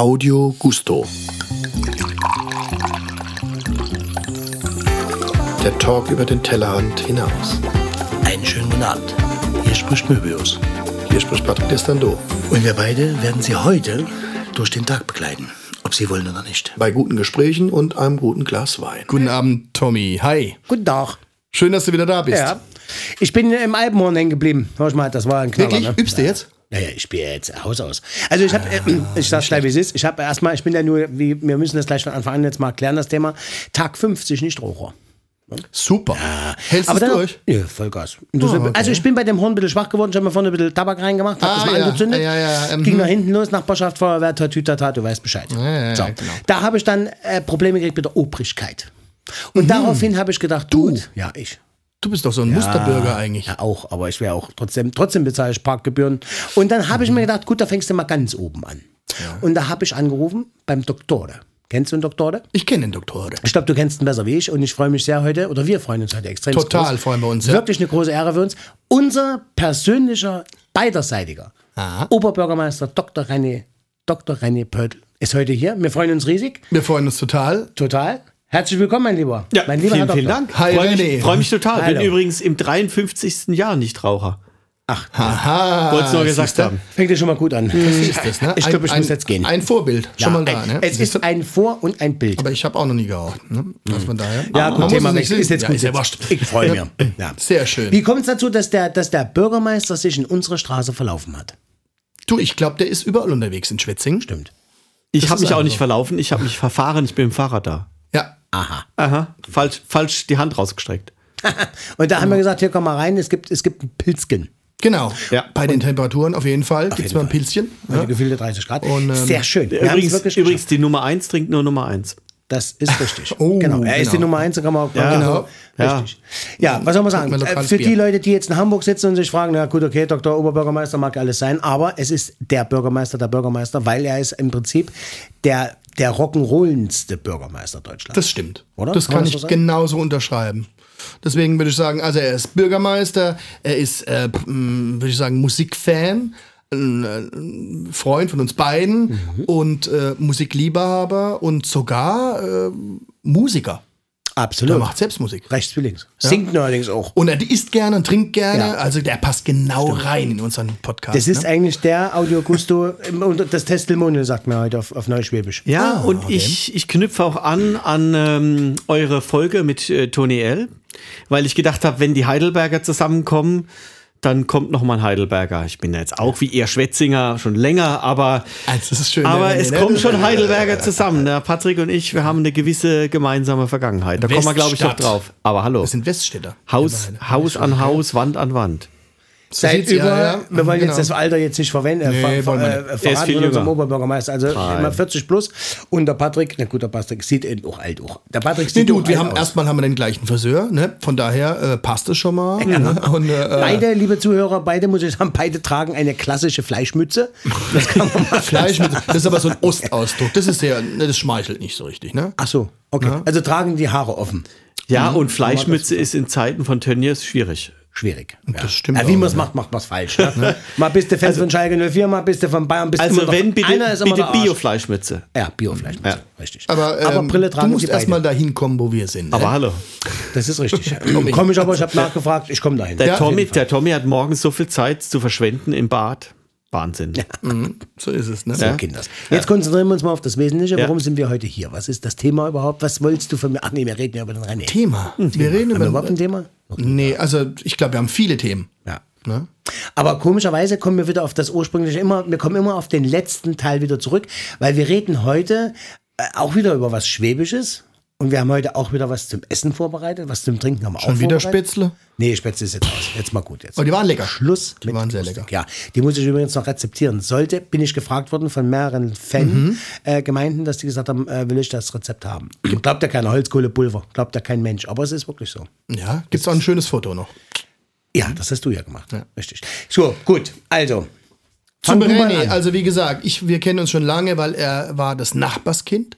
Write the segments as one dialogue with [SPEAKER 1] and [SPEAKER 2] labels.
[SPEAKER 1] Audio Gusto. Der Talk über den Tellerrand hinaus.
[SPEAKER 2] Einen schönen guten Abend. Hier spricht Möbius.
[SPEAKER 1] Hier spricht Patrick Destando.
[SPEAKER 2] Und wir beide werden Sie heute durch den Tag begleiten. Ob Sie wollen oder nicht.
[SPEAKER 1] Bei guten Gesprächen und einem guten Glas Wein. Guten Abend, Tommy. Hi.
[SPEAKER 2] Guten Tag.
[SPEAKER 1] Schön, dass du wieder da bist.
[SPEAKER 2] Ja. Ich bin im Alpenhorn hängen geblieben. Hör mal, das war ein Knaller.
[SPEAKER 1] Wirklich?
[SPEAKER 2] Ne?
[SPEAKER 1] Übst du jetzt?
[SPEAKER 2] Naja, ich spiele jetzt Haus aus. Also ich habe, äh, ich sag's gleich, wie es ist. Ich habe erstmal, ich bin ja nur, wie, wir müssen das gleich von Anfang an jetzt mal klären, das Thema. Tag 50 nicht Raucher.
[SPEAKER 1] Super. Hältst du durch?
[SPEAKER 2] Ja, Vollgas. Und das-
[SPEAKER 1] Ah, okay.
[SPEAKER 2] Also ich bin bei dem Horn ein bisschen schwach geworden. Ich habe mir vorne ein bisschen Tabak reingemacht, habe
[SPEAKER 1] Ah,
[SPEAKER 2] das mal
[SPEAKER 1] ja.
[SPEAKER 2] angezündet.
[SPEAKER 1] Ja, ja, mhm.
[SPEAKER 2] Ging nach hinten los, Nachbarschaft, Feuerwehr, Tatütata, du weißt Bescheid.
[SPEAKER 1] ja, ja,
[SPEAKER 2] so.
[SPEAKER 1] genau.
[SPEAKER 2] Da habe ich dann äh, Probleme gekriegt mit der Obrigkeit. Und daraufhin habe ich gedacht, du, ja, ich.
[SPEAKER 1] Du bist doch so ein Musterbürger eigentlich.
[SPEAKER 2] Ja, auch, aber ich wäre auch trotzdem, trotzdem bezahle ich Parkgebühren. Und dann habe ich mir gedacht, gut, da fängst du mal ganz oben an. Und da habe ich angerufen beim Doktore. Kennst du einen Doktore?
[SPEAKER 1] Ich kenne den Doktor.
[SPEAKER 2] Ich glaube, du kennst ihn besser wie ich und ich freue mich sehr heute, oder wir freuen uns heute extrem.
[SPEAKER 1] Total
[SPEAKER 2] groß.
[SPEAKER 1] freuen wir uns, ja.
[SPEAKER 2] Wirklich eine große Ehre für uns. Unser persönlicher, beiderseitiger
[SPEAKER 1] Aha.
[SPEAKER 2] Oberbürgermeister Dr. René, Dr. René Pöttl ist heute hier. Wir freuen uns riesig,
[SPEAKER 1] Wir freuen uns total.
[SPEAKER 2] total. Herzlich willkommen, mein Lieber.
[SPEAKER 3] Ja,
[SPEAKER 2] mein lieber
[SPEAKER 3] vielen,
[SPEAKER 2] Herr
[SPEAKER 3] vielen. Dank.
[SPEAKER 1] Hi,
[SPEAKER 3] Freue mich, freu mich total.
[SPEAKER 2] Hallo.
[SPEAKER 3] Bin übrigens im 53. Jahr Nichtraucher.
[SPEAKER 1] Aha.
[SPEAKER 3] Wollte es nur gesagt haben.
[SPEAKER 2] Fängt ja schon mal gut an.
[SPEAKER 1] Das ne?
[SPEAKER 2] Ich glaube, ich
[SPEAKER 1] ein,
[SPEAKER 2] muss jetzt gehen.
[SPEAKER 1] Ein Vorbild.
[SPEAKER 2] Ja,
[SPEAKER 1] Schon mal da,
[SPEAKER 2] ein,
[SPEAKER 1] ne?
[SPEAKER 2] Es ist ein Vor- und ein Bild.
[SPEAKER 1] Aber ich habe auch noch nie geraucht. Ne? Also von daher.
[SPEAKER 2] Ja, gut, Thema. Ist jetzt
[SPEAKER 1] ja,
[SPEAKER 2] gut.
[SPEAKER 1] Ist.
[SPEAKER 2] Ich freue mich. Ja.
[SPEAKER 1] Sehr schön.
[SPEAKER 2] Wie kommt es dazu, dass der, dass der Bürgermeister sich in unserer Straße verlaufen hat?
[SPEAKER 1] Du, ich glaube, der ist überall unterwegs in Schwetzingen.
[SPEAKER 2] Stimmt.
[SPEAKER 3] Ich habe mich auch nicht verlaufen, ich habe mich verfahren, ich bin im Fahrrad da.
[SPEAKER 2] Aha.
[SPEAKER 3] Aha, falsch, falsch die Hand rausgestreckt.
[SPEAKER 2] Und da haben wir gesagt, hier komm mal rein, es gibt, es gibt ein Pilzchen.
[SPEAKER 1] Genau.
[SPEAKER 3] Ja.
[SPEAKER 1] Bei den Temperaturen auf jeden Fall gibt es mal ein. Pilzchen. Ja.
[SPEAKER 2] gefühlte 30 Grad.
[SPEAKER 1] Und, ähm,
[SPEAKER 2] Sehr schön. Wir
[SPEAKER 3] Übrigens, übrigens, die Nummer 1 trinkt nur Nummer 1.
[SPEAKER 2] Das ist richtig.
[SPEAKER 1] Oh,
[SPEAKER 2] genau. Er ist
[SPEAKER 1] genau.
[SPEAKER 2] die Nummer eins, da kann man auch
[SPEAKER 3] Ja,
[SPEAKER 2] genau.
[SPEAKER 3] ja.
[SPEAKER 2] Richtig. Ja, was soll man sagen? Äh, Für die. Leute, die jetzt in Hamburg sitzen und sich fragen, na gut, okay, Dr. Oberbürgermeister mag alles sein, aber es ist der Bürgermeister der Bürgermeister, weil er ist im Prinzip der, der rock'n'rollendste Bürgermeister Deutschlands.
[SPEAKER 1] Das stimmt.
[SPEAKER 2] Oder?
[SPEAKER 1] Das
[SPEAKER 2] Kann
[SPEAKER 1] kann
[SPEAKER 2] das
[SPEAKER 1] ich
[SPEAKER 2] so
[SPEAKER 1] genauso unterschreiben. Deswegen würde ich sagen, also er ist Bürgermeister, er ist, äh, p- m, würde ich sagen, Musikfan, ein, äh, ein Freund von uns beiden
[SPEAKER 2] Mhm.
[SPEAKER 1] und äh, Musikliebhaber und sogar äh, Musiker. Er
[SPEAKER 2] Absolut.
[SPEAKER 1] macht selbst Musik.
[SPEAKER 2] Rechts wie links. Singt neuerdings auch.
[SPEAKER 1] Und er isst gerne und trinkt gerne.
[SPEAKER 2] Ja.
[SPEAKER 1] Also der passt genau rein in unseren Podcast.
[SPEAKER 2] Das ist
[SPEAKER 1] ne?
[SPEAKER 2] eigentlich der Audio Gusto, und das Testimonial sagt man heute auf, auf Neuschwäbisch.
[SPEAKER 3] Ja,
[SPEAKER 1] Ah,
[SPEAKER 3] und
[SPEAKER 1] okay.
[SPEAKER 3] ich, ich knüpfe auch an an ähm, eure Folge mit äh, Tony L., weil ich gedacht habe, wenn die Heidelberger zusammenkommen, dann kommt noch mal ein Heidelberger. Ich bin ja jetzt auch wie ihr Schwetzinger schon länger, aber,
[SPEAKER 1] das ist schön.
[SPEAKER 3] aber
[SPEAKER 1] ne,
[SPEAKER 3] es
[SPEAKER 1] ne?
[SPEAKER 3] kommen schon Heidelberger zusammen. Der Patrick und ich, wir haben eine gewisse gemeinsame Vergangenheit. Da kommen wir, glaube ich, noch
[SPEAKER 1] Weststadt.
[SPEAKER 3] drauf. Aber hallo.
[SPEAKER 1] Wir sind Weststädter.
[SPEAKER 3] Haus, Haus an Haus, Wand an Wand.
[SPEAKER 1] So
[SPEAKER 2] Seit über,
[SPEAKER 1] ja, ja.
[SPEAKER 2] wir wollen
[SPEAKER 1] Genau.
[SPEAKER 2] jetzt das Alter jetzt nicht verwenden, äh,
[SPEAKER 1] Nee,
[SPEAKER 2] ver,
[SPEAKER 1] wollen wir
[SPEAKER 2] ver,
[SPEAKER 1] nicht.
[SPEAKER 2] äh,
[SPEAKER 3] Er
[SPEAKER 2] verraten
[SPEAKER 3] viel
[SPEAKER 2] von unserem. Oberbürgermeister. Also immer 40 plus. Und der Patrick, na gut, der Patrick sieht eben auch alt auch. Der Patrick
[SPEAKER 1] Nee,
[SPEAKER 2] sieht
[SPEAKER 1] du,
[SPEAKER 2] auch
[SPEAKER 1] wir
[SPEAKER 2] alt
[SPEAKER 1] haben
[SPEAKER 2] aus.
[SPEAKER 1] erstmal haben wir den gleichen Friseur, ne? Von daher äh, passt es schon mal. Ne? Und, äh,
[SPEAKER 2] Beide, liebe Zuhörer, beide muss ich sagen, beide tragen eine klassische Fleischmütze. Das kann man mal
[SPEAKER 1] Fleisch mit, das ist aber so ein Ostausdruck. Das ist sehr, ne, das schmeichelt nicht so richtig, ne?
[SPEAKER 2] Ach so, okay. Also tragen die Haare offen.
[SPEAKER 3] Ja, und Fleischmütze ist in Zeiten von Tönnies schwierig.
[SPEAKER 2] Schwierig.
[SPEAKER 1] Das stimmt
[SPEAKER 2] Ja, wie
[SPEAKER 1] auch,
[SPEAKER 2] man es macht, macht man es falsch. Ne? mal bist du Fan von Schalke 04, mal bist du von Bayern, bist
[SPEAKER 3] Also
[SPEAKER 2] immer noch-
[SPEAKER 3] wenn, bitte,
[SPEAKER 2] einer ist immer
[SPEAKER 3] bitte. Bio-Fleischmütze.
[SPEAKER 2] Ja, Biofleischmütze,
[SPEAKER 3] Ja.
[SPEAKER 2] richtig.
[SPEAKER 1] Aber, ähm,
[SPEAKER 2] Brille tragen
[SPEAKER 1] du musst erstmal dahin kommen, wo wir sind.
[SPEAKER 3] Aber
[SPEAKER 1] ne?
[SPEAKER 3] hallo.
[SPEAKER 2] Das ist richtig. Komme ich aber, ich habe nachgefragt, ich komme dahin.
[SPEAKER 3] Der,
[SPEAKER 1] Ja,
[SPEAKER 3] Tommy, der Tommy hat morgens so viel Zeit zu verschwenden im Bad. Wahnsinn.
[SPEAKER 1] So ist es, ne?
[SPEAKER 2] So, Kinders. Jetzt konzentrieren wir uns mal auf das Wesentliche.
[SPEAKER 3] Ja.
[SPEAKER 2] Warum sind wir heute hier? Was ist das Thema überhaupt? Was wolltest du von mir? Ach nee, wir reden ja über den René.
[SPEAKER 1] Thema. Wir reden
[SPEAKER 2] Haben wir
[SPEAKER 1] über.
[SPEAKER 2] überhaupt ein Thema?
[SPEAKER 1] Nee, also ich glaube, wir haben viele Themen.
[SPEAKER 2] Ja.
[SPEAKER 1] Ne?
[SPEAKER 2] Aber komischerweise kommen wir wieder auf das ursprüngliche immer, wir kommen immer auf den letzten Teil wieder zurück, weil wir reden heute äh, auch wieder über was Schwäbisches. Und wir haben heute auch wieder was zum Essen vorbereitet, was zum Trinken haben wir auch
[SPEAKER 1] Schon wieder
[SPEAKER 2] vorbereitet.
[SPEAKER 1] Spätzle?
[SPEAKER 2] Nee, Spätzle ist jetzt aus. Jetzt mal gut jetzt.
[SPEAKER 1] Oh, die waren lecker.
[SPEAKER 2] Schluss
[SPEAKER 1] Die waren sehr
[SPEAKER 2] lustig.
[SPEAKER 1] lecker.
[SPEAKER 2] Ja, die muss ich übrigens noch rezeptieren. Sollte, bin ich gefragt worden von mehreren
[SPEAKER 1] Mhm.
[SPEAKER 2] Fan-Gemeinden, dass die gesagt haben, äh, will ich das Rezept haben. Glaubt ja keiner, Holzkohlepulver. Glaubt ja kein Mensch. Aber es ist wirklich so.
[SPEAKER 1] Ja, gibt es auch ein schönes Foto noch.
[SPEAKER 2] Ja, das hast du ja gemacht. Richtig. So, gut. Also.
[SPEAKER 1] Zum René, also wie gesagt, ich, wir kennen uns schon lange, weil er war das Nachbarskind.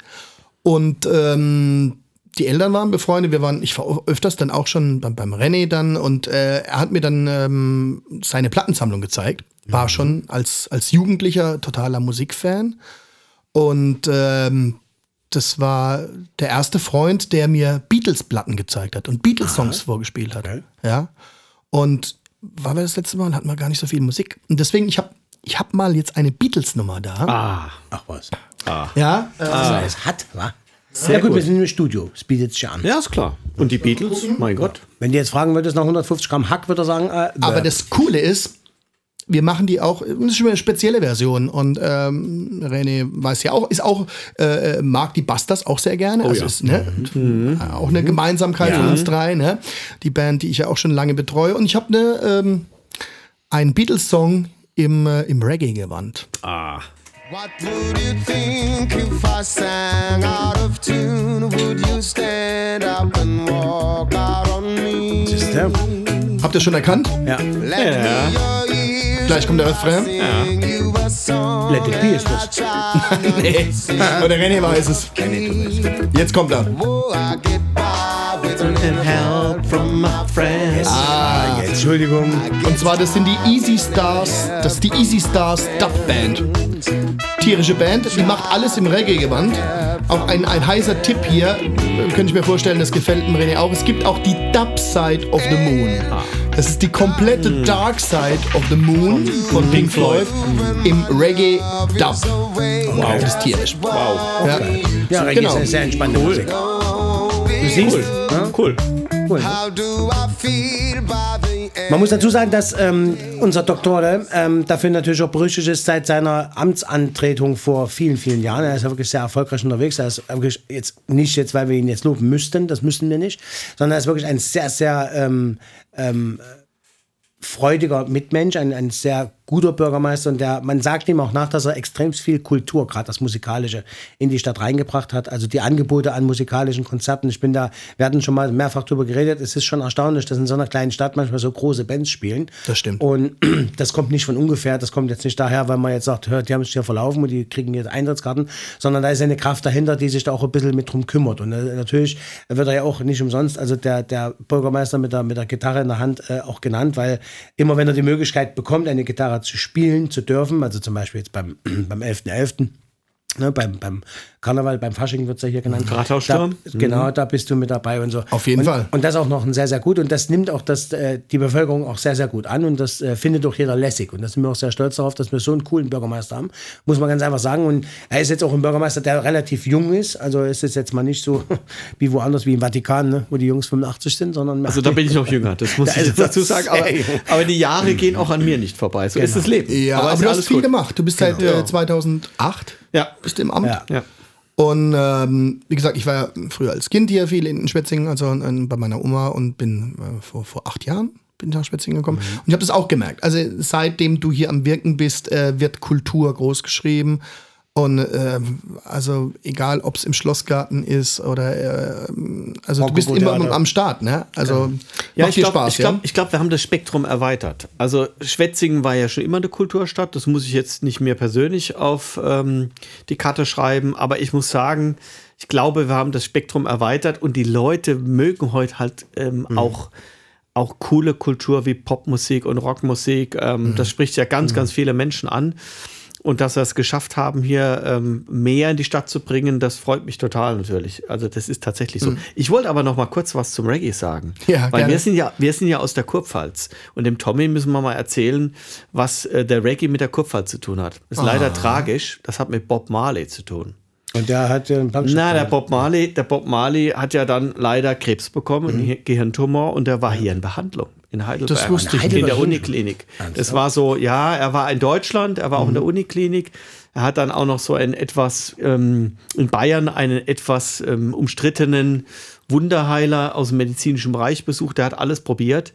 [SPEAKER 1] Und ähm, die Eltern waren befreundet. Wir waren, ich war öfters dann auch schon beim, beim René dann und äh, er hat mir dann ähm, seine Plattensammlung gezeigt. War schon als, als Jugendlicher totaler Musikfan. Und ähm, das war der erste Freund, der mir Beatles-Platten gezeigt hat und Beatles-Songs vorgespielt hat.
[SPEAKER 2] Geil.
[SPEAKER 1] Ja. Und war wir das letzte Mal, hatten wir gar nicht so viel Musik. Und deswegen, ich habe ich hab mal jetzt eine Beatles-Nummer da.
[SPEAKER 3] Ah,
[SPEAKER 2] Ach was.
[SPEAKER 1] Ja. Äh,
[SPEAKER 2] Das heißt, hat, wa?
[SPEAKER 3] Sehr
[SPEAKER 2] ja gut,
[SPEAKER 3] gut.
[SPEAKER 2] wir sind im Studio. Es bietet sich an.
[SPEAKER 3] ja, ist klar. Und die Beatles? Mein Gott.
[SPEAKER 2] Wenn du jetzt fragen würdest nach 150 Gramm Hack, würde er sagen, äh,
[SPEAKER 1] Aber
[SPEAKER 2] äh,
[SPEAKER 1] das Coole ist, wir machen die auch, das ist schon eine spezielle Version. Und ähm, René weiß ja auch, ist auch, äh, mag die Busters auch sehr gerne. also
[SPEAKER 3] ja.
[SPEAKER 1] ist ne, äh, auch eine Gemeinsamkeit von uns drei, ne? Die Band, die ich ja auch schon lange betreue. Und ich habe ne, ähm, einen Beatles-Song im, äh, im Reggae-Gewand.
[SPEAKER 3] Ah.
[SPEAKER 4] What would you think if I sang out of tune? Would you stand up and walk out on me?
[SPEAKER 2] ja,
[SPEAKER 1] Habt ihr schon erkannt?
[SPEAKER 2] ja.
[SPEAKER 4] Ears
[SPEAKER 1] Gleich kommt der Refrain.
[SPEAKER 4] sing you a song.
[SPEAKER 2] Let it be ist das.
[SPEAKER 1] Nee. Und der René weiß es. Jetzt kommt er.
[SPEAKER 4] I get by with a little
[SPEAKER 3] Help from my friends.
[SPEAKER 2] Ah, Entschuldigung.
[SPEAKER 1] Und zwar, das sind die Easy Stars, das ist die Easy Stars Dub Band. Tierische Band, die macht alles im Reggae-Gewand. Auch ein, ein heißer Tipp hier, könnte ich mir vorstellen, das gefällt dem René auch. Es gibt auch die Dub Side of the Moon. Das ist die komplette Dark Side of the Moon von Pink Floyd im Reggae Dub. Wow, das ist tierisch.
[SPEAKER 3] Wow.
[SPEAKER 1] Ja.
[SPEAKER 2] Ja, Reggae
[SPEAKER 1] Genau.
[SPEAKER 2] ist eine sehr entspannte
[SPEAKER 3] Cool.
[SPEAKER 2] Musik. Du siehst, ja,
[SPEAKER 3] Cool.
[SPEAKER 2] cool.
[SPEAKER 4] The end?
[SPEAKER 2] Man muss dazu sagen, dass ähm, unser Doktore ähm, dafür natürlich auch berüchtigt ist seit seiner Amtsantretung vor vielen, vielen Jahren. Er ist ja wirklich sehr erfolgreich unterwegs. Er ist wirklich jetzt nicht jetzt, weil wir ihn jetzt loben müssten, das müssen wir nicht, sondern er ist wirklich ein sehr, sehr ähm, ähm, freudiger Mitmensch, ein, ein sehr guter Bürgermeister und der, man sagt ihm auch nach, dass er extrem viel Kultur, gerade das Musikalische, in die Stadt reingebracht hat. Also die Angebote an musikalischen Konzerten. Ich bin da, wir hatten schon mal mehrfach drüber geredet. Es ist schon erstaunlich, dass in so einer kleinen Stadt manchmal so große Bands spielen.
[SPEAKER 1] Das stimmt.
[SPEAKER 2] Und das kommt nicht von ungefähr. Das kommt jetzt nicht daher, weil man jetzt sagt, hört, die haben sich hier verlaufen und die kriegen jetzt Eintrittskarten, sondern da ist eine Kraft dahinter, die sich da auch ein bisschen mit drum kümmert. Und äh, natürlich wird er ja auch nicht umsonst, also der, der Bürgermeister mit der, mit der Gitarre in der Hand äh, auch genannt, weil immer wenn er die Möglichkeit bekommt, eine Gitarre zu spielen, zu dürfen, also zum Beispiel jetzt beim, beim 11.11., Ne, beim, beim Karneval, beim Fasching wird es ja hier genannt.
[SPEAKER 3] Rathaussturm.
[SPEAKER 2] Da, genau, da bist du mit dabei und so.
[SPEAKER 1] Auf jeden
[SPEAKER 2] und,
[SPEAKER 1] Fall.
[SPEAKER 2] Und das auch noch ein sehr, sehr gut. Und das nimmt auch das, äh, die Bevölkerung auch sehr, sehr gut an. Und das äh, findet auch jeder lässig. Und da sind wir auch sehr stolz darauf, dass wir so einen coolen Bürgermeister haben. Muss man ganz einfach sagen. Und er ist jetzt auch ein Bürgermeister, der relativ jung ist. Also ist es jetzt mal nicht so wie woanders, wie im Vatikan, ne, wo die Jungs 85 sind, sondern
[SPEAKER 3] Also da bin ich noch jünger, das muss
[SPEAKER 2] Da
[SPEAKER 3] ich dazu sagen. Aber, aber die Jahre gehen auch an mir nicht vorbei. So ist das Leben.
[SPEAKER 1] Ja, aber,
[SPEAKER 3] ist
[SPEAKER 1] du hast viel gemacht. Du bist seit äh, 2008
[SPEAKER 3] Ja.
[SPEAKER 1] bist im Amt.
[SPEAKER 2] Ja.
[SPEAKER 3] Ja.
[SPEAKER 1] Und ähm, wie gesagt, ich war ja früher als Kind hier viel in Schwetzingen, also äh, bei meiner Oma und bin äh, vor, vor acht Jahren bin ich nach Schwetzingen gekommen. Und ich habe das auch gemerkt. Also seitdem du hier am Wirken bist, äh, wird Kultur groß geschrieben. Und ähm, also egal, ob es im Schlossgarten ist oder äh, also du bist immer
[SPEAKER 2] Theater.
[SPEAKER 1] am Start, ne? Also
[SPEAKER 3] Ja,
[SPEAKER 1] macht
[SPEAKER 3] ich
[SPEAKER 1] dir
[SPEAKER 3] glaube,
[SPEAKER 1] Spaß,
[SPEAKER 3] ich glaub,
[SPEAKER 1] ja?
[SPEAKER 3] ich glaub, wir haben das Spektrum erweitert. Also Schwetzingen war ja schon immer eine Kulturstadt. Das muss ich jetzt nicht mehr persönlich auf ähm, die Karte schreiben. Aber ich muss sagen, ich glaube, wir haben das Spektrum erweitert und die Leute mögen heute halt ähm, auch auch coole Kultur wie Popmusik und Rockmusik. Ähm, Das spricht ja ganz, ganz viele Menschen an. Und dass wir es geschafft haben, hier ähm, mehr in die Stadt zu bringen, das freut mich total natürlich. Also das ist tatsächlich so. Ich wollte aber noch mal kurz was zum Reggae sagen.
[SPEAKER 1] Ja,
[SPEAKER 3] Weil
[SPEAKER 1] gerne.
[SPEAKER 3] wir sind ja, wir sind ja aus der Kurpfalz. Und dem Tommy müssen wir mal erzählen, was äh, der Reggae mit der Kurpfalz zu tun hat. Ist leider tragisch. Das hat mit Bob Marley zu tun.
[SPEAKER 2] Und der hat ja einen Punkstück
[SPEAKER 3] Na, der. Bob Marley, der Bob Marley hat ja dann leider Krebs bekommen, einen Gehirntumor, und der war hier in Behandlung in Heidelberg.
[SPEAKER 1] Das wusste ich
[SPEAKER 3] In
[SPEAKER 2] nicht.
[SPEAKER 3] der Uniklinik. Das war so, ja, er war in Deutschland, er war auch in der Uniklinik. Er hat dann auch noch so einen etwas, ähm, in Bayern einen etwas ähm, umstrittenen Wunderheiler aus dem medizinischen Bereich besucht. Der hat alles probiert.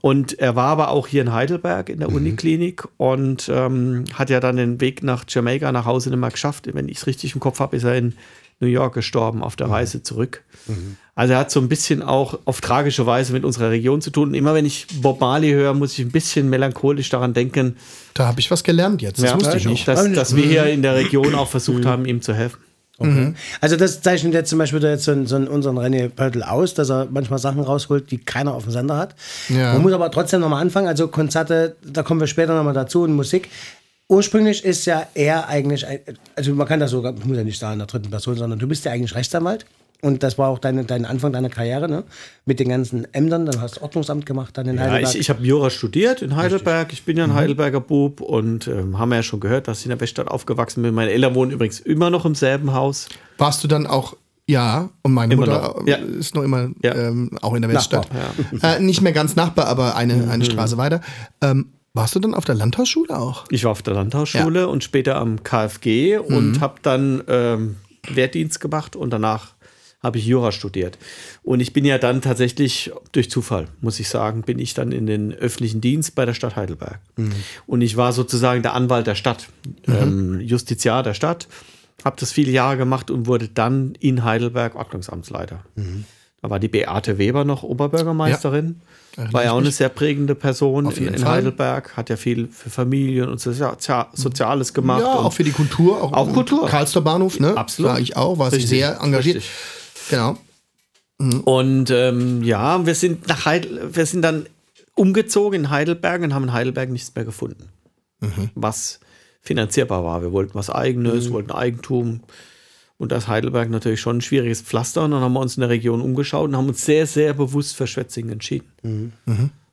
[SPEAKER 3] Und er war aber auch hier in Heidelberg in der Uniklinik und ähm, hat ja dann den Weg nach Jamaika nach Hause nicht mehr geschafft. Wenn ich es richtig im Kopf habe, ist er in New York gestorben auf der Reise zurück. Also er hat so ein bisschen auch auf tragische Weise mit unserer Region zu tun. Und immer wenn ich Bob Marley höre, muss ich ein bisschen melancholisch daran denken,
[SPEAKER 1] Da habe ich was gelernt jetzt. Das
[SPEAKER 3] ja,
[SPEAKER 1] wusste ich nicht.
[SPEAKER 3] dass, dass wir hier in der Region auch versucht haben, ihm zu helfen.
[SPEAKER 2] Also das zeichnet jetzt zum Beispiel jetzt so, einen- so unseren René Pöltl aus, dass er manchmal Sachen rausholt, die keiner auf dem Sender hat.
[SPEAKER 1] Ja.
[SPEAKER 2] Man muss aber trotzdem nochmal anfangen. Also Konzerte, da kommen wir später nochmal dazu und Musik. Ursprünglich ist ja er eigentlich, ein, also man kann das sogar, ich muss ja nicht sagen in der dritten Person, sondern du bist ja eigentlich Rechtsanwalt. Und das war auch deine, dein Anfang deiner Karriere, ne? Mit den ganzen Ämtern. Dann hast du Ordnungsamt gemacht, dann in
[SPEAKER 3] Ja,
[SPEAKER 2] Heidelberg.
[SPEAKER 3] ich ich habe Jura studiert in Heidelberg. Ich bin ja ein Heidelberger Bub und ähm, haben ja schon gehört, dass ich in der Weststadt aufgewachsen bin. Meine Eltern wohnen übrigens immer noch im selben Haus.
[SPEAKER 1] Warst du dann auch, ja, und meine
[SPEAKER 3] Immer
[SPEAKER 1] Mutter
[SPEAKER 3] noch, ja.
[SPEAKER 1] ist noch immer
[SPEAKER 3] Ja.
[SPEAKER 1] ähm, auch in der Weststadt. Äh, nicht mehr ganz Nachbar, aber eine,
[SPEAKER 3] Mhm.
[SPEAKER 1] eine Straße weiter. Ähm, warst du dann auf der Landhausschule auch?
[SPEAKER 3] Ich war auf der Landhausschule und später am KfG und habe dann ähm, Wehrdienst gemacht und danach habe ich Jura studiert. Und ich bin ja dann tatsächlich durch Zufall, muss ich sagen, bin ich dann in den öffentlichen Dienst bei der Stadt Heidelberg. Und ich war sozusagen der Anwalt der Stadt, ähm, Justiziar der Stadt, habe das viele Jahre gemacht und wurde dann in Heidelberg Ordnungsamtsleiter. Da war die Beate Weber noch Oberbürgermeisterin.
[SPEAKER 1] Erinnere
[SPEAKER 3] War ja auch eine sehr prägende Person in, in. Heidelberg, hat ja viel für Familien und Sozial Soziales gemacht.
[SPEAKER 1] Ja, auch für die Kultur. Auch,
[SPEAKER 3] Auch Kultur.
[SPEAKER 1] Karlster Bahnhof, ne?
[SPEAKER 3] Absolut.
[SPEAKER 1] War ich auch, war
[SPEAKER 3] Richtig,
[SPEAKER 1] sehr engagiert.
[SPEAKER 3] richtig.
[SPEAKER 1] Genau.
[SPEAKER 3] Und ähm, ja, wir sind nach Heidel wir sind dann umgezogen in Heidelberg und haben in Heidelberg nichts mehr gefunden, was finanzierbar war. Wir wollten was Eigenes, wollten Eigentum. Und das Heidelberg natürlich schon ein schwieriges Pflaster. Und dann haben wir uns in der Region umgeschaut und haben uns sehr, sehr bewusst für Schwetzingen entschieden.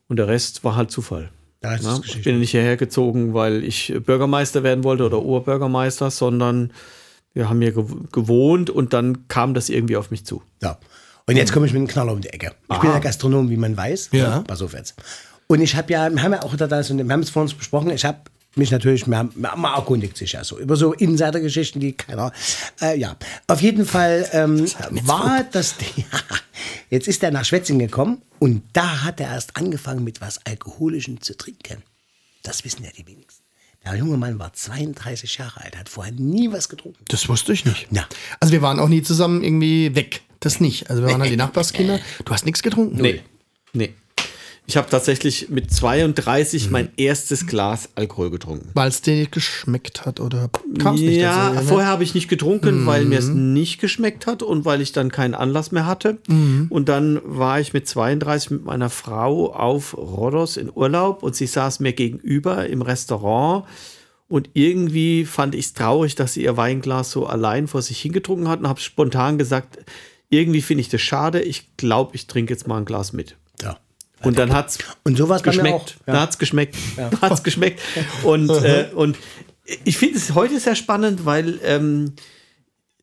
[SPEAKER 3] Und der Rest war halt Zufall.
[SPEAKER 2] Da ist
[SPEAKER 3] Ja,
[SPEAKER 2] das
[SPEAKER 3] ich bin nicht hierher gezogen, weil ich Bürgermeister werden wollte oder Oberbürgermeister, sondern wir haben hier gew- gewohnt und dann kam das irgendwie auf mich zu.
[SPEAKER 2] So. Und jetzt komme ich mit einem Knaller um die Ecke. Ich bin ja Gastronom, wie man weiß.
[SPEAKER 1] Ja.
[SPEAKER 2] Pass auf jetzt. Und ich habe ja, wir haben ja auch da das und wir haben es vor uns besprochen, ich habe mich natürlich, man, man erkundigt sich ja so über so Insider-Geschichten, die keiner, äh, ja. Auf jeden Fall ähm, war das, ja, jetzt ist er nach Schwetzingen gekommen und da hat er erst angefangen mit was Alkoholischem zu trinken. Das wissen ja die wenigsten. Der junge Mann war 32 Jahre alt, hat vorher nie was getrunken.
[SPEAKER 1] Das wusste ich nicht.
[SPEAKER 2] Ja.
[SPEAKER 1] Also wir waren auch nie zusammen irgendwie weg. Das nicht. Also wir waren halt die Nachbarskinder. Du hast nichts getrunken?
[SPEAKER 3] Nee. Nee. Ich habe tatsächlich mit 32 mein erstes Glas Alkohol getrunken.
[SPEAKER 1] Weil es dir geschmeckt hat oder kam es nicht
[SPEAKER 3] ja,
[SPEAKER 1] dazu? ne?
[SPEAKER 3] vorher habe ich nicht getrunken, weil mir es nicht geschmeckt hat und weil ich dann keinen Anlass mehr hatte. Und dann war ich mit 32 mit meiner Frau auf Rhodos in Urlaub und sie saß mir gegenüber im Restaurant. Und irgendwie fand ich es traurig, dass sie ihr Weinglas so allein vor sich hingetrunken hat und habe spontan gesagt, irgendwie finde ich das schade, ich glaube, ich trinke jetzt mal ein Glas mit.
[SPEAKER 2] Ja.
[SPEAKER 3] Und dann hat's
[SPEAKER 2] Und sowas
[SPEAKER 3] geschmeckt.
[SPEAKER 2] Ja.
[SPEAKER 3] Da hat's geschmeckt. Da hat's geschmeckt. Und, äh, und ich finde es heute sehr spannend, weil ähm,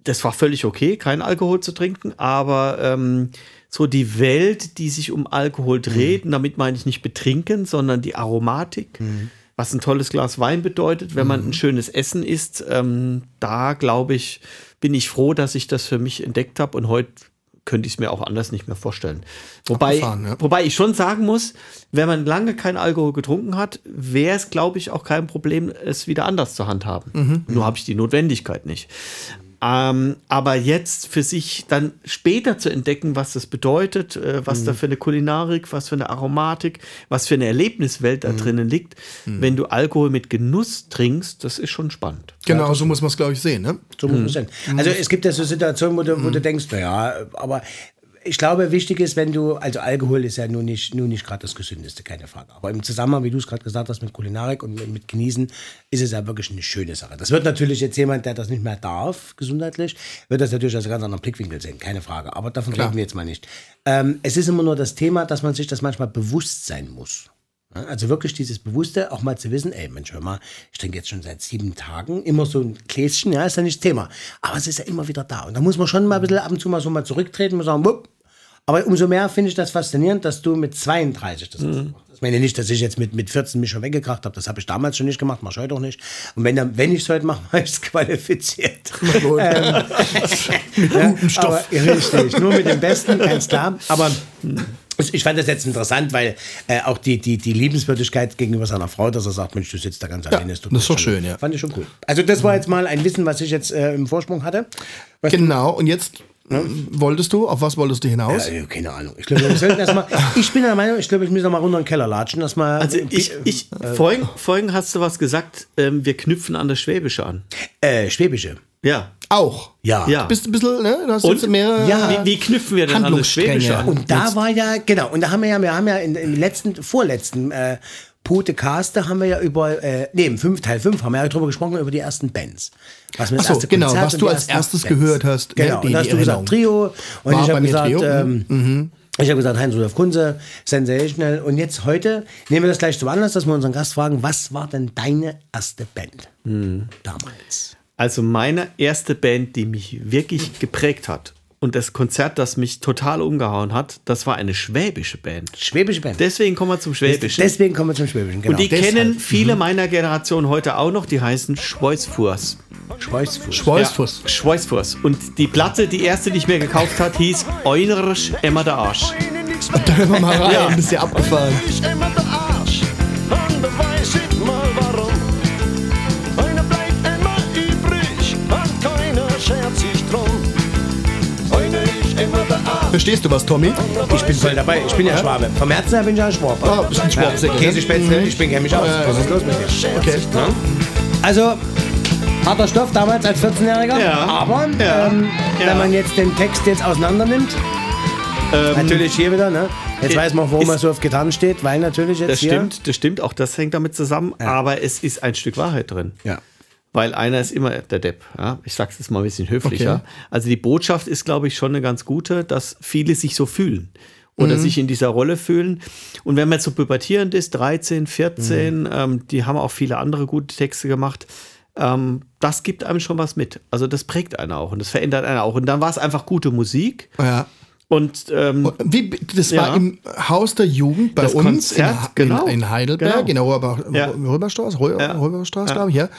[SPEAKER 3] das war völlig okay, keinen Alkohol zu trinken, aber ähm, so die Welt, die sich um Alkohol dreht, und damit meine ich nicht betrinken, sondern die Aromatik, was ein tolles Glas Wein bedeutet, wenn man ein schönes Essen isst, ähm, da glaube ich, bin ich froh, dass ich das für mich entdeckt habe und heute könnte ich es mir auch anders nicht mehr vorstellen. Wobei,
[SPEAKER 1] Abgefahren, ja.
[SPEAKER 3] wobei ich schon sagen muss, wenn man lange keinen Alkohol getrunken hat, wäre es, glaube ich, auch kein Problem, es wieder anders zu handhaben. Nur habe ich die Notwendigkeit nicht. Ähm, aber jetzt für sich dann später zu entdecken, was das bedeutet, äh, was da für eine Kulinarik, was für eine Aromatik, was für eine Erlebniswelt da drinnen liegt, wenn du Alkohol mit Genuss trinkst, das ist schon spannend.
[SPEAKER 1] Genau, so muss man es, glaube ich, sehen. Ne?
[SPEAKER 2] So muss es sein. Also es gibt ja so Situationen, wo du, wo du denkst, naja, aber ich glaube, wichtig ist, wenn du, also Alkohol ist ja nun nicht, nun nicht gerade das Gesündeste, keine Frage. Aber im Zusammenhang, wie du es gerade gesagt hast, mit Kulinarik und mit, Genießen, ist es ja wirklich eine schöne Sache. Das wird natürlich jetzt jemand, der das nicht mehr darf, gesundheitlich, wird das natürlich aus einem ganz anderen Blickwinkel sehen, keine Frage. Aber davon reden wir jetzt mal nicht. Ähm, es ist immer nur das Thema, dass man sich das manchmal bewusst sein muss. Also wirklich dieses Bewusste, auch mal zu wissen, ey Mensch, hör mal, ich trinke jetzt schon seit sieben Tagen immer so ein Gläschen, ja, ist ja nicht das Thema. Aber es ist ja immer wieder da. Und da muss man schon mal ein bisschen ab und zu mal so mal zurücktreten und sagen, wupp. Aber umso mehr finde ich das faszinierend, dass du mit 32 das gemacht hast. Ich meine nicht, dass ich jetzt mit, mit 14 mich schon weggekracht habe. Das habe ich damals schon nicht gemacht, mache ich heute auch nicht. Und wenn, dann, wenn ich es heute mache, mache ich es qualifiziert. ähm,
[SPEAKER 1] Guten Stoff.
[SPEAKER 2] aber, richtig, nur mit dem Besten, ganz klar. Aber ich fand das jetzt interessant, weil äh, auch die, die, die Liebenswürdigkeit gegenüber seiner Frau, dass er sagt, Mensch, du sitzt da ganz alleine.
[SPEAKER 1] das ist doch schön, ja.
[SPEAKER 2] Fand ich schon cool. Also das war jetzt mal ein Wissen, was ich jetzt äh, im Vorsprung hatte. Was
[SPEAKER 1] Genau, und jetzt ähm, wolltest du, auf was wolltest du hinaus?
[SPEAKER 2] äh, keine Ahnung. Ich glaube, erstmal. Ich bin der Meinung, ich glaube, ich muss noch mal runter in den Keller latschen. Dass mal,
[SPEAKER 3] Also ich, ich vorhin, vorhin hast du was gesagt, ähm, wir knüpfen an das Schwäbische an.
[SPEAKER 2] äh, Schwäbische.
[SPEAKER 3] Ja.
[SPEAKER 1] Auch.
[SPEAKER 2] Ja.
[SPEAKER 3] Ja.
[SPEAKER 1] Du bist ein bisschen, ne? Du hast
[SPEAKER 3] Und?
[SPEAKER 1] jetzt mehrere
[SPEAKER 2] Ja.
[SPEAKER 3] Wie, wie knüpfen wir denn an das. Schwäbische an?
[SPEAKER 2] Und da war ja, genau, und da haben wir ja, wir haben ja in, im letzten, vorletzten äh, Pute Caste haben wir ja über, äh, nee, fünf, Teil 5 haben wir ja drüber gesprochen, über die ersten Bands. Was wir das
[SPEAKER 1] so,
[SPEAKER 2] erste
[SPEAKER 1] genau,
[SPEAKER 2] Konzert
[SPEAKER 1] was du als erstes gehört hast, ne,
[SPEAKER 2] Genau,
[SPEAKER 1] die-
[SPEAKER 2] und hast du gesagt. Trio und
[SPEAKER 1] War
[SPEAKER 2] ich habe
[SPEAKER 1] mir
[SPEAKER 2] gesagt,
[SPEAKER 1] Trio, mhm.
[SPEAKER 2] ähm, ich habe gesagt Heinz-Rudolf Kunze, sensational. Und jetzt heute nehmen wir das gleich zum Anlass, dass wir unseren Gast fragen, was war denn deine erste Band
[SPEAKER 1] Hm.
[SPEAKER 2] damals?
[SPEAKER 3] Also meine erste Band, die mich wirklich geprägt hat und das Konzert, das mich total umgehauen hat, das war eine schwäbische Band.
[SPEAKER 2] Schwäbische Band.
[SPEAKER 3] Deswegen kommen wir zum Schwäbischen.
[SPEAKER 2] Deswegen kommen wir zum Schwäbischen, genau.
[SPEAKER 3] und die
[SPEAKER 1] deshalb.
[SPEAKER 3] kennen viele meiner Generation heute auch noch, die heißen Schweuzfurs.
[SPEAKER 2] Schweißfuß.
[SPEAKER 1] Schweißfuß.
[SPEAKER 3] Ja, Schweuzfurs. Und die Platte, die erste, die ich mir gekauft habe, hieß Eunersch Emma der Arsch.
[SPEAKER 1] Da hören wir mal rein,
[SPEAKER 3] Ja.
[SPEAKER 1] ist ja abgefahren. Verstehst du was, Tommy?
[SPEAKER 2] Ich bin voll dabei, ich bin ja Schwabe. Vom Herzen her bin ich ja ein Schwabe.
[SPEAKER 1] Ah, bist ein Schwabsäcke, ne?
[SPEAKER 2] Käsespätzle, ich bin mich aus. Was ist los mit dir?
[SPEAKER 1] Okay.
[SPEAKER 2] Also, harter Stoff damals als 14-Jähriger.
[SPEAKER 3] Ja.
[SPEAKER 2] Aber,
[SPEAKER 3] Ja.
[SPEAKER 2] Ähm,
[SPEAKER 3] Ja.
[SPEAKER 2] wenn man jetzt den Text jetzt auseinander nimmt, natürlich hier wieder, ne? Jetzt weiß man, warum
[SPEAKER 3] ist-
[SPEAKER 2] er so auf Gitarren steht, weil natürlich jetzt
[SPEAKER 3] Das
[SPEAKER 2] hier...
[SPEAKER 3] stimmt, das stimmt, auch das hängt damit zusammen, aber es ist ein Stück Wahrheit drin.
[SPEAKER 2] Ja.
[SPEAKER 3] Weil einer ist immer der Depp. Ja? Ich sag's jetzt mal ein bisschen höflicher.
[SPEAKER 1] Okay.
[SPEAKER 3] Also die Botschaft ist, glaube ich, schon eine ganz gute, dass viele sich so fühlen. Oder sich in dieser Rolle fühlen. Und wenn man jetzt so pubertierend ist, 13, 14, ähm, die haben auch viele andere gute Texte gemacht. Ähm, das gibt einem schon was mit. Also das prägt einen auch und das verändert einen auch. Und dann war es einfach gute Musik.
[SPEAKER 1] Ja.
[SPEAKER 3] Und ähm,
[SPEAKER 1] Wie, das war
[SPEAKER 3] Ja.
[SPEAKER 1] im Haus der Jugend bei
[SPEAKER 3] Das
[SPEAKER 1] uns
[SPEAKER 3] Konzert,
[SPEAKER 1] in,
[SPEAKER 3] genau.
[SPEAKER 1] in, in Heidelberg,
[SPEAKER 3] Genau.
[SPEAKER 1] in der. Röberstraße, Rö
[SPEAKER 3] Ja.
[SPEAKER 1] Röberstraße, glaube ich, ja.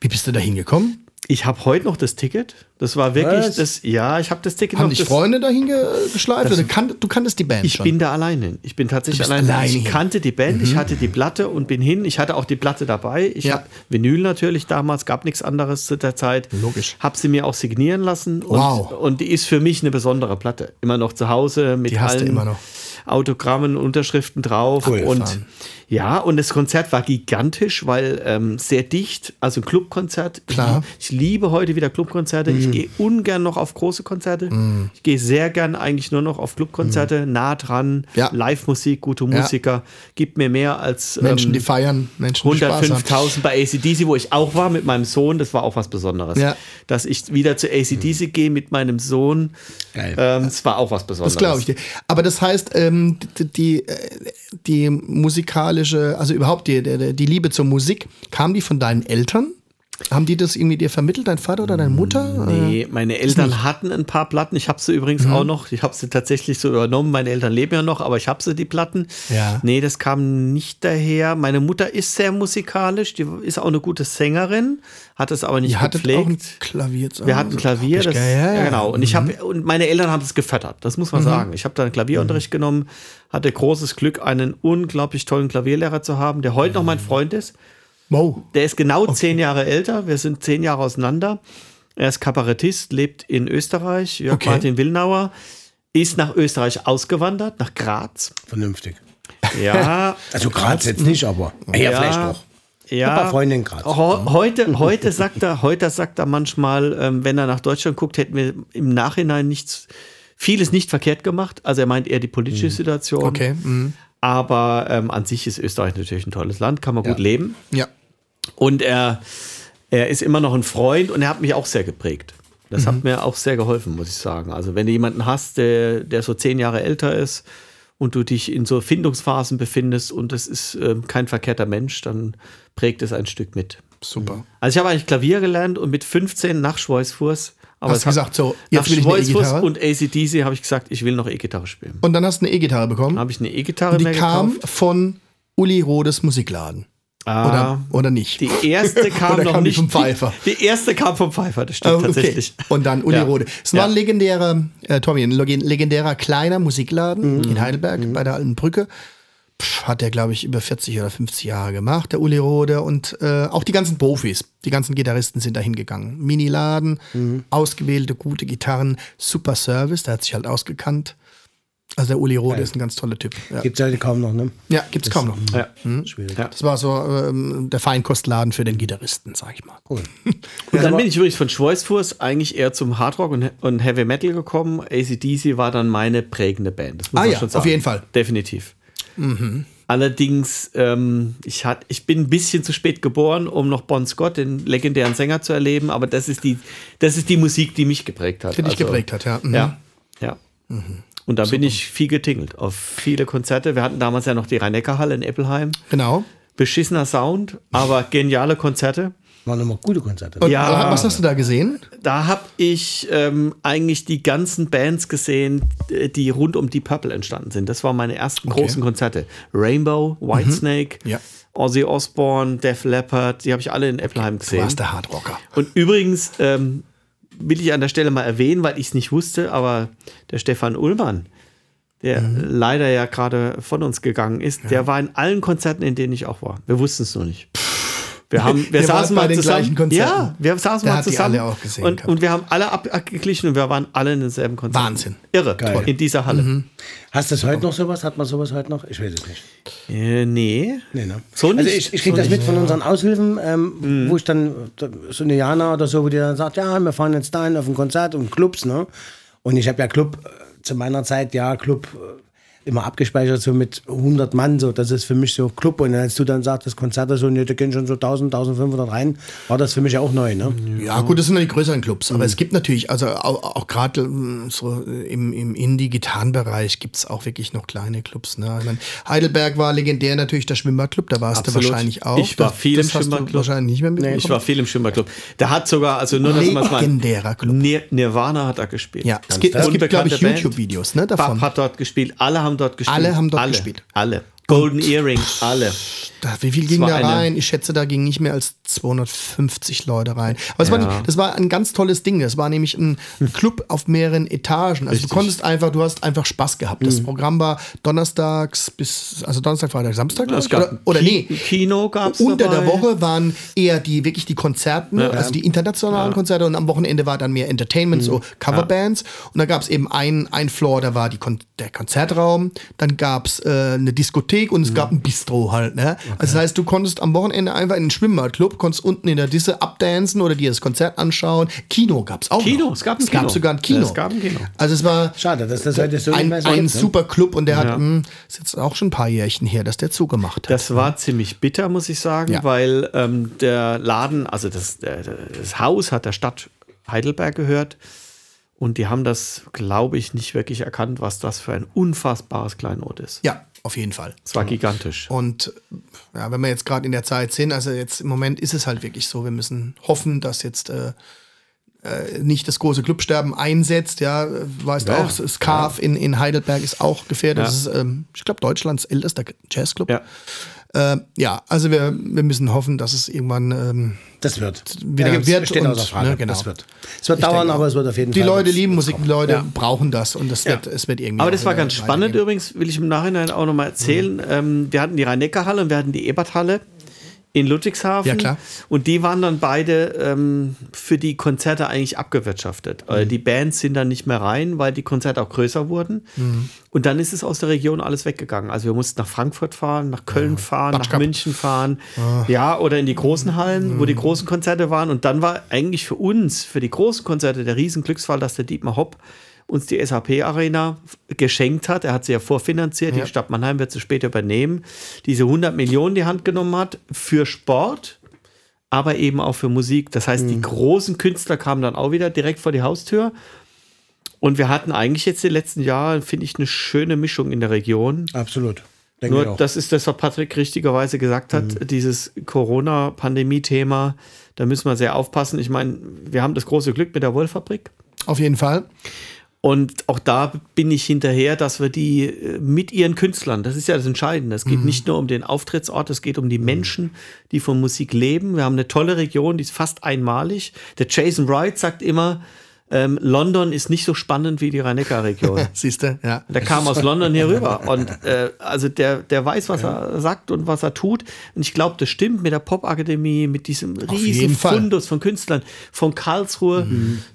[SPEAKER 1] Wie bist du da hingekommen?
[SPEAKER 3] ich habe heute noch das Ticket. Das war wirklich
[SPEAKER 2] Was?
[SPEAKER 3] das. Ja, ich habe das Ticket
[SPEAKER 1] Haben
[SPEAKER 3] noch.
[SPEAKER 1] dich Freunde dahin ge geschleift? Oder kan du kanntest die Band
[SPEAKER 3] Ich
[SPEAKER 1] schon?
[SPEAKER 3] bin da alleine. Ich bin tatsächlich
[SPEAKER 1] Du
[SPEAKER 3] alleine.
[SPEAKER 1] alleine
[SPEAKER 3] Ich.
[SPEAKER 1] Mhm.
[SPEAKER 3] kannte die Band, ich hatte die Platte und bin hin. Ich hatte auch die Platte dabei. Ich
[SPEAKER 1] Ja.
[SPEAKER 3] habe Vinyl natürlich damals, gab nichts anderes zu der Zeit.
[SPEAKER 1] Logisch.
[SPEAKER 3] Habe sie mir auch signieren lassen. Und,
[SPEAKER 1] Wow.
[SPEAKER 3] und die ist für mich eine besondere Platte. Immer noch zu Hause mit
[SPEAKER 1] Die du
[SPEAKER 3] allen
[SPEAKER 1] immer noch.
[SPEAKER 3] Autogrammen, Unterschriften drauf.
[SPEAKER 1] Cool,
[SPEAKER 3] und
[SPEAKER 1] Fahren.
[SPEAKER 3] Ja, und das Konzert war gigantisch, weil ähm, sehr dicht, also ein Clubkonzert.
[SPEAKER 1] Klar. Mhm.
[SPEAKER 3] Ich, ich liebe heute wieder Clubkonzerte. Ich gehe ungern noch auf große Konzerte. Ich gehe sehr gern eigentlich nur noch auf Clubkonzerte, nah dran,
[SPEAKER 1] Mhm. Ja.
[SPEAKER 3] Live-Musik, gute Musiker. Gibt mir mehr als
[SPEAKER 1] Menschen,
[SPEAKER 3] ähm,
[SPEAKER 1] die feiern, Menschen, die Spaß haben.
[SPEAKER 3] 105.000 bei ACDC, wo ich auch war mit meinem Sohn, das war auch was Besonderes.
[SPEAKER 1] Ja.
[SPEAKER 3] Dass ich wieder zu ACDC gehe mit meinem Sohn,
[SPEAKER 2] Geil.
[SPEAKER 3] ähm, das war auch was Besonderes.
[SPEAKER 1] Das glaube ich dir. Aber das heißt, ähm, die, die, äh, die musikalische, also überhaupt die, die, die Liebe zur Musik, kam die von deinen Eltern? Haben die das irgendwie dir vermittelt, dein Vater oder deine Mutter?
[SPEAKER 3] Nee, meine Eltern hatten ein paar Platten. Ich habe sie übrigens
[SPEAKER 1] Mhm.
[SPEAKER 3] auch noch. Ich habe sie tatsächlich so übernommen. Meine Eltern leben ja noch, aber ich habe sie, die Platten.
[SPEAKER 1] Ja.
[SPEAKER 3] Nee, das kam nicht daher. Meine Mutter ist sehr musikalisch. Die ist auch eine gute Sängerin, hat es aber nicht
[SPEAKER 1] Ihr hattet auch ein
[SPEAKER 3] gepflegt.
[SPEAKER 1] Klavier zu
[SPEAKER 3] Wir hatten Klavier,
[SPEAKER 1] Hab
[SPEAKER 3] das,
[SPEAKER 1] ja,
[SPEAKER 3] ja, genau. Und ich habe und meine Eltern haben es gefördert. Das muss man sagen. Ich habe da einen Klavierunterricht genommen, hatte großes Glück, einen unglaublich tollen Klavierlehrer zu haben, der heute noch mein Freund ist.
[SPEAKER 1] Wow.
[SPEAKER 3] Der ist genau zehn Jahre älter. Wir sind zehn Jahre auseinander. Er ist Kabarettist, lebt in Österreich. Jörg
[SPEAKER 1] Okay.
[SPEAKER 3] Martin Willnauer ist nach Österreich ausgewandert, nach Graz.
[SPEAKER 2] Vernünftig.
[SPEAKER 3] Ja,
[SPEAKER 2] Also Graz jetzt nicht, aber ja, vielleicht doch.
[SPEAKER 3] Ja,
[SPEAKER 2] Ein paar Freunde in Graz.
[SPEAKER 3] Ho- Heute, heute sagt er, heute sagt er manchmal, ähm, wenn er nach Deutschland guckt, hätten wir im Nachhinein nichts, vieles nicht verkehrt gemacht. Also er meint eher die politische Situation.
[SPEAKER 1] Okay. Mhm.
[SPEAKER 3] Aber ähm, an sich ist Österreich natürlich ein tolles Land, kann man gut leben.
[SPEAKER 1] Ja.
[SPEAKER 3] Und er, er ist immer noch ein Freund und er hat mich auch sehr geprägt. Das hat mir auch sehr geholfen, muss ich sagen. Also wenn du jemanden hast, der, der so zehn Jahre älter ist und du dich in so Findungsphasen befindest und es ist ähm, kein verkehrter Mensch, dann prägt es ein Stück mit.
[SPEAKER 1] Super.
[SPEAKER 3] Also ich habe eigentlich Klavier gelernt und mit 15 nach Schweißfuß. Aber
[SPEAKER 1] Hast gesagt, so, jetzt will ich eine
[SPEAKER 3] Schweißfuß
[SPEAKER 1] E-Gitarre?
[SPEAKER 3] und ACDC habe ich gesagt, ich will noch E-Gitarre spielen.
[SPEAKER 1] Und dann hast du eine E-Gitarre bekommen.
[SPEAKER 3] Habe ich eine E-Gitarre
[SPEAKER 1] Die
[SPEAKER 3] mir
[SPEAKER 1] kam
[SPEAKER 3] gekauft.
[SPEAKER 1] von Uli Rodes Musikladen.
[SPEAKER 3] Ah,
[SPEAKER 1] Oder, oder nicht?
[SPEAKER 3] Die erste kam
[SPEAKER 1] Oder
[SPEAKER 3] noch
[SPEAKER 1] kam
[SPEAKER 3] nicht.
[SPEAKER 1] vom Pfeiffer?
[SPEAKER 3] Die, die erste kam vom Pfeiffer, das stimmt
[SPEAKER 1] Ah, okay.
[SPEAKER 3] tatsächlich.
[SPEAKER 1] Und dann Uli
[SPEAKER 3] Ja.
[SPEAKER 1] Rode. Es war
[SPEAKER 3] Ja.
[SPEAKER 1] ein legendärer, äh, Tommy, ein legen- legendärer kleiner Musikladen
[SPEAKER 3] Mhm.
[SPEAKER 1] in Heidelberg bei der Alten Brücke. Pff, hat der, glaube ich, über 40 oder 50 Jahre gemacht, der Uli Rode. Und äh, auch die ganzen Profis, die ganzen Gitarristen sind da hingegangen. Mini-Laden,
[SPEAKER 3] Mhm.
[SPEAKER 1] ausgewählte, gute Gitarren, super Service, der hat sich halt ausgekannt. Also der Uli Rode ist ein ganz toller Typ. Ja,
[SPEAKER 2] Gibt es halt kaum noch, ne?
[SPEAKER 1] ja gibt's kaum noch.
[SPEAKER 3] Ja.
[SPEAKER 2] Schwierig.
[SPEAKER 3] Ja.
[SPEAKER 1] Das war so ähm, der Feinkostladen für den Gitarristen, sag ich mal.
[SPEAKER 2] Cool.
[SPEAKER 3] Und dann bin ich übrigens von Schweißfuß eigentlich eher zum Hardrock und, und Heavy Metal gekommen. ACDC war dann meine prägende Band. Das muss
[SPEAKER 1] Ah
[SPEAKER 3] man
[SPEAKER 1] ja,
[SPEAKER 3] schon
[SPEAKER 1] auf
[SPEAKER 3] sagen.
[SPEAKER 1] jeden Fall.
[SPEAKER 3] Definitiv. Allerdings, ähm, ich, hat, ich bin ein bisschen zu spät geboren, um noch Bon Scott, den legendären Sänger, zu erleben, aber das ist die, das ist die Musik, die mich geprägt hat.
[SPEAKER 1] Die dich
[SPEAKER 3] Also,
[SPEAKER 1] geprägt hat, ja. Mhm.
[SPEAKER 3] Ja, ja. Und da bin ich viel getingelt auf viele Konzerte. Wir hatten damals ja noch die Rhein-Neckar-Halle in Eppelheim.
[SPEAKER 1] Genau.
[SPEAKER 3] Beschissener Sound, aber geniale Konzerte.
[SPEAKER 2] Waren immer gute Konzerte.
[SPEAKER 1] Und
[SPEAKER 3] Ja.
[SPEAKER 1] was hast du da gesehen?
[SPEAKER 3] Da habe ich ähm, eigentlich die ganzen Bands gesehen, äh, die rund um Deep Purple entstanden sind. Das waren meine ersten großen Konzerte. Rainbow, Whitesnake,
[SPEAKER 1] Ja.
[SPEAKER 3] Ozzy Osbourne, Def Leppard, die habe ich alle in Eppelheim
[SPEAKER 1] Du
[SPEAKER 3] gesehen.
[SPEAKER 1] warst der Hardrocker.
[SPEAKER 3] Und übrigens ähm, will ich an der Stelle mal erwähnen, weil ich es nicht wusste, aber der Stefan Ullmann, der
[SPEAKER 1] Mhm.
[SPEAKER 3] leider ja gerade von uns gegangen ist, der war in allen Konzerten, in denen ich auch war. Wir wussten es nur nicht. Wir, haben, wir
[SPEAKER 1] wart
[SPEAKER 3] saßen
[SPEAKER 1] bei
[SPEAKER 3] mal
[SPEAKER 1] den
[SPEAKER 3] zusammen.
[SPEAKER 1] gleichen Konzerten.
[SPEAKER 3] Ja, wir saßen
[SPEAKER 1] Der
[SPEAKER 3] mal
[SPEAKER 1] hat die
[SPEAKER 3] zusammen.
[SPEAKER 1] alle auch gesehen
[SPEAKER 3] und, und wir haben alle ab- abgeglichen und wir waren alle in denselben Konzert.
[SPEAKER 1] Wahnsinn.
[SPEAKER 3] Irre.
[SPEAKER 2] Geil.
[SPEAKER 3] In dieser Halle.
[SPEAKER 1] Mhm.
[SPEAKER 2] Hast du das heute noch sowas? Hat man sowas heute noch? Ich weiß es nicht.
[SPEAKER 3] Äh, nee.
[SPEAKER 2] Nee, ne?
[SPEAKER 3] So
[SPEAKER 2] also
[SPEAKER 3] nicht.
[SPEAKER 2] ich, ich kriege
[SPEAKER 3] So
[SPEAKER 2] das mit von unseren Aushilfen, ähm, wo ich dann, so eine Jana oder so, wo die dann sagt, ja, wir fahren jetzt dahin auf ein Konzert und Clubs, ne? Und ich habe ja Club, äh, zu meiner Zeit, ja, Club äh, immer abgespeichert, so mit 100 Mann, so, das ist für mich so Club. Und als du dann sagst, das Konzert ist so, nee, da gehen schon so 1000, 1500 rein, war das für mich auch neu, ne?
[SPEAKER 1] Ja, gut, das sind ja die größeren Clubs. Aber es gibt natürlich, also auch, auch gerade mm, so im, im Indie-Gitarrenbereich gibt es auch wirklich noch kleine Clubs. Ne? Ich mein, Heidelberg war legendär natürlich der Schwimmbadclub, da warst
[SPEAKER 3] Absolut.
[SPEAKER 1] du wahrscheinlich auch.
[SPEAKER 3] Ich war
[SPEAKER 1] Das-
[SPEAKER 3] viel im
[SPEAKER 1] das hast du
[SPEAKER 3] Schwimmbadclub.
[SPEAKER 1] wahrscheinlich nicht mehr mitbekommen.
[SPEAKER 3] Ich war viel im Schwimmerclub. Der hat sogar, also nur, dass man es mal.
[SPEAKER 1] Legendärer Club.
[SPEAKER 3] Nir Nirvana hat da gespielt.
[SPEAKER 1] Ja, es gibt, es gibt glaube ich. YouTube-Videos ne, davon.
[SPEAKER 3] Bab hat dort gespielt. Alle haben dort gespielt.
[SPEAKER 1] Alle haben dort
[SPEAKER 3] alle,
[SPEAKER 1] gespielt.
[SPEAKER 3] Alle. Golden Earring, alle.
[SPEAKER 1] Da, wie viel ging
[SPEAKER 3] war
[SPEAKER 1] da rein? Ich schätze, da gingen nicht mehr als 250 Leute rein. Aber es war,
[SPEAKER 3] Ja.
[SPEAKER 1] nicht- das war ein ganz tolles Ding. Das war nämlich ein, ein Club auf mehreren Etagen. Also
[SPEAKER 3] Richtig.
[SPEAKER 1] du konntest einfach, du hast einfach Spaß gehabt.
[SPEAKER 3] Mhm.
[SPEAKER 1] Das Programm war donnerstags bis, also Donnerstag, Freitag, Samstag.
[SPEAKER 3] gab
[SPEAKER 1] oder, oder
[SPEAKER 3] Ki-
[SPEAKER 1] nee.
[SPEAKER 3] Kino gab es
[SPEAKER 1] Unter
[SPEAKER 3] dabei.
[SPEAKER 1] der Woche waren eher die wirklich die Konzerte, ne? also die internationalen Konzerte und am Wochenende war dann mehr Entertainment, so Coverbands. Und da gab es eben ein, ein Floor, da war die Kon der Konzertraum, dann gab es äh, eine Diskothek und es gab ein Bistro halt. Ne? Also das heißt, du konntest am Wochenende einfach in den Schwimmbadclub, konntest unten in der Disse abdancen oder dir das Konzert anschauen. Kino gab es auch.
[SPEAKER 3] Kino,
[SPEAKER 1] noch.
[SPEAKER 3] es gab ein
[SPEAKER 1] es gab
[SPEAKER 3] Kino.
[SPEAKER 1] sogar ein Kino.
[SPEAKER 3] Ja, es gab ein Kino.
[SPEAKER 1] Also es war
[SPEAKER 2] Schade, dass das heute so
[SPEAKER 1] ein,
[SPEAKER 2] so
[SPEAKER 1] ein
[SPEAKER 2] gibt, ne?
[SPEAKER 1] super Club und der hat,
[SPEAKER 3] Ja.
[SPEAKER 1] mh, ist jetzt auch schon ein paar Jährchen her, dass der zugemacht hat.
[SPEAKER 3] Das war ziemlich bitter, muss ich sagen,
[SPEAKER 1] Ja.
[SPEAKER 3] weil ähm, der Laden, also das, das Haus hat der Stadt Heidelberg gehört. Und die haben das, glaube ich, nicht wirklich erkannt, was das für ein unfassbares Kleinod ist.
[SPEAKER 1] ja, auf jeden Fall.
[SPEAKER 3] Es war gigantisch.
[SPEAKER 1] Und ja, wenn wir jetzt gerade in der Zeit sind, also jetzt im Moment ist es halt wirklich so, wir müssen hoffen, dass jetzt äh, äh, nicht das große Clubsterben einsetzt. Ja, weißt
[SPEAKER 3] Ja,
[SPEAKER 1] auch, Scarf in, in Heidelberg ist auch gefährdet.
[SPEAKER 3] Ja.
[SPEAKER 1] Das ist, ähm, ich glaube, Deutschlands ältester Jazzclub.
[SPEAKER 3] Ja.
[SPEAKER 1] Äh, ja, also wir, wir müssen hoffen, dass es irgendwann ähm,
[SPEAKER 2] Das wird.
[SPEAKER 1] Wieder
[SPEAKER 2] Da gibt's-
[SPEAKER 1] wird
[SPEAKER 2] steht
[SPEAKER 1] und,
[SPEAKER 2] außer Frage.
[SPEAKER 1] ne, genau.
[SPEAKER 2] Das wird. Es wird
[SPEAKER 1] Ich
[SPEAKER 2] dauern,
[SPEAKER 1] denke
[SPEAKER 2] aber es wird auf jeden
[SPEAKER 1] die
[SPEAKER 2] Fall.
[SPEAKER 1] Leute
[SPEAKER 2] was-
[SPEAKER 1] lieben Musik, die Leute
[SPEAKER 2] Ja.
[SPEAKER 1] brauchen das und das wird, es wird irgendwie.
[SPEAKER 3] Aber das war ganz spannend übrigens, will ich im Nachhinein auch nochmal erzählen. Ähm, wir hatten die Rhein-Neckar-Halle und wir hatten die Eberthalle in Ludwigshafen.
[SPEAKER 1] Ja, klar.
[SPEAKER 3] Und die waren dann beide ähm, für die Konzerte eigentlich abgewirtschaftet. Äh,
[SPEAKER 1] Mhm.
[SPEAKER 3] Die Bands sind dann nicht mehr rein, weil die Konzerte auch größer wurden.
[SPEAKER 1] Mhm.
[SPEAKER 3] Und dann ist es aus der Region alles weggegangen. Also wir mussten nach Frankfurt fahren, nach Köln fahren, nach
[SPEAKER 1] Batschkap.
[SPEAKER 3] München fahren.
[SPEAKER 1] Ah.
[SPEAKER 3] Ja, oder in die großen Hallen, wo
[SPEAKER 1] Mhm.
[SPEAKER 3] die großen Konzerte waren. Und dann war eigentlich für uns, für die großen Konzerte, der Riesenglücksfall, dass der Dietmar Hopp uns die SAP-Arena geschenkt hat. Er hat sie ja vorfinanziert. Die Stadt Mannheim wird sie später übernehmen. Diese 100 Millionen die Hand genommen hat für Sport, aber eben auch für Musik. Das heißt,
[SPEAKER 1] Mhm.
[SPEAKER 3] die großen Künstler kamen dann auch wieder direkt vor die Haustür. Und wir hatten eigentlich jetzt die letzten Jahre, finde ich, eine schöne Mischung in der Region.
[SPEAKER 2] Absolut. Denke
[SPEAKER 3] Nur das ist das, was Patrick richtigerweise gesagt hat,
[SPEAKER 1] Mhm.
[SPEAKER 3] dieses Corona-Pandemie-Thema. Da müssen wir sehr aufpassen. Ich meine, wir haben das große Glück mit der Wollfabrik.
[SPEAKER 1] Auf jeden Fall.
[SPEAKER 3] Und auch da bin ich hinterher, dass wir die äh, mit ihren Künstlern, das ist ja das Entscheidende. Es geht nicht nur um den Auftrittsort, es geht um die Menschen, die von Musik leben. Wir haben eine tolle Region, die ist fast einmalig. Der Jason Wright sagt immer, ähm, London ist nicht so spannend wie die Rhein-Neckar-Region.
[SPEAKER 1] Siehst du, ja.
[SPEAKER 3] Der kam aus London hier rüber und äh, also der, der weiß, was er sagt und was er tut. Und ich glaube, das stimmt mit der Popakademie, mit diesem
[SPEAKER 1] Fall.
[SPEAKER 3] Fundus von Künstlern, von Karlsruhe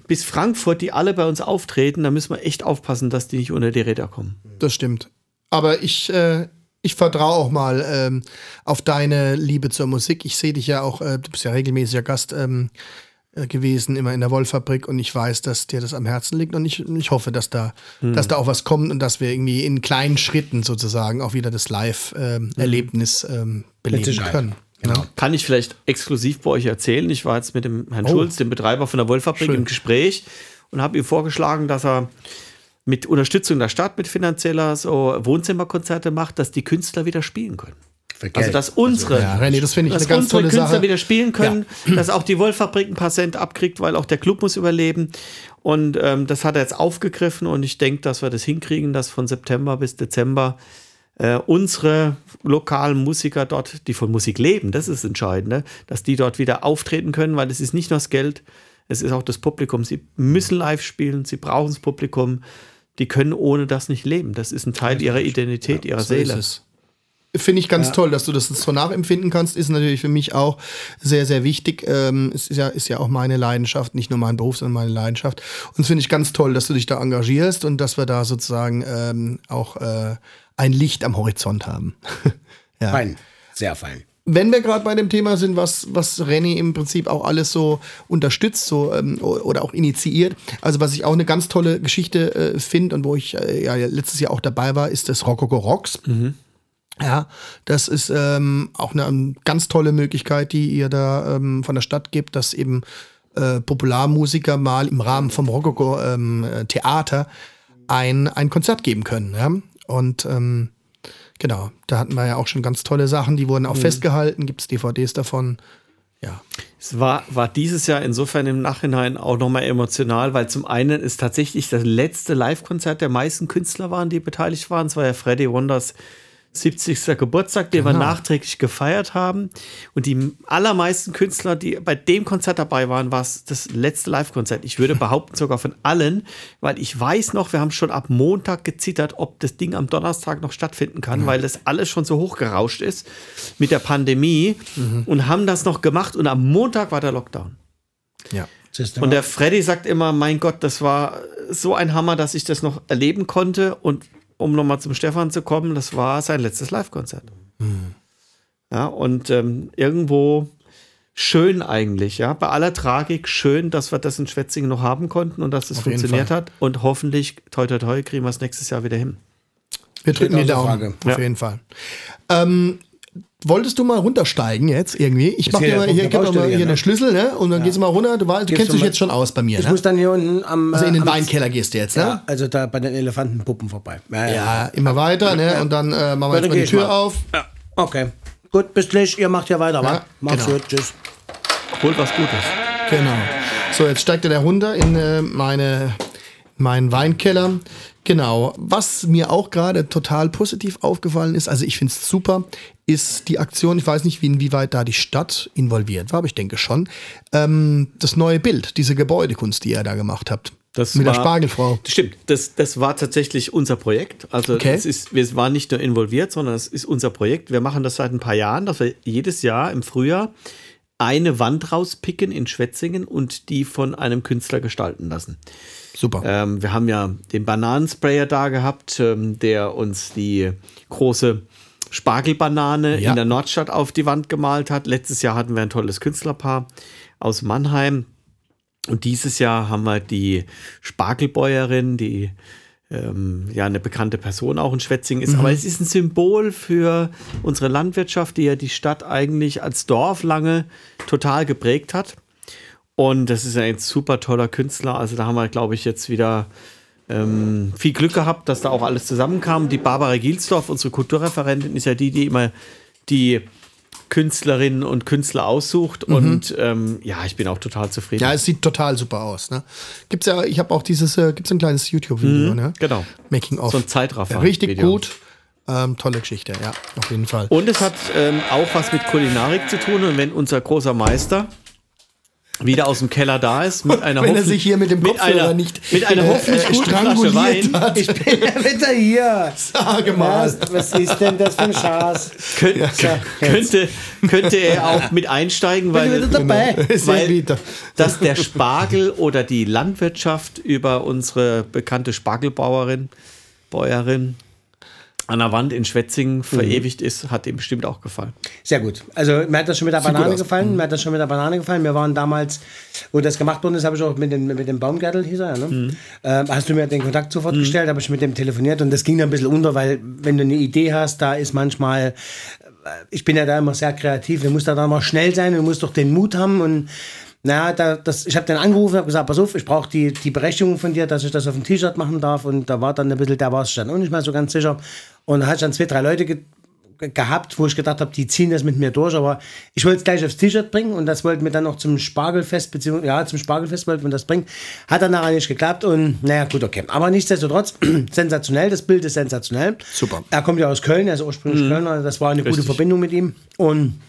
[SPEAKER 3] bis Frankfurt, die alle bei uns auftreten. Da müssen wir echt aufpassen, dass die nicht unter die Räder kommen.
[SPEAKER 1] Das stimmt. Aber ich, äh, ich vertraue auch mal ähm, auf deine Liebe zur Musik. Ich sehe dich ja auch, äh, du bist ja regelmäßiger Gast ähm, äh, gewesen, immer in der Wollfabrik und ich weiß, dass dir das am Herzen liegt und ich, ich hoffe, dass da, dass da auch was kommt und dass wir irgendwie in kleinen Schritten sozusagen auch wieder das Live-Erlebnis ähm, beleben
[SPEAKER 2] Sicherheit.
[SPEAKER 1] können.
[SPEAKER 2] Genau.
[SPEAKER 3] Kann ich vielleicht exklusiv bei euch erzählen. Ich war jetzt mit dem Herrn Schulz, dem Betreiber von der Wollfabrik,
[SPEAKER 1] Schön.
[SPEAKER 3] im Gespräch und habe ihm vorgeschlagen, dass er mit Unterstützung der Stadt, mit finanzieller so Wohnzimmerkonzerte macht, dass die Künstler wieder spielen können. Also,
[SPEAKER 2] Geld.
[SPEAKER 3] dass unsere,
[SPEAKER 1] Ja, René, das
[SPEAKER 3] dass unsere Künstler
[SPEAKER 1] Sache.
[SPEAKER 3] wieder spielen können, dass auch die Wollfabrik ein paar Cent abkriegt, weil auch der Club muss überleben. Und ähm, das hat er jetzt aufgegriffen und ich denke, dass wir das hinkriegen, dass von September bis Dezember äh, unsere lokalen Musiker dort, die von Musik leben, das ist das Entscheidende, dass die dort wieder auftreten können, weil es ist nicht nur das Geld, es ist auch das Publikum. Sie müssen live spielen, sie brauchen das Publikum. Die können ohne das nicht leben. Das ist ein Teil ihrer Identität, ihrer
[SPEAKER 1] So ist
[SPEAKER 3] Seele.
[SPEAKER 1] es. Finde ich ganz toll, dass du das so nachempfinden kannst. Ist natürlich für mich auch sehr, sehr wichtig. Ähm, es ist ja, ist ja auch meine Leidenschaft, nicht nur mein Beruf, sondern meine Leidenschaft. Und das finde ich ganz toll, dass du dich da engagierst und dass wir da sozusagen ähm, auch äh, ein Licht am Horizont haben. ja.
[SPEAKER 2] Fein. Sehr fein.
[SPEAKER 1] Wenn wir gerade bei dem Thema sind, was, was René im Prinzip auch alles so unterstützt so, ähm, oder auch initiiert, also was ich auch eine ganz tolle Geschichte äh, finde und wo ich äh, ja letztes Jahr auch dabei war, ist das Rococo Rocks. Ja, das ist ähm, auch eine ähm, ganz tolle Möglichkeit, die ihr da ähm, von der Stadt gibt, dass eben äh, Popularmusiker mal im Rahmen vom Rococo ähm, äh, Theater ein, ein Konzert geben können. Ja? Und ähm, genau, da hatten wir ja auch schon ganz tolle Sachen, die wurden auch festgehalten, gibt es DVDs davon. Ja,
[SPEAKER 3] Es war, war dieses Jahr insofern im Nachhinein auch nochmal emotional, weil zum einen ist tatsächlich das letzte Live-Konzert der meisten Künstler waren, die beteiligt waren. Es war ja Freddie Wonders 70. Geburtstag, den wir
[SPEAKER 1] Genau.
[SPEAKER 3] nachträglich gefeiert haben. Und die allermeisten Künstler, die bei dem Konzert dabei waren, war es das letzte Live-Konzert. Ich würde behaupten, sogar von allen, weil ich weiß noch, wir haben schon ab Montag gezittert, ob das Ding am Donnerstag noch stattfinden kann, weil das alles schon so hochgerauscht ist mit der Pandemie und haben das noch gemacht und am Montag war der Lockdown.
[SPEAKER 1] ja.
[SPEAKER 3] Und der Freddy sagt immer, mein Gott, das war so ein Hammer, dass ich das noch erleben konnte. Und um nochmal zum Stefan zu kommen, das war sein letztes Live-Konzert. Ja, und ähm, irgendwo schön eigentlich, ja, bei aller Tragik schön, dass wir das in Schwetzingen noch haben konnten und dass das
[SPEAKER 1] Auf jeden
[SPEAKER 3] funktioniert hat. Und hoffentlich, toi, toi, toi, kriegen wir es nächstes Jahr wieder hin.
[SPEAKER 1] Wir drücken die Daumen,
[SPEAKER 2] Frage.
[SPEAKER 1] auf
[SPEAKER 3] Ja.
[SPEAKER 1] jeden Fall. Ähm, wolltest du mal runtersteigen jetzt irgendwie? Ich mach
[SPEAKER 2] hier
[SPEAKER 1] dir mal
[SPEAKER 2] der
[SPEAKER 1] hier, gib mal hier
[SPEAKER 2] hier,
[SPEAKER 1] den
[SPEAKER 2] ne?
[SPEAKER 1] Schlüssel, ne? Und dann gehst du mal runter. Du, du kennst
[SPEAKER 2] du
[SPEAKER 1] dich jetzt schon aus bei mir,
[SPEAKER 2] Ich
[SPEAKER 1] ne?
[SPEAKER 2] muss dann hier unten am.
[SPEAKER 1] Also in den
[SPEAKER 2] am,
[SPEAKER 1] Weinkeller gehst du jetzt, ne?
[SPEAKER 2] Ja, also da bei den Elefantenpuppen vorbei. Ja,
[SPEAKER 1] Ja, immer weiter, ne? Und dann äh, machen wir
[SPEAKER 2] dann
[SPEAKER 1] jetzt mal die Tür
[SPEAKER 2] mal.
[SPEAKER 1] auf.
[SPEAKER 2] Okay. Gut, bis gleich. Ihr macht ja weiter,
[SPEAKER 1] Ja,
[SPEAKER 2] wa? Mach's
[SPEAKER 1] genau.
[SPEAKER 2] gut. Tschüss.
[SPEAKER 3] Holt was Gutes.
[SPEAKER 1] Genau. So, jetzt steigt er da runter in äh, meine, meinen Weinkeller. Genau. Was mir auch gerade total positiv aufgefallen ist, also ich finde es super, ist die Aktion, ich weiß nicht, wie, inwieweit da die Stadt involviert war, aber ich denke schon, ähm, das neue Bild, diese Gebäudekunst, die ihr da gemacht habt.
[SPEAKER 3] Das
[SPEAKER 1] Mit der
[SPEAKER 3] war-
[SPEAKER 1] Spargelfrau.
[SPEAKER 3] Stimmt, das, das war tatsächlich unser Projekt. Also
[SPEAKER 1] Okay.
[SPEAKER 3] es ist, wir waren nicht nur involviert, sondern es ist unser Projekt. Wir machen das seit ein paar Jahren, dass wir jedes Jahr im Frühjahr eine Wand rauspicken in Schwetzingen und die von einem Künstler gestalten lassen.
[SPEAKER 1] Super.
[SPEAKER 3] Ähm, wir haben ja den Bananensprayer da gehabt, ähm, der uns die große Spargelbanane
[SPEAKER 1] Ja.
[SPEAKER 3] in der Nordstadt auf die Wand gemalt hat. Letztes Jahr hatten wir ein tolles Künstlerpaar aus Mannheim. Und dieses Jahr haben wir die Spargelbäuerin, die ähm, ja eine bekannte Person auch in Schwetzingen ist. Aber es ist ein Symbol für unsere Landwirtschaft, die ja die Stadt eigentlich als Dorf lange total geprägt hat. Und das ist ein super toller Künstler. Also da haben wir, glaube ich, jetzt wieder ähm, viel Glück gehabt, dass da auch alles zusammenkam. Die Barbara Gielsdorf, unsere Kulturreferentin, ist ja die, die immer die Künstlerinnen und Künstler aussucht. Und ähm, ja, ich bin auch total zufrieden.
[SPEAKER 1] Ja, es sieht total super aus. Ne? Gibt's ja, ich habe auch dieses, äh, gibt's ein kleines YouTube-Video, ne?
[SPEAKER 3] genau.
[SPEAKER 1] Making of.
[SPEAKER 3] So ein Zeitraffer.
[SPEAKER 1] Richtig
[SPEAKER 3] Video.
[SPEAKER 1] gut. Ähm, tolle Geschichte, ja, auf jeden Fall.
[SPEAKER 3] Und es hat ähm, auch was mit Kulinarik zu tun. Und wenn unser großer Meister wieder aus dem Keller da ist, mit einer
[SPEAKER 1] Wenn er
[SPEAKER 3] hoffentlich-
[SPEAKER 1] sich hier mit dem Kopfhörer
[SPEAKER 3] einer,
[SPEAKER 1] nicht,
[SPEAKER 3] mit einer hoffentlich
[SPEAKER 1] äh,
[SPEAKER 3] guten Flasche
[SPEAKER 1] stranguliert
[SPEAKER 3] Wein
[SPEAKER 1] hat.
[SPEAKER 2] Ich bin ja wieder hier.
[SPEAKER 1] Sage mal.
[SPEAKER 2] Was, was ist denn das für ein Schatz?
[SPEAKER 3] könnt,
[SPEAKER 2] So,
[SPEAKER 3] könnte, könnte er auch mit einsteigen,
[SPEAKER 2] Bin wieder
[SPEAKER 3] weil
[SPEAKER 2] dabei.
[SPEAKER 1] Sehr
[SPEAKER 3] weil- dass der Spargel oder die Landwirtschaft über unsere bekannte Spargelbauerin, Bäuerin, an der Wand in Schwetzingen verewigt ist, hat ihm bestimmt auch gefallen.
[SPEAKER 2] Sehr gut. Also mir hat das schon mit der
[SPEAKER 1] gut
[SPEAKER 2] Banane gefallen. Mir hat das schon mit der Banane gefallen. Wir waren damals, wo das gemacht worden ist, habe ich auch mit dem, mit dem Baumgärtel, hieß er, ne? Ähm, hast du mir den Kontakt sofort gestellt, habe ich mit dem telefoniert und das ging dann ein bisschen unter, weil wenn du eine Idee hast, da ist manchmal, äh, ich bin ja da immer sehr kreativ, du musst da dann mal schnell sein, du musst doch den Mut haben und naja, da, das, ich habe den angerufen, habe gesagt, pass auf, ich brauche die, die Berechtigung von dir, dass ich das auf dem T-Shirt machen darf. Und da war dann ein bisschen, da war es dann auch nicht mal so ganz sicher. Und da hatte ich dann zwei, drei Leute ge gehabt, wo ich gedacht habe, die ziehen das mit mir durch, aber ich wollte es gleich aufs T-Shirt bringen und das wollten wir dann noch zum Spargelfest, beziehungsweise, ja, zum Spargelfest wollten wir das bringen. Hat dann nachher nicht geklappt und naja, gut, okay. Aber nichtsdestotrotz, sensationell, das Bild ist sensationell.
[SPEAKER 1] Super.
[SPEAKER 2] Er kommt ja aus Köln, er ist ursprünglich Kölner, das war eine gute
[SPEAKER 3] Richtig.
[SPEAKER 2] Verbindung mit ihm und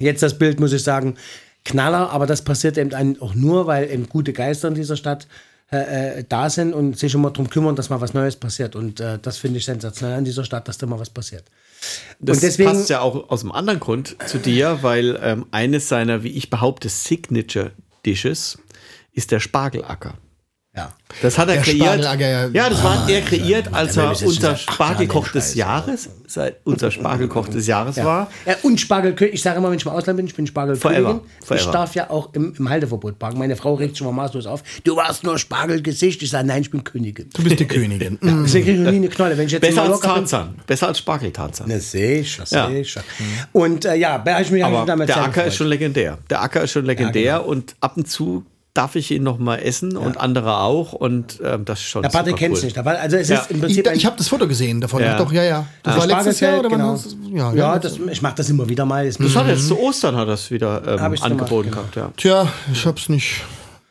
[SPEAKER 2] Jetzt das Bild, muss ich sagen, Knaller, aber das passiert eben auch nur, weil eben gute Geister in dieser Stadt äh, äh, da sind und sich immer darum kümmern, dass mal was Neues passiert. Und äh, das finde ich sensationell an dieser Stadt, dass da mal was passiert.
[SPEAKER 3] Das
[SPEAKER 2] und deswegen,
[SPEAKER 3] passt ja auch aus einem anderen Grund zu dir, weil ähm, eines seiner, wie ich behaupte, Signature Dishes ist der Spargelacker.
[SPEAKER 2] Ja.
[SPEAKER 3] Das hat er
[SPEAKER 1] Der
[SPEAKER 3] kreiert.
[SPEAKER 1] Ja.
[SPEAKER 3] Ja, das war er kreiert, als er unser Spargelkoch des Jahres, seit unser Spargelkoch des Jahres
[SPEAKER 2] Ja.
[SPEAKER 3] war.
[SPEAKER 2] Ja, und Spargelkönig, ich sage immer, wenn ich im Ausland bin, ich bin Spargelkönigin.
[SPEAKER 3] Forever.
[SPEAKER 2] Ich
[SPEAKER 3] Forever.
[SPEAKER 2] darf ja auch im, im Halteverbot parken. Meine Frau regt schon mal maßlos auf. Du warst nur Spargelgesicht. Ich sage, nein, ich bin Königin.
[SPEAKER 1] Du bist die Königin. Mm.
[SPEAKER 2] Deswegen kriege ich noch nie eine Knolle. Wenn ich jetzt
[SPEAKER 3] Besser als
[SPEAKER 2] bin-
[SPEAKER 3] Tarzan. Besser als Spargeltarzan.
[SPEAKER 2] Das sehe ich,
[SPEAKER 3] Ja.
[SPEAKER 2] sehe ich schon. Und äh, ja, da habe ich mich
[SPEAKER 3] Aber
[SPEAKER 2] damals
[SPEAKER 3] der Acker
[SPEAKER 2] gefreut.
[SPEAKER 3] ist schon legendär. Der Acker ist schon legendär
[SPEAKER 2] genau.
[SPEAKER 3] und ab und zu darf ich ihn noch mal essen und andere auch und ähm, das ist schon
[SPEAKER 2] Der Patrick kennt es
[SPEAKER 3] cool.
[SPEAKER 2] nicht. aber Also es
[SPEAKER 3] Ja.
[SPEAKER 2] ist im
[SPEAKER 1] Ich,
[SPEAKER 2] Prinzip ein-
[SPEAKER 1] ich habe das Foto gesehen davon.
[SPEAKER 3] Ja.
[SPEAKER 1] Doch, ja, ja. Das
[SPEAKER 2] Ah,
[SPEAKER 1] war letztes Jahr oder
[SPEAKER 2] genau.
[SPEAKER 1] hast du- Ja,
[SPEAKER 2] ja,
[SPEAKER 1] ja.
[SPEAKER 2] das, ich mache das immer wieder mal. Das
[SPEAKER 3] Das hat er jetzt zu Ostern hat das wieder ähm, angeboten
[SPEAKER 2] gemacht,
[SPEAKER 3] gehabt, ja.
[SPEAKER 1] Tja, ich hab's nicht.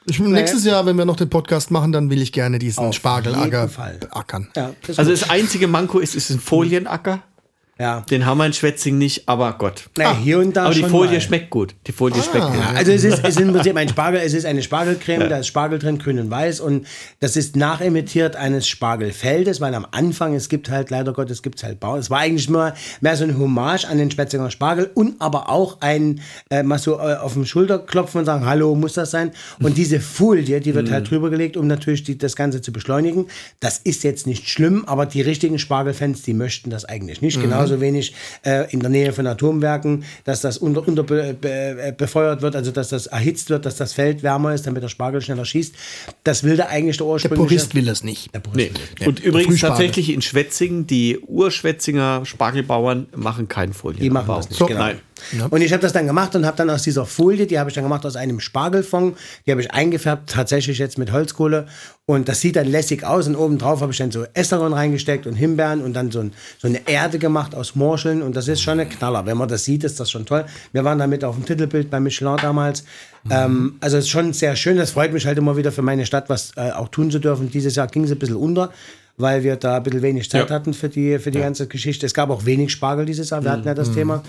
[SPEAKER 1] Ich, nächstes Jahr, wenn wir noch den Podcast machen, dann will ich gerne diesen
[SPEAKER 2] Auf
[SPEAKER 1] Spargelacker ackern.
[SPEAKER 2] ja, das
[SPEAKER 3] Also das einzige Manko ist, ist ein Folienacker.
[SPEAKER 2] Ja.
[SPEAKER 3] Den haben wir in Schwetzing nicht, aber Gott.
[SPEAKER 2] Naja, hier und da
[SPEAKER 3] aber die Folie
[SPEAKER 2] mal.
[SPEAKER 3] schmeckt gut. Die Folie schmeckt gut.
[SPEAKER 2] Ja, also es ist, es ist im Prinzip ein Spargel, es ist eine Spargelcreme, da ist Spargel drin, grün und weiß und das ist nachimitiert eines Spargelfeldes, weil am Anfang, es gibt halt, leider Gottes, es gibt halt Bau. Es war eigentlich nur mehr so ein Hommage an den Spetzinger Spargel und aber auch ein, äh, mal so äh, auf den Schulter klopfen und sagen, hallo, muss das sein? Und diese Folie, die wird halt drüber gelegt, um natürlich die, das Ganze zu beschleunigen. Das ist jetzt nicht schlimm, aber die richtigen Spargelfans, die möchten das eigentlich nicht. Genauso wenig äh, in der Nähe von Atomwerken, dass das unter, unter be, be, äh, befeuert wird, also dass das erhitzt wird, dass das Feld wärmer ist, damit der Spargel schneller schießt. Das will da eigentlich der
[SPEAKER 1] Der
[SPEAKER 2] ursprüngliche...
[SPEAKER 1] Purist will das nicht.
[SPEAKER 2] Der Purist
[SPEAKER 3] Nee.
[SPEAKER 2] will.
[SPEAKER 3] Und übrigens tatsächlich in Schwetzingen, die Urschwetzinger Spargelbauern machen keinen Folienabbau.
[SPEAKER 2] Die machen das nicht,
[SPEAKER 1] So.
[SPEAKER 2] genau.
[SPEAKER 3] Nein.
[SPEAKER 2] Und ich habe das dann gemacht und habe dann aus dieser Folie, die habe ich dann gemacht aus einem Spargelfond, die habe ich eingefärbt, tatsächlich jetzt mit Holzkohle. Und das sieht dann lässig aus. Und oben drauf habe ich dann so Estragon reingesteckt und Himbeeren und dann so, ein, so eine Erde gemacht aus Morscheln. Und das ist schon ein Knaller. Wenn man das sieht, ist das schon toll. Wir waren damit auf dem Titelbild bei Michelin damals. Ähm, also es ist schon sehr schön. Das freut mich halt immer wieder für meine Stadt, was äh, auch tun zu dürfen. Dieses Jahr ging es ein bisschen unter. Weil wir da ein bisschen wenig Zeit
[SPEAKER 3] Ja.
[SPEAKER 2] hatten für die, für die ganze Geschichte. Es gab auch wenig Spargel dieses Jahr. Wir hatten ja das Thema.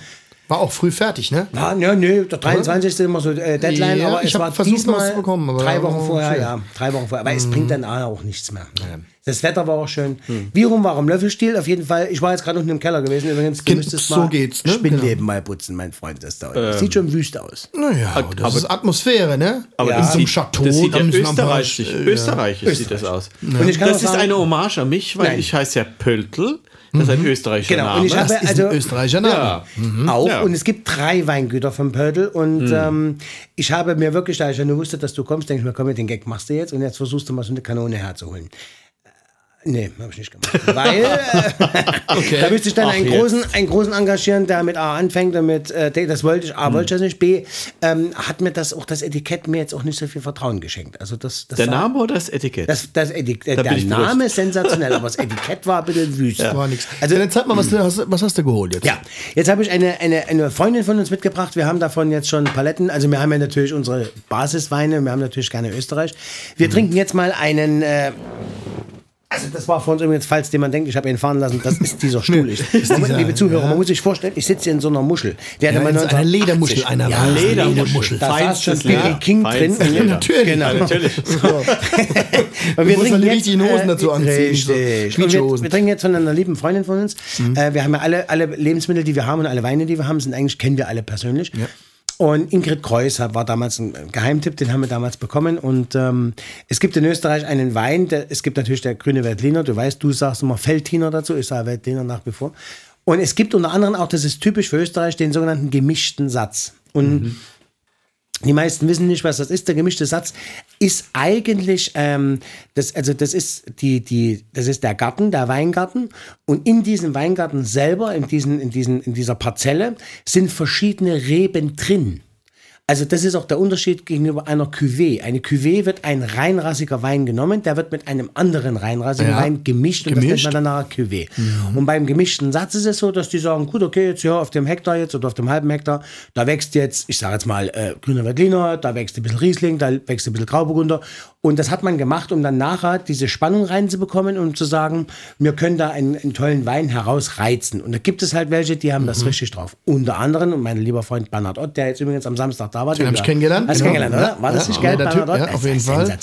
[SPEAKER 1] War auch früh fertig, ne?
[SPEAKER 2] Ja, ja, nö, der 23. ist immer so äh, Deadline,
[SPEAKER 1] Ja,
[SPEAKER 2] aber
[SPEAKER 1] ich
[SPEAKER 2] es war
[SPEAKER 1] versucht,
[SPEAKER 2] diesmal
[SPEAKER 1] bekommen, aber
[SPEAKER 2] drei
[SPEAKER 1] ja,
[SPEAKER 2] Wochen vorher,
[SPEAKER 1] schön.
[SPEAKER 2] ja, drei Wochen vorher. Aber es bringt dann auch nichts mehr. Das Wetter war auch schön. Wie rum war am Löffelstiel? Auf jeden Fall. Ich war jetzt gerade unten im Keller gewesen. Übrigens, du müsstest
[SPEAKER 1] so
[SPEAKER 2] mal
[SPEAKER 1] geht's, ne?
[SPEAKER 2] Spinnleben mal putzen, mein Freund. Das da Sieht schon wüst aus.
[SPEAKER 1] Naja, das
[SPEAKER 3] aber-
[SPEAKER 1] ist Atmosphäre, ne?
[SPEAKER 3] Aber
[SPEAKER 2] Ja.
[SPEAKER 1] in
[SPEAKER 3] das
[SPEAKER 1] so einem
[SPEAKER 3] sieht,
[SPEAKER 1] Chateau.
[SPEAKER 3] das sieht ja österreichisch, österreichisch sieht das aus.
[SPEAKER 2] Und ich kann
[SPEAKER 3] das ist eine Hommage an mich, weil ich heiße ja Pöltl. Das ist ein österreichischer
[SPEAKER 2] Genau,
[SPEAKER 3] Name.
[SPEAKER 2] und ich habe-
[SPEAKER 1] Das ist
[SPEAKER 2] Also-
[SPEAKER 1] ein österreichischer Name.
[SPEAKER 3] ja.
[SPEAKER 2] Auch.
[SPEAKER 3] Ja.
[SPEAKER 2] Und es gibt drei Weingüter vom Pödel. Und ähm, ich habe mir wirklich, da ich ja nur wusste, dass du kommst, denke ich mir, komm, den Gag machst du jetzt. Und jetzt versuchst du mal so eine Kanone herzuholen. Äh, Nee, habe ich nicht gemacht. Weil äh, da müsste ich dann
[SPEAKER 3] Ach,
[SPEAKER 2] einen
[SPEAKER 3] jetzt.
[SPEAKER 2] großen, einen großen engagieren, der mit A anfängt und mit äh, das wollte ich, A wollte ich das nicht, B ähm, hat mir das auch das Etikett mir jetzt auch nicht so viel Vertrauen geschenkt. Also das, das
[SPEAKER 3] Der
[SPEAKER 2] war-
[SPEAKER 3] Name oder das Etikett?
[SPEAKER 2] das, das Etikett,
[SPEAKER 3] Da bin
[SPEAKER 2] der Name ist sensationell, aber das Etikett war ein bisschen wüst.
[SPEAKER 1] War nix. Also, dann zeig mal, was, du hast, was hast du geholt jetzt?
[SPEAKER 2] Ja, jetzt habe ich eine, eine, eine Freundin von uns mitgebracht. Wir haben davon jetzt schon Paletten. Also wir haben ja natürlich unsere Basisweine. Wir haben natürlich gerne Österreich. Wir trinken jetzt mal einen... Äh, also das war von uns übrigens, falls jemand denkt, ich habe ihn fahren lassen, das ist dieser Stuhl. Ich,
[SPEAKER 1] dieser-
[SPEAKER 2] liebe Zuhörer, man muss sich vorstellen, ich sitze in so einer Muschel. Der
[SPEAKER 1] Ja,
[SPEAKER 2] hatte
[SPEAKER 1] in
[SPEAKER 2] mal
[SPEAKER 1] so einer
[SPEAKER 2] 1980
[SPEAKER 1] Ledermuschel, einer
[SPEAKER 2] ja,
[SPEAKER 3] Ledermuschel.
[SPEAKER 2] Da saß schon. Billy King drin.
[SPEAKER 3] Leder.
[SPEAKER 1] Natürlich.
[SPEAKER 2] Genau.
[SPEAKER 3] Ja, natürlich.
[SPEAKER 2] Und wir trinken
[SPEAKER 1] die
[SPEAKER 2] jetzt,
[SPEAKER 1] richtigen Hosen
[SPEAKER 2] äh,
[SPEAKER 1] dazu anziehen, so
[SPEAKER 2] wir, wir trinken jetzt von einer lieben Freundin von uns. Äh, wir haben ja alle, alle Lebensmittel, die wir haben und alle Weine, die wir haben, sind eigentlich, kennen wir alle persönlich. Und Ingrid Kreuz war damals ein Geheimtipp, den haben wir damals bekommen. Und ähm, es gibt in Österreich einen Wein, der, es gibt natürlich der grüne Veltliner, du weißt, du sagst immer Feldtiner dazu, ich sage Veltliner nach wie vor. Und es gibt unter anderem auch, das ist typisch für Österreich, den sogenannten gemischten Satz. Und die meisten wissen nicht, was das ist. Der gemischte Satz ist eigentlich, ähm, das, also das ist die, die, das ist der Garten, der Weingarten. Und in diesem Weingarten selber, in, diesen, in, diesen, in dieser Parzelle, sind verschiedene Reben drin. Also das ist auch der Unterschied gegenüber einer Cuvée. Eine Cuvée wird ein reinrassiger Wein genommen, der wird mit einem anderen reinrassigen
[SPEAKER 1] Ja.
[SPEAKER 2] Wein gemischt und
[SPEAKER 1] Gemischt.
[SPEAKER 2] das nennt man dann nachher Cuvée. Und beim gemischten Satz ist es so, dass die sagen, gut, okay, jetzt hier auf dem Hektar jetzt oder auf dem halben Hektar, da wächst jetzt, ich sage jetzt mal, äh, grüner Veltliner, da wächst ein bisschen Riesling, da wächst ein bisschen Grauburgunder. Und das hat man gemacht, um dann nachher diese Spannung reinzubekommen und zu sagen, wir können da einen, einen tollen Wein herausreizen. Und da gibt es halt welche, die haben das richtig drauf. Unter anderem, und mein lieber Freund Bernhard Ott, der jetzt übrigens am Samstag da war.
[SPEAKER 1] Den hab ich
[SPEAKER 2] du-
[SPEAKER 1] kennengelernt,
[SPEAKER 2] Hast du
[SPEAKER 1] genau.
[SPEAKER 2] kennengelernt, oder? War das
[SPEAKER 1] Ja,
[SPEAKER 2] nicht geil, Bernhard Ott?
[SPEAKER 1] ja,
[SPEAKER 2] Das
[SPEAKER 1] auf jeden Fall.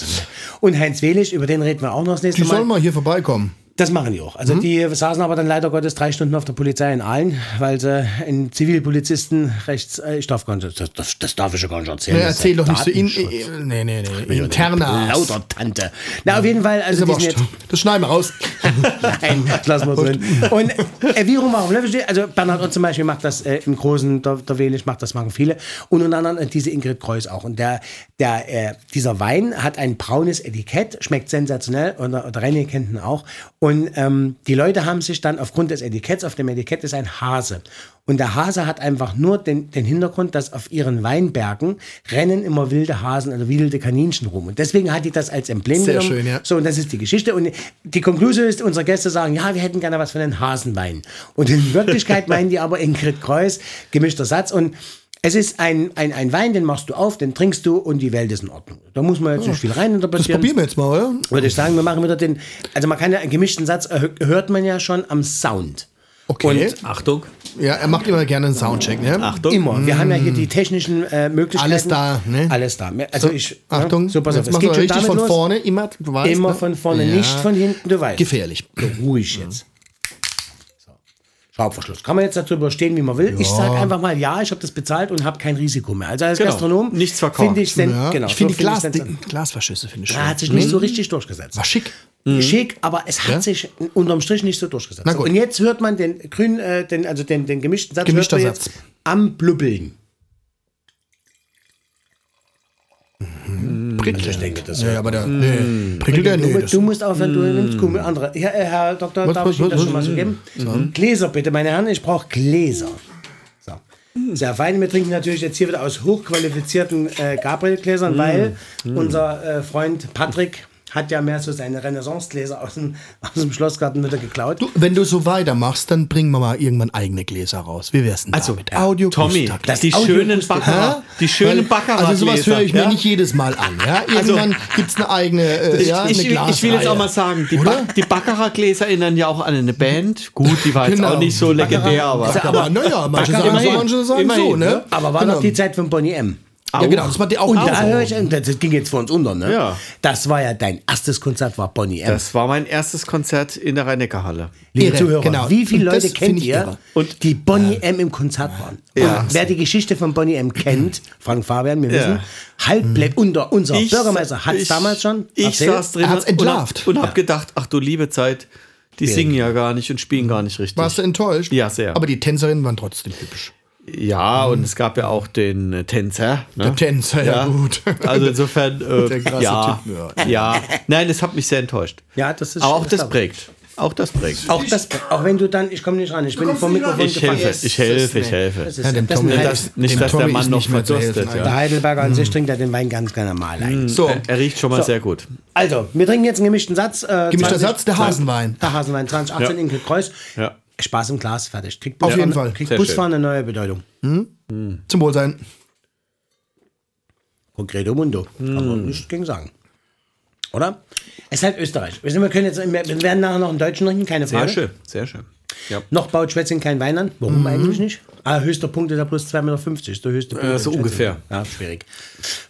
[SPEAKER 2] Und Heinz Welig, über den reden wir auch noch das nächste
[SPEAKER 1] Die
[SPEAKER 2] Mal.
[SPEAKER 1] sollen mal hier vorbeikommen.
[SPEAKER 2] Das machen die auch. Also
[SPEAKER 1] Mhm.
[SPEAKER 2] die saßen aber dann leider Gottes drei Stunden auf der Polizei in Aalen, weil sie einen Zivilpolizisten rechts, äh, ich darf gar nicht, das, das, das darf ich ja gar nicht erzählen. Ist
[SPEAKER 1] erzähl doch nicht so in,
[SPEAKER 2] Datenschutz.
[SPEAKER 1] äh, nee, nee, nee, interne
[SPEAKER 2] Lauter Tante. Na, auf jeden Fall,
[SPEAKER 1] Ist
[SPEAKER 2] also
[SPEAKER 1] wurscht.
[SPEAKER 2] jetzt,
[SPEAKER 1] Das schneiden wir raus.
[SPEAKER 2] Nein, das lassen wir drin. Und äh, wie rum auch, ne, also Bernhard Ott zum Beispiel macht das äh, im Großen, der, der Welig macht das, machen viele. Und unter anderem äh, diese Ingrid Kreuz auch. Und der, der, äh, dieser Wein hat ein braunes Etikett, schmeckt sensationell, oder, oder René kennt ihn auch. Und ähm, die Leute haben sich dann aufgrund des Etiketts, auf dem Etikett ist ein Hase. Und der Hase hat einfach nur den, den Hintergrund, dass auf ihren Weinbergen rennen immer wilde Hasen oder wilde Kaninchen rum. Und deswegen hat die das als Emblem
[SPEAKER 1] Sehr
[SPEAKER 2] genommen.
[SPEAKER 1] schön, ja.
[SPEAKER 2] So, und das ist die Geschichte. Und die Konklusion ist, unsere Gäste sagen, ja, wir hätten gerne was von den Hasenwein. Und in Wirklichkeit meinen die aber Ingrid Kreuz, gemischter Satz. Und es ist ein, ein, ein Wein, den machst du auf, den trinkst du und die Welt ist in Ordnung. Da muss man jetzt nicht viel
[SPEAKER 1] Das
[SPEAKER 2] reininterpretieren.
[SPEAKER 1] probieren wir jetzt mal, oder?
[SPEAKER 2] Würde ich sagen, wir machen wieder den, also man kann ja einen gemischten Satz, äh, hört man ja schon am Sound.
[SPEAKER 1] Okay.
[SPEAKER 3] Achtung.
[SPEAKER 1] ja, er macht immer gerne einen Soundcheck, ne?
[SPEAKER 3] Achtung.
[SPEAKER 2] Immer. Wir haben ja hier die technischen äh, Möglichkeiten.
[SPEAKER 1] Alles da, ne?
[SPEAKER 2] Alles da. Also ich,
[SPEAKER 1] Achtung,
[SPEAKER 2] ja, so pass auf,
[SPEAKER 1] jetzt
[SPEAKER 2] es geht schon
[SPEAKER 1] richtig von
[SPEAKER 2] los.
[SPEAKER 1] vorne, immer, du weißt,
[SPEAKER 2] Immer
[SPEAKER 1] ne?
[SPEAKER 2] von vorne,
[SPEAKER 1] Ja.
[SPEAKER 2] nicht von hinten, du weißt.
[SPEAKER 1] Gefährlich.
[SPEAKER 2] Ruhig jetzt. Schraubverschluss. Kann man jetzt darüber stehen, wie man will. Ich sage einfach mal, ja, ich habe das bezahlt und habe kein Risiko mehr. Also als
[SPEAKER 3] Genau.
[SPEAKER 2] Gastronom
[SPEAKER 3] Nichts verkauft.
[SPEAKER 2] ich
[SPEAKER 1] Ja,
[SPEAKER 2] genau,
[SPEAKER 1] ich finde
[SPEAKER 2] so
[SPEAKER 1] die Glas,
[SPEAKER 2] dann-
[SPEAKER 1] Glasverschlüsse finde ich schön.
[SPEAKER 2] Ja, hat sich nicht so richtig durchgesetzt.
[SPEAKER 1] War schick.
[SPEAKER 2] Schick, aber es hat
[SPEAKER 1] Ja?
[SPEAKER 2] sich unterm Strich nicht so durchgesetzt. Und jetzt hört man den grün, äh, den, also den, den gemischten Satz,
[SPEAKER 1] Gemischter
[SPEAKER 2] hört man
[SPEAKER 1] Satz.
[SPEAKER 2] am Blubbeln.
[SPEAKER 1] Prickelt.
[SPEAKER 2] Ich denke, das hört
[SPEAKER 1] aber der, nee, prickelt der, nee.
[SPEAKER 2] Du,
[SPEAKER 1] Das,
[SPEAKER 2] du musst aufhören, du nimmst Kummel andere. Ja, Herr Doktor,
[SPEAKER 1] Was,
[SPEAKER 2] darf
[SPEAKER 1] was,
[SPEAKER 2] ich Ihnen das
[SPEAKER 1] was,
[SPEAKER 2] schon mal so geben? Gläser bitte, meine Herren, ich brauche Gläser. So. Sehr fein. Wir trinken natürlich jetzt hier wieder aus hochqualifizierten äh, Gabriel-Gläsern, weil unser äh, Freund Patrick hat ja mehr so seine Renaissance-Gläser aus dem, aus dem Schlossgarten wieder geklaut.
[SPEAKER 1] du, wenn du so weitermachst, dann bringen wir mal irgendwann eigene Gläser raus. Wie wär's denn
[SPEAKER 3] Also,
[SPEAKER 1] damit? Audio
[SPEAKER 3] Tommy,
[SPEAKER 2] Das
[SPEAKER 3] die
[SPEAKER 2] Audio-
[SPEAKER 3] schönen? Baccarat, die schönen Baccarat.
[SPEAKER 1] Also sowas höre ich mir
[SPEAKER 3] ja?
[SPEAKER 1] nicht jedes Mal an. Ja? Irgendwann gibt's eine eigene äh,
[SPEAKER 3] Ich,
[SPEAKER 1] ja, eine
[SPEAKER 3] ich, will- ich will jetzt auch mal sagen, die, ba die Baccarat-Gläser erinnern ja auch an eine Band. Gut, die war jetzt
[SPEAKER 1] Genau.
[SPEAKER 3] auch nicht so legendär, aber.
[SPEAKER 1] Aber naja, manche
[SPEAKER 2] Baccarat-
[SPEAKER 1] sagen so,
[SPEAKER 3] immerhin,
[SPEAKER 1] manche sagen so,
[SPEAKER 3] immerhin,
[SPEAKER 1] ne?
[SPEAKER 3] ne?
[SPEAKER 2] Aber war
[SPEAKER 1] genau.
[SPEAKER 2] noch die Zeit von Bonnie M.
[SPEAKER 1] Ja, genau, das war die auch.
[SPEAKER 2] Und
[SPEAKER 1] auch
[SPEAKER 2] da höre ich, das ging jetzt vor uns unter, ne?
[SPEAKER 3] Ja.
[SPEAKER 2] Das war ja dein erstes Konzert, war Bonnie M.
[SPEAKER 3] Das war mein erstes Konzert in der Rhein-Neckar-Halle.
[SPEAKER 2] Liebe
[SPEAKER 1] Irre,
[SPEAKER 2] Zuhörer,
[SPEAKER 1] genau.
[SPEAKER 2] wie viele
[SPEAKER 1] Und
[SPEAKER 2] Leute kennt ihr.
[SPEAKER 3] Und-
[SPEAKER 2] die Bonnie M im Konzert waren?
[SPEAKER 3] Ja.
[SPEAKER 2] Und wer die Geschichte von Bonnie M kennt, Frank Fabian, wir wissen, halb bleibt unter unser
[SPEAKER 3] Ich-
[SPEAKER 2] Bürgermeister hat es damals schon
[SPEAKER 3] Ich
[SPEAKER 2] erzählt.
[SPEAKER 3] saß drin
[SPEAKER 1] hat's
[SPEAKER 3] und hab,
[SPEAKER 1] entlarvt.
[SPEAKER 3] und hab gedacht, ach du liebe Zeit, die singen ja gar nicht und spielen gar nicht richtig.
[SPEAKER 1] Warst du enttäuscht?
[SPEAKER 3] Ja, sehr.
[SPEAKER 1] Aber die Tänzerinnen waren trotzdem hübsch.
[SPEAKER 3] Ja, und es gab ja auch den äh, Tänzer. Ne?
[SPEAKER 1] Der Tänzer, ja, gut.
[SPEAKER 3] Also insofern, äh,
[SPEAKER 1] Der krasse
[SPEAKER 3] ja,
[SPEAKER 1] Typ,
[SPEAKER 3] ja. Nein, das hat mich sehr enttäuscht.
[SPEAKER 2] Ja, das ist
[SPEAKER 3] Aber auch das prägt. Auch das prägt.
[SPEAKER 2] Auch das, auch wenn du dann, ich komme nicht ran, ich bin vom Mikrofon
[SPEAKER 3] Ich
[SPEAKER 2] gefallen.
[SPEAKER 3] helfe, ich helfe, ich helfe.
[SPEAKER 2] Das ist,
[SPEAKER 1] Ja, dem
[SPEAKER 2] das
[SPEAKER 1] Tommy-
[SPEAKER 2] ist
[SPEAKER 3] Nicht, dass,
[SPEAKER 1] dem
[SPEAKER 3] dass der
[SPEAKER 1] Tommy
[SPEAKER 3] Mann
[SPEAKER 1] ist
[SPEAKER 3] noch verdurstet.
[SPEAKER 1] helfen,
[SPEAKER 3] Ja.
[SPEAKER 2] der Heidelberger an sich trinkt ja den Wein ganz gerne mal ein.
[SPEAKER 1] So,
[SPEAKER 3] Er, er riecht schon mal
[SPEAKER 2] So.
[SPEAKER 3] sehr gut.
[SPEAKER 2] Also, wir trinken jetzt einen gemischten Satz. Äh,
[SPEAKER 1] Gemischter Satz, der Hasenwein.
[SPEAKER 2] Der Hasenwein 2018
[SPEAKER 3] Ja.
[SPEAKER 2] Ingrid Kreuz.
[SPEAKER 3] Ja.
[SPEAKER 2] Spaß im Glas, fertig. Kriegt
[SPEAKER 1] Auf
[SPEAKER 2] Busfahren-
[SPEAKER 1] jeden Fall.
[SPEAKER 2] Kriegt
[SPEAKER 3] Sehr
[SPEAKER 2] Busfahren eine neue Bedeutung.
[SPEAKER 1] zum Wohlsein.
[SPEAKER 2] Concreto Mundo. Kann man nichts gegen sagen. Oder? Es ist halt Österreich. Wir, sind, wir, können jetzt, wir werden nachher noch einen Deutschen trinken, keine
[SPEAKER 3] Sehr
[SPEAKER 2] Frage.
[SPEAKER 3] schön, sehr schön. Ja.
[SPEAKER 2] Noch baut Schwetzing kein Wein an. Warum eigentlich nicht? Ah, höchster Punkt ist ja plus 2,50 Meter. Ist der höchste Punkt.
[SPEAKER 3] Äh, so ungefähr.
[SPEAKER 2] Ja, schwierig.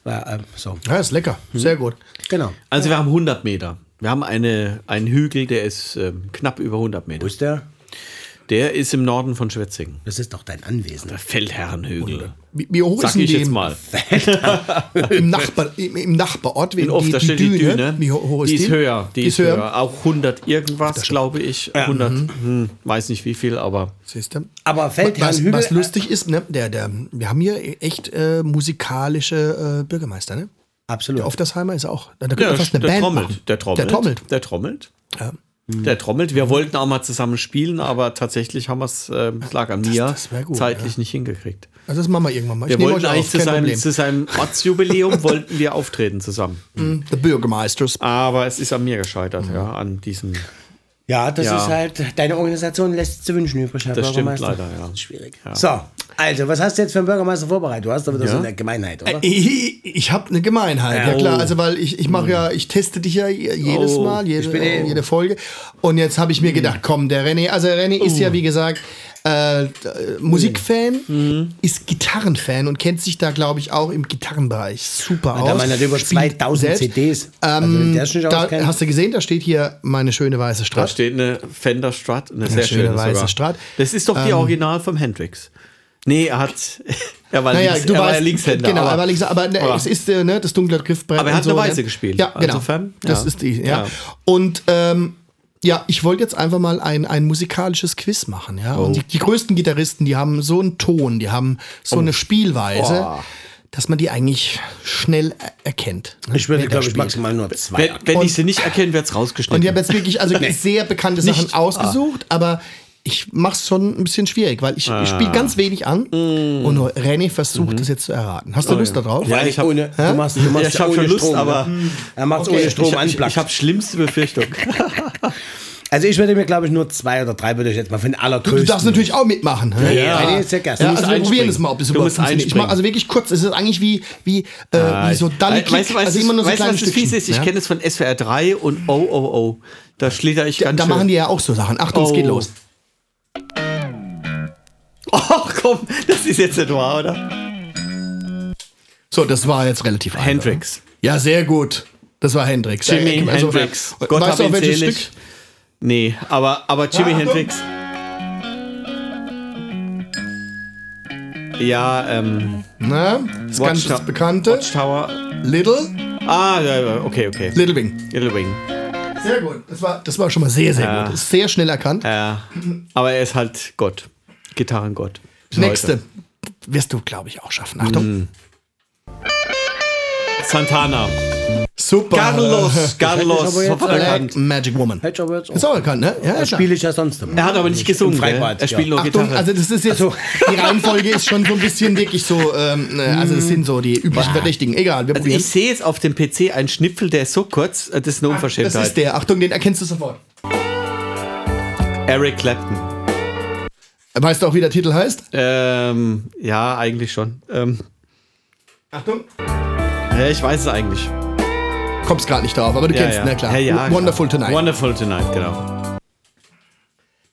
[SPEAKER 2] Ja, äh, so,
[SPEAKER 1] Ja, ist lecker. Sehr gut.
[SPEAKER 2] genau.
[SPEAKER 3] Also wir haben 100 Meter. Wir haben eine, einen Hügel, der ist ähm, knapp über 100
[SPEAKER 2] Wo
[SPEAKER 3] Meter.
[SPEAKER 2] ist der?
[SPEAKER 3] Der ist im Norden von Schwetzingen.
[SPEAKER 2] Das ist doch dein Anwesen.
[SPEAKER 3] Der Feldherrenhügel.
[SPEAKER 1] Wie, hoch
[SPEAKER 3] Sag
[SPEAKER 1] ist denn
[SPEAKER 3] ich jetzt
[SPEAKER 1] im-
[SPEAKER 3] mal.
[SPEAKER 1] Im, Nachbar, im, im Nachbarort?
[SPEAKER 3] In Oft, da steht die Düne.
[SPEAKER 1] Wie ho- hoch ist
[SPEAKER 3] die
[SPEAKER 1] die?
[SPEAKER 3] ist höher. Die, ist höher. Auch 100 irgendwas, glaube ich. 100,
[SPEAKER 1] Mhm.
[SPEAKER 3] hm, weiß nicht wie viel, aber
[SPEAKER 1] Siehst du?
[SPEAKER 2] Aber
[SPEAKER 1] Was,
[SPEAKER 2] Feldherrnhügel.
[SPEAKER 1] was lustig ist, ne, der, der, wir haben hier echt äh, musikalische äh, Bürgermeister, ne?
[SPEAKER 2] Absolut.
[SPEAKER 1] Der Oftersheimer ist auch. Da man fast eine
[SPEAKER 3] der,
[SPEAKER 1] Band
[SPEAKER 3] trommelt.
[SPEAKER 1] machen.
[SPEAKER 3] der trommelt.
[SPEAKER 1] Der trommelt.
[SPEAKER 3] Der trommelt.
[SPEAKER 1] Ja.
[SPEAKER 3] Der trommelt. Wir wollten auch mal zusammen spielen, aber tatsächlich haben wir es, äh, es lag an mir,
[SPEAKER 1] das wär gut,
[SPEAKER 3] zeitlich nicht hingekriegt.
[SPEAKER 1] Also das machen wir irgendwann mal.
[SPEAKER 3] Wir
[SPEAKER 1] Ich
[SPEAKER 3] wollten eigentlich
[SPEAKER 1] auf,
[SPEAKER 3] zu seinem, zu seinem Ortsjubiläum wollten wir auftreten zusammen.
[SPEAKER 1] The Bürgermeisters.
[SPEAKER 3] Aber es ist an mir gescheitert, ja, an diesem.
[SPEAKER 2] Ja, das
[SPEAKER 3] Ja.
[SPEAKER 2] ist halt, deine Organisation lässt zu wünschen übrig, Herr
[SPEAKER 3] Das stimmt
[SPEAKER 2] Bürgermeister.
[SPEAKER 3] leider, ja.
[SPEAKER 2] Das ist schwierig. So, also, was hast du jetzt für einen Bürgermeister vorbereitet? Du hast wieder
[SPEAKER 3] Ja.
[SPEAKER 2] so eine Gemeinheit, oder?
[SPEAKER 1] Ich, ich habe eine Gemeinheit, ja
[SPEAKER 2] Oh.
[SPEAKER 1] klar. Also weil ich, ich mache ja, ich teste dich ja jedes
[SPEAKER 3] Oh.
[SPEAKER 1] Mal, jede,
[SPEAKER 2] bin eh-
[SPEAKER 1] jede Folge. Und jetzt habe ich mir gedacht, komm, der René, also René ist
[SPEAKER 2] Oh.
[SPEAKER 1] ja wie gesagt äh, Musikfan,
[SPEAKER 2] Mhm.
[SPEAKER 1] ist Gitarrenfan und kennt sich da, glaube ich, auch im Gitarrenbereich super aus.
[SPEAKER 2] Da man hat über
[SPEAKER 1] Spielt
[SPEAKER 2] 2000
[SPEAKER 1] selbst.
[SPEAKER 2] CDs. Also, sich nicht
[SPEAKER 1] Da, hast du gesehen, da steht hier meine schöne weiße
[SPEAKER 3] Da
[SPEAKER 1] Strat.
[SPEAKER 3] steht eine Fender Strat, eine sehr
[SPEAKER 1] schöne
[SPEAKER 3] schöne
[SPEAKER 1] weiße
[SPEAKER 3] sogar.
[SPEAKER 1] Strat.
[SPEAKER 3] Das ist doch die Original vom Hendrix. Nee, er hat. Er war,
[SPEAKER 1] Naja,
[SPEAKER 3] links,
[SPEAKER 1] du
[SPEAKER 3] er war
[SPEAKER 1] weißt,
[SPEAKER 3] ja Linkshänder.
[SPEAKER 1] Genau,
[SPEAKER 3] aber,
[SPEAKER 1] aber, links, aber ne,
[SPEAKER 3] aber-
[SPEAKER 1] es ist äh, ne, das dunkle Griffbrett.
[SPEAKER 3] Aber er hat
[SPEAKER 1] so,
[SPEAKER 3] eine
[SPEAKER 1] ne?
[SPEAKER 3] Weiße gespielt.
[SPEAKER 1] Ja, genau.
[SPEAKER 3] Insofern,
[SPEAKER 1] Das
[SPEAKER 3] ja.
[SPEAKER 1] ist die, ja.
[SPEAKER 3] Ja.
[SPEAKER 1] Und ähm, ja, ich wollte jetzt einfach mal ein, ein musikalisches Quiz machen, ja.
[SPEAKER 3] Oh.
[SPEAKER 1] Und die, die größten Gitarristen, die haben so einen Ton, die haben so eine Spielweise,
[SPEAKER 3] Boah.
[SPEAKER 1] dass man die eigentlich schnell er erkennt. ne,
[SPEAKER 2] Ich würde, glaube ich, maximal nur zwei.
[SPEAKER 3] Wenn, wenn
[SPEAKER 1] Und-
[SPEAKER 3] ich sie nicht erkenne, wird es rausgeschnitten.
[SPEAKER 1] Und ich habe jetzt wirklich also sehr bekannte Sachen
[SPEAKER 3] Nicht-
[SPEAKER 1] ausgesucht, aber ich mache es schon ein bisschen schwierig, weil ich, ich spiele ganz wenig an und nur René versucht, das jetzt zu erraten. Hast du Lust darauf?
[SPEAKER 3] Ja, ich hab-
[SPEAKER 2] ohne, du machst, du machst
[SPEAKER 3] Ja, ich hab
[SPEAKER 2] ohne
[SPEAKER 3] schon Lust,
[SPEAKER 2] Strom,
[SPEAKER 3] aber-
[SPEAKER 2] Er macht
[SPEAKER 1] Okay.
[SPEAKER 2] ohne Strom
[SPEAKER 3] ich, ich, ich habe schlimmste Befürchtung.
[SPEAKER 2] Also ich würde mir, glaube ich, nur zwei oder drei würde ich jetzt mal für den
[SPEAKER 1] Du
[SPEAKER 2] allergrößten.
[SPEAKER 1] darfst natürlich auch mitmachen.
[SPEAKER 2] Ja, nee, ist ja. Du
[SPEAKER 1] Ja, also wir probieren das mal, ob es
[SPEAKER 3] Du
[SPEAKER 1] überhaupt. Ich mach
[SPEAKER 3] einspringen.
[SPEAKER 1] also wirklich kurz. Es ist eigentlich wie, wie, äh, wie so Click,
[SPEAKER 3] weißt du, weißt,
[SPEAKER 1] also
[SPEAKER 3] du,
[SPEAKER 1] immer nur so
[SPEAKER 3] weißt, du, was das fies ist? Ich
[SPEAKER 1] ja?
[SPEAKER 3] kenne es von SWR 3 und Oh, oh, oh. Da schlitter ich
[SPEAKER 1] da,
[SPEAKER 3] ganz
[SPEAKER 1] da
[SPEAKER 3] schön.
[SPEAKER 1] machen die ja auch so Sachen. Achtung, es
[SPEAKER 3] Oh.
[SPEAKER 1] geht los.
[SPEAKER 3] Ach komm, das ist jetzt nicht wahr, oder?
[SPEAKER 1] So, das war jetzt relativ einfach.
[SPEAKER 3] Hendrix.
[SPEAKER 1] Ja, sehr gut. Das war Hendrix.
[SPEAKER 3] Jimi
[SPEAKER 1] Äh, also,
[SPEAKER 3] Hendrix.
[SPEAKER 1] äh,
[SPEAKER 3] Gott
[SPEAKER 1] weißt
[SPEAKER 3] hab
[SPEAKER 1] du
[SPEAKER 3] ihn
[SPEAKER 1] welches
[SPEAKER 3] selig.
[SPEAKER 1] Stück?
[SPEAKER 3] Nee, aber, aber Jimi
[SPEAKER 1] Achtung.
[SPEAKER 3] Hendrix. Ja, ähm,
[SPEAKER 1] Na, das ganz
[SPEAKER 3] Watchtower-
[SPEAKER 1] das bekannte.
[SPEAKER 3] Watchtower.
[SPEAKER 1] Little,
[SPEAKER 3] Ah, okay, okay.
[SPEAKER 1] Little Wing.
[SPEAKER 3] Little Wing.
[SPEAKER 1] Sehr gut. Das war, das war schon mal sehr, sehr
[SPEAKER 3] Ja.
[SPEAKER 1] gut. Ist sehr schnell erkannt.
[SPEAKER 3] Ja, aber er ist halt Gott. Gitarrengott.
[SPEAKER 1] Nächste.
[SPEAKER 3] heute.
[SPEAKER 1] Wirst du, glaube ich, auch schaffen. Achtung.
[SPEAKER 3] Santana.
[SPEAKER 1] Super.
[SPEAKER 3] Carlos. Carlos.
[SPEAKER 2] aber jetzt
[SPEAKER 3] Sofort
[SPEAKER 2] alle-
[SPEAKER 3] erkannt.
[SPEAKER 1] Magic Woman.
[SPEAKER 2] Hedger Words.
[SPEAKER 1] Ist auch erkannt, ne? Ja,
[SPEAKER 2] Das spiele ich ja sonst immer.
[SPEAKER 3] Er hat aber nicht gesungen.
[SPEAKER 2] Freibad,
[SPEAKER 3] Er spielt
[SPEAKER 2] ja.
[SPEAKER 3] nur
[SPEAKER 1] Achtung,
[SPEAKER 3] Gitarre.
[SPEAKER 1] also das ist jetzt, die Reihenfolge ist schon so ein bisschen wirklich so, ähm, ne, also das sind so die üblichen Verdächtigen. Egal, wir
[SPEAKER 3] also
[SPEAKER 1] probieren.
[SPEAKER 3] ich sehe jetzt auf dem PC einen Schnipfel, der ist so kurz, äh, das ist eine
[SPEAKER 1] Das
[SPEAKER 3] Unverschämtheit.
[SPEAKER 1] ist der. Achtung, den erkennst du sofort.
[SPEAKER 3] Eric Clapton.
[SPEAKER 1] Weißt du auch, wie der Titel heißt?
[SPEAKER 3] Ähm, ja, eigentlich schon. Ähm,
[SPEAKER 1] Achtung.
[SPEAKER 3] ja, ich weiß es eigentlich.
[SPEAKER 1] Kommst gerade nicht drauf, aber du
[SPEAKER 3] Ja,
[SPEAKER 1] kennst
[SPEAKER 3] ja.
[SPEAKER 1] na klar.
[SPEAKER 3] Ja, ja,
[SPEAKER 1] Wonderful
[SPEAKER 3] klar.
[SPEAKER 1] Tonight.
[SPEAKER 3] Wonderful Tonight, genau.